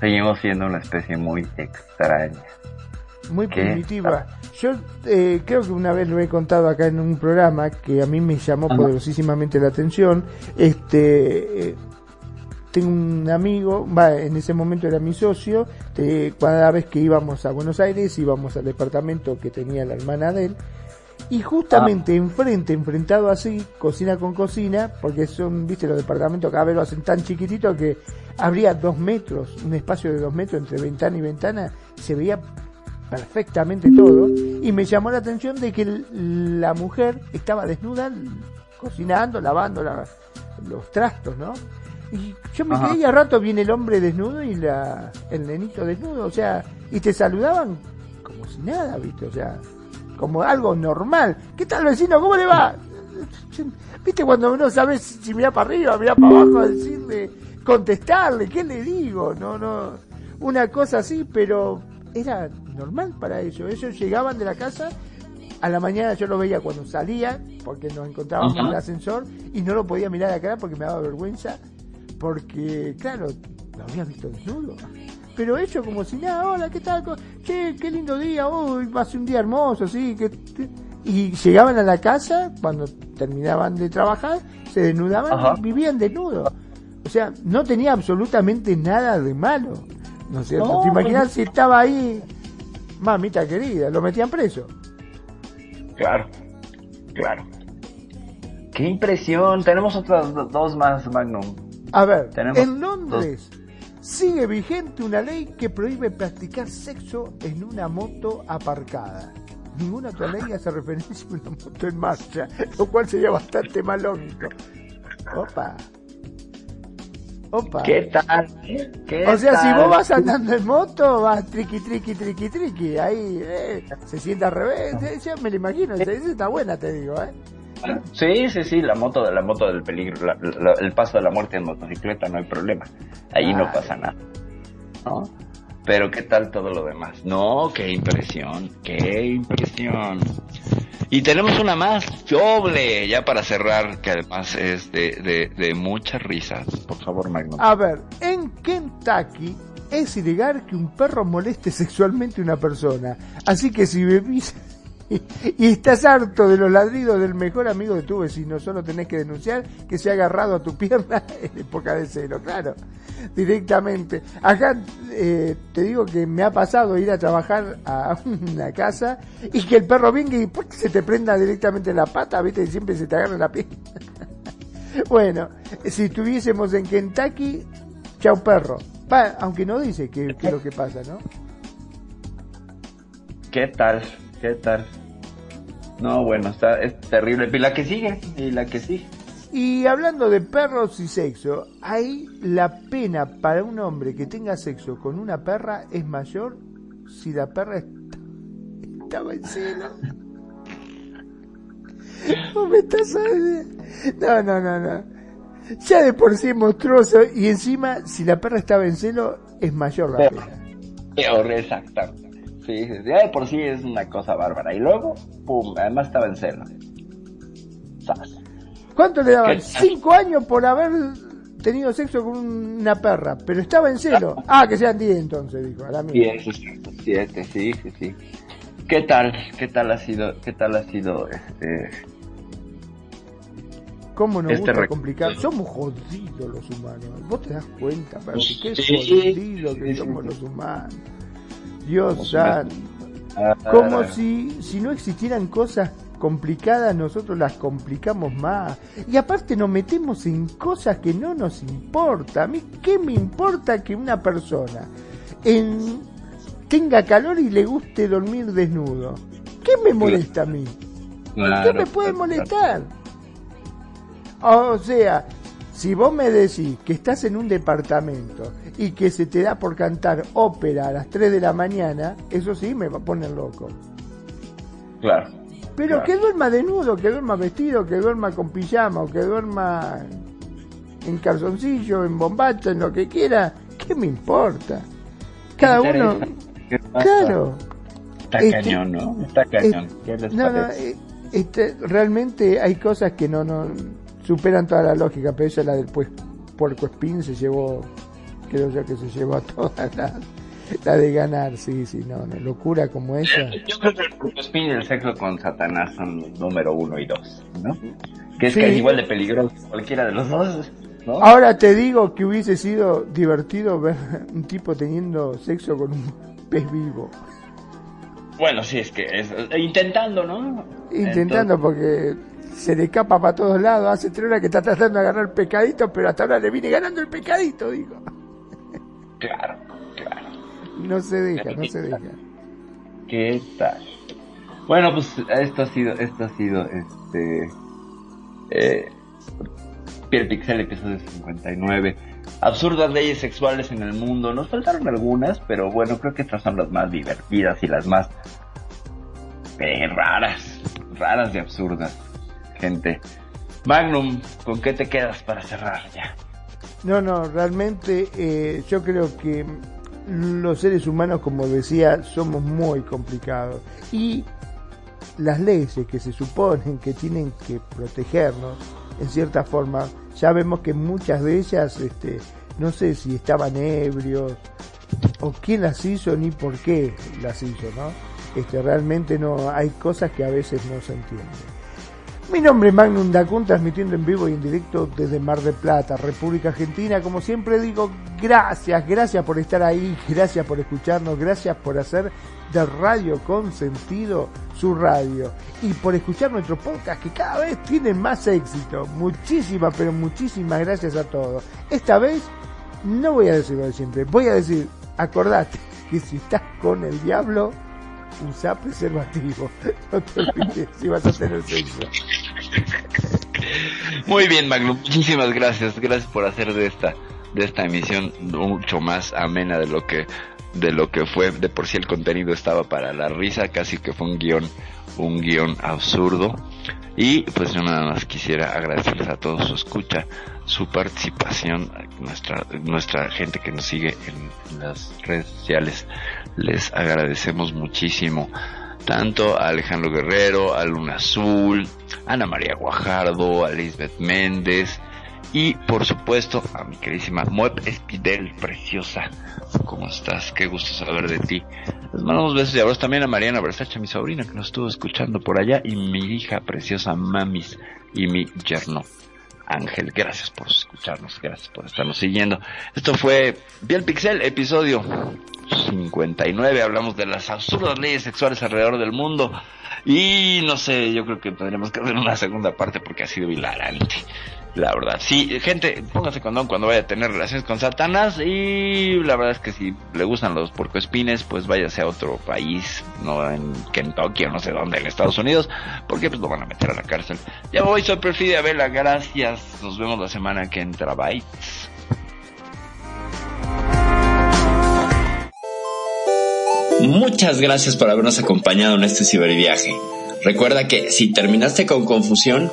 S2: Seguimos siendo una especie muy extraña.
S3: Muy
S2: ¿Qué?
S3: primitiva. Yo eh, creo que una vez lo he contado acá en un programa que a mí me llamó
S2: Ajá.
S3: poderosísimamente la atención. Este, eh, tengo un amigo, va, en ese momento era mi socio, cada vez que íbamos a Buenos Aires íbamos al departamento que tenía la hermana de él. Y justamente enfrente, enfrentado así, cocina con cocina, porque son, viste, los departamentos cada vez lo hacen tan chiquitito que habría dos metros, un espacio de dos metros entre ventana y ventana, se veía perfectamente todo. Y me llamó la atención de que la mujer estaba desnuda, cocinando, lavando la- los trastos, ¿no? Y yo me
S2: Ajá.
S3: quedé y a rato viene el hombre desnudo y la, el nenito desnudo, o sea, y te saludaban como si nada, ¿viste? O sea, como algo normal. ¿Qué tal vecino? ¿Cómo le va? ¿Viste cuando uno sabe si mira para arriba, mira para abajo, decirle, contestarle, ¿qué le digo? No, no, una cosa así, pero era normal para ellos. Ellos llegaban de la casa, a la mañana yo lo veía cuando salía, porque nos encontrábamos en
S2: Ajá.
S3: el ascensor, y no lo podía mirar a la cara porque me daba vergüenza, porque, claro, lo había visto desnudo. Pero ellos como si nada, hola, ¿qué tal? Che, qué lindo día, uy, va a ser un día hermoso, sí. Que... Y llegaban a la casa, cuando terminaban de trabajar, se desnudaban
S2: Ajá.
S3: y vivían desnudos. O sea, no tenía absolutamente nada de malo. ¿No es cierto?
S2: No,
S3: ¿Te imaginas
S2: pues-
S3: si estaba ahí, mamita querida, lo metían preso?
S2: Claro, claro. Qué impresión. Tenemos otras do- dos más, Magnum.
S3: A ver,
S2: Tenemos
S3: en Londres sigue vigente una ley que prohíbe practicar sexo en una moto aparcada. Ninguna otra ley hace referencia a una moto en marcha, lo cual sería bastante más lógico. Opa. Opa.
S2: ¿Qué tal? ¿Qué
S3: O sea, si vos vas andando en moto, vas triqui, triqui, triqui, triqui. Ahí eh, se sienta al revés. eh, Ya me lo imagino. Esa está buena, te digo, ¿eh?
S2: Sí, sí, sí, la moto, la moto del peligro, la- la- el paso de la muerte en motocicleta, no hay problema. Ahí no
S3: Ay.
S2: pasa nada. ¿No? Pero ¿qué tal todo lo demás? No, qué impresión, qué impresión. Y tenemos una más, doble, ya para cerrar, que además es de, de, de muchas risas. Por favor, Magnum.
S3: A ver, en Kentucky es ilegal que un perro moleste sexualmente a una persona. Así que si bebís y estás harto de los ladridos del mejor amigo de tu vecino, solo tenés que denunciar que se ha agarrado a tu pierna en época de celo, claro, directamente. Acá eh, te digo que me ha pasado ir a trabajar a una casa y que el perro venga y ¡puc! se te prenda directamente la pata, viste, y siempre se te agarra la pierna. Bueno, si estuviésemos en Kentucky, chau perro. Aunque no dice qué es lo que pasa, ¿no?
S2: ¿Qué tal? ¿Qué tal? No, bueno, está, es terrible. Y la que sigue, y la que sigue.
S3: Y hablando de perros y sexo, ahí la pena para un hombre que tenga sexo con una perra es mayor si la perra est- estaba en celo. ¿Vos me estás No, no, no, no. Ya de por sí es monstruoso y encima si la perra estaba en celo es mayor la pena.
S2: Peor, exactamente. Sí, sí, ya de por sí es una cosa bárbara. Y luego, pum, además estaba en celo.
S3: ¿Cuánto le daban?
S2: ¿Qué?
S3: Cinco años por haber tenido sexo con una perra, pero estaba en celo. Ah, que sean diez entonces, dijo, a la mía.
S2: Diez, exacto, siete, sí, sí, sí. ¿Qué tal? ¿Qué tal ha sido? ¿Qué tal ha sido este?
S3: ¿Cómo nos
S2: Este
S3: gusta complicar? Somos jodidos los humanos. ¿Vos te das cuenta, Percy? Qué jodidos que somos los humanos. Dios santo.
S2: Ah,
S3: Como si, si no existieran cosas complicadas, nosotros las complicamos más. Y aparte nos metemos en cosas que no nos importa. A mí, ¿qué me importa que una persona en, tenga calor y le guste dormir desnudo? ¿Qué me molesta a mí?
S2: claro,
S3: ¿Qué me puede molestar? O sea, si vos me decís que estás en un departamento y que se te da por cantar ópera a las 3 de la mañana, eso sí me va a poner loco.
S2: Claro.
S3: Pero
S2: Claro.
S3: que duerma desnudo, que duerma vestido, que duerma con pijama o que duerma en calzoncillo, en bombacha, en lo que quiera, ¿qué me importa? Cada
S2: ¿Qué
S3: uno, claro.
S2: Está
S3: Este-
S2: cañón, ¿no? Está cañón.
S3: Eh,
S2: ¿Qué les
S3: no, no,
S2: parece?
S3: eh, este, realmente hay cosas que no, no superan toda la lógica, pero esa la del pues, puerco espín se llevó, creo yo que se llevó a todas las, la de ganar, sí, sí, no, no, locura como esa.
S2: Yo creo que el spin y el sexo con Satanás son los número uno y dos, ¿no? Que es
S3: Sí.
S2: que es igual de peligroso cualquiera de los dos, ¿no?
S3: Ahora te digo que hubiese sido divertido ver un tipo teniendo sexo con un pez vivo,
S2: Bueno, sí, es que es eh, intentando, ¿no?
S3: intentando porque se le escapa para todos lados, hace tres horas que está tratando de agarrar el pecadito, pero hasta ahora le viene ganando el pecadito, digo.
S2: Claro, claro.
S3: No se deja, no se deja.
S2: ¿Qué tal? Bueno, pues esto ha sido, esto ha sido, este, eh, Pixel, episodio 59. Absurdas leyes sexuales en el mundo. Nos faltaron algunas, pero bueno, creo que estas son las más divertidas y las más eh, raras, raras y absurdas, gente. Magnum, ¿con qué te quedas para cerrar ya?
S3: No, no, realmente eh, yo creo que los seres humanos, como decía, somos muy complicados. Y las leyes que se suponen que tienen que protegernos, en cierta forma, ya vemos que muchas de ellas, este, no sé si estaban ebrios, o quién las hizo, ni por qué las hizo, ¿no? Este, realmente no, hay cosas que a veces no se entienden. Mi nombre es Magnum Dacun, transmitiendo en vivo y en directo desde Mar del Plata, República Argentina. Como siempre digo, gracias, gracias por estar ahí, gracias por escucharnos, gracias por hacer de Radio con Sentido su radio y por escuchar nuestro podcast que cada vez tiene más éxito. Muchísimas, pero muchísimas gracias a todos. Esta vez no voy a decirlo de siempre, voy a decir, acordate que si estás con el diablo, usa preservativo. No te olvides si vas a tener sexo.
S2: Muy bien, Magnum. Muchísimas gracias. Gracias por hacer de esta de esta emisión mucho más amena de lo que de lo que fue de por sí el contenido estaba para la risa, casi que fue un guion un guion absurdo. Y pues yo nada más quisiera agradecerles a todos su escucha, su participación, nuestra, nuestra gente que nos sigue en, las redes sociales. Les agradecemos muchísimo. Tanto a Alejandro Guerrero, a Luna Azul, a Ana María Guajardo, a Lisbeth Méndez, y por supuesto a mi queridísima Moeb Espidel, preciosa. ¿Cómo estás? Qué gusto saber de ti. Les mandamos besos y abrazos también a Mariana Versace, mi sobrina que nos estuvo escuchando por allá, y mi hija preciosa Mamis y mi yerno Ángel. Gracias por escucharnos, gracias por estarnos siguiendo. Esto fue Piel Pixel, episodio 59. Hablamos de las absurdas leyes sexuales alrededor del mundo. Y no sé, yo creo que tendremos que hacer una segunda parte porque ha sido hilarante. La verdad, sí, gente, póngase condón cuando vaya a tener relaciones con Satanás y la verdad es que si le gustan los puercoespines, pues váyase a otro país, no en Kentucky o no sé dónde, en Estados Unidos, porque pues lo van a meter a la cárcel. Ya voy, soy Perfidia Vela, gracias, nos vemos la semana que entra, bye.
S4: Muchas gracias por habernos acompañado en este ciberviaje. Recuerda que si terminaste con confusión,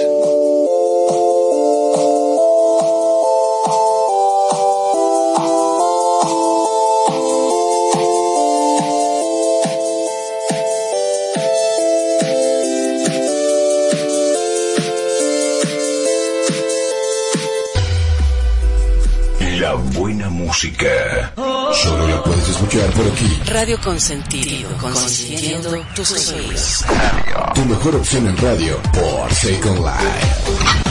S5: Música. Solo la puedes escuchar por aquí.
S6: Radio Consentido, consintiendo tus oídos.
S5: Tu mejor opción en radio por Second Life.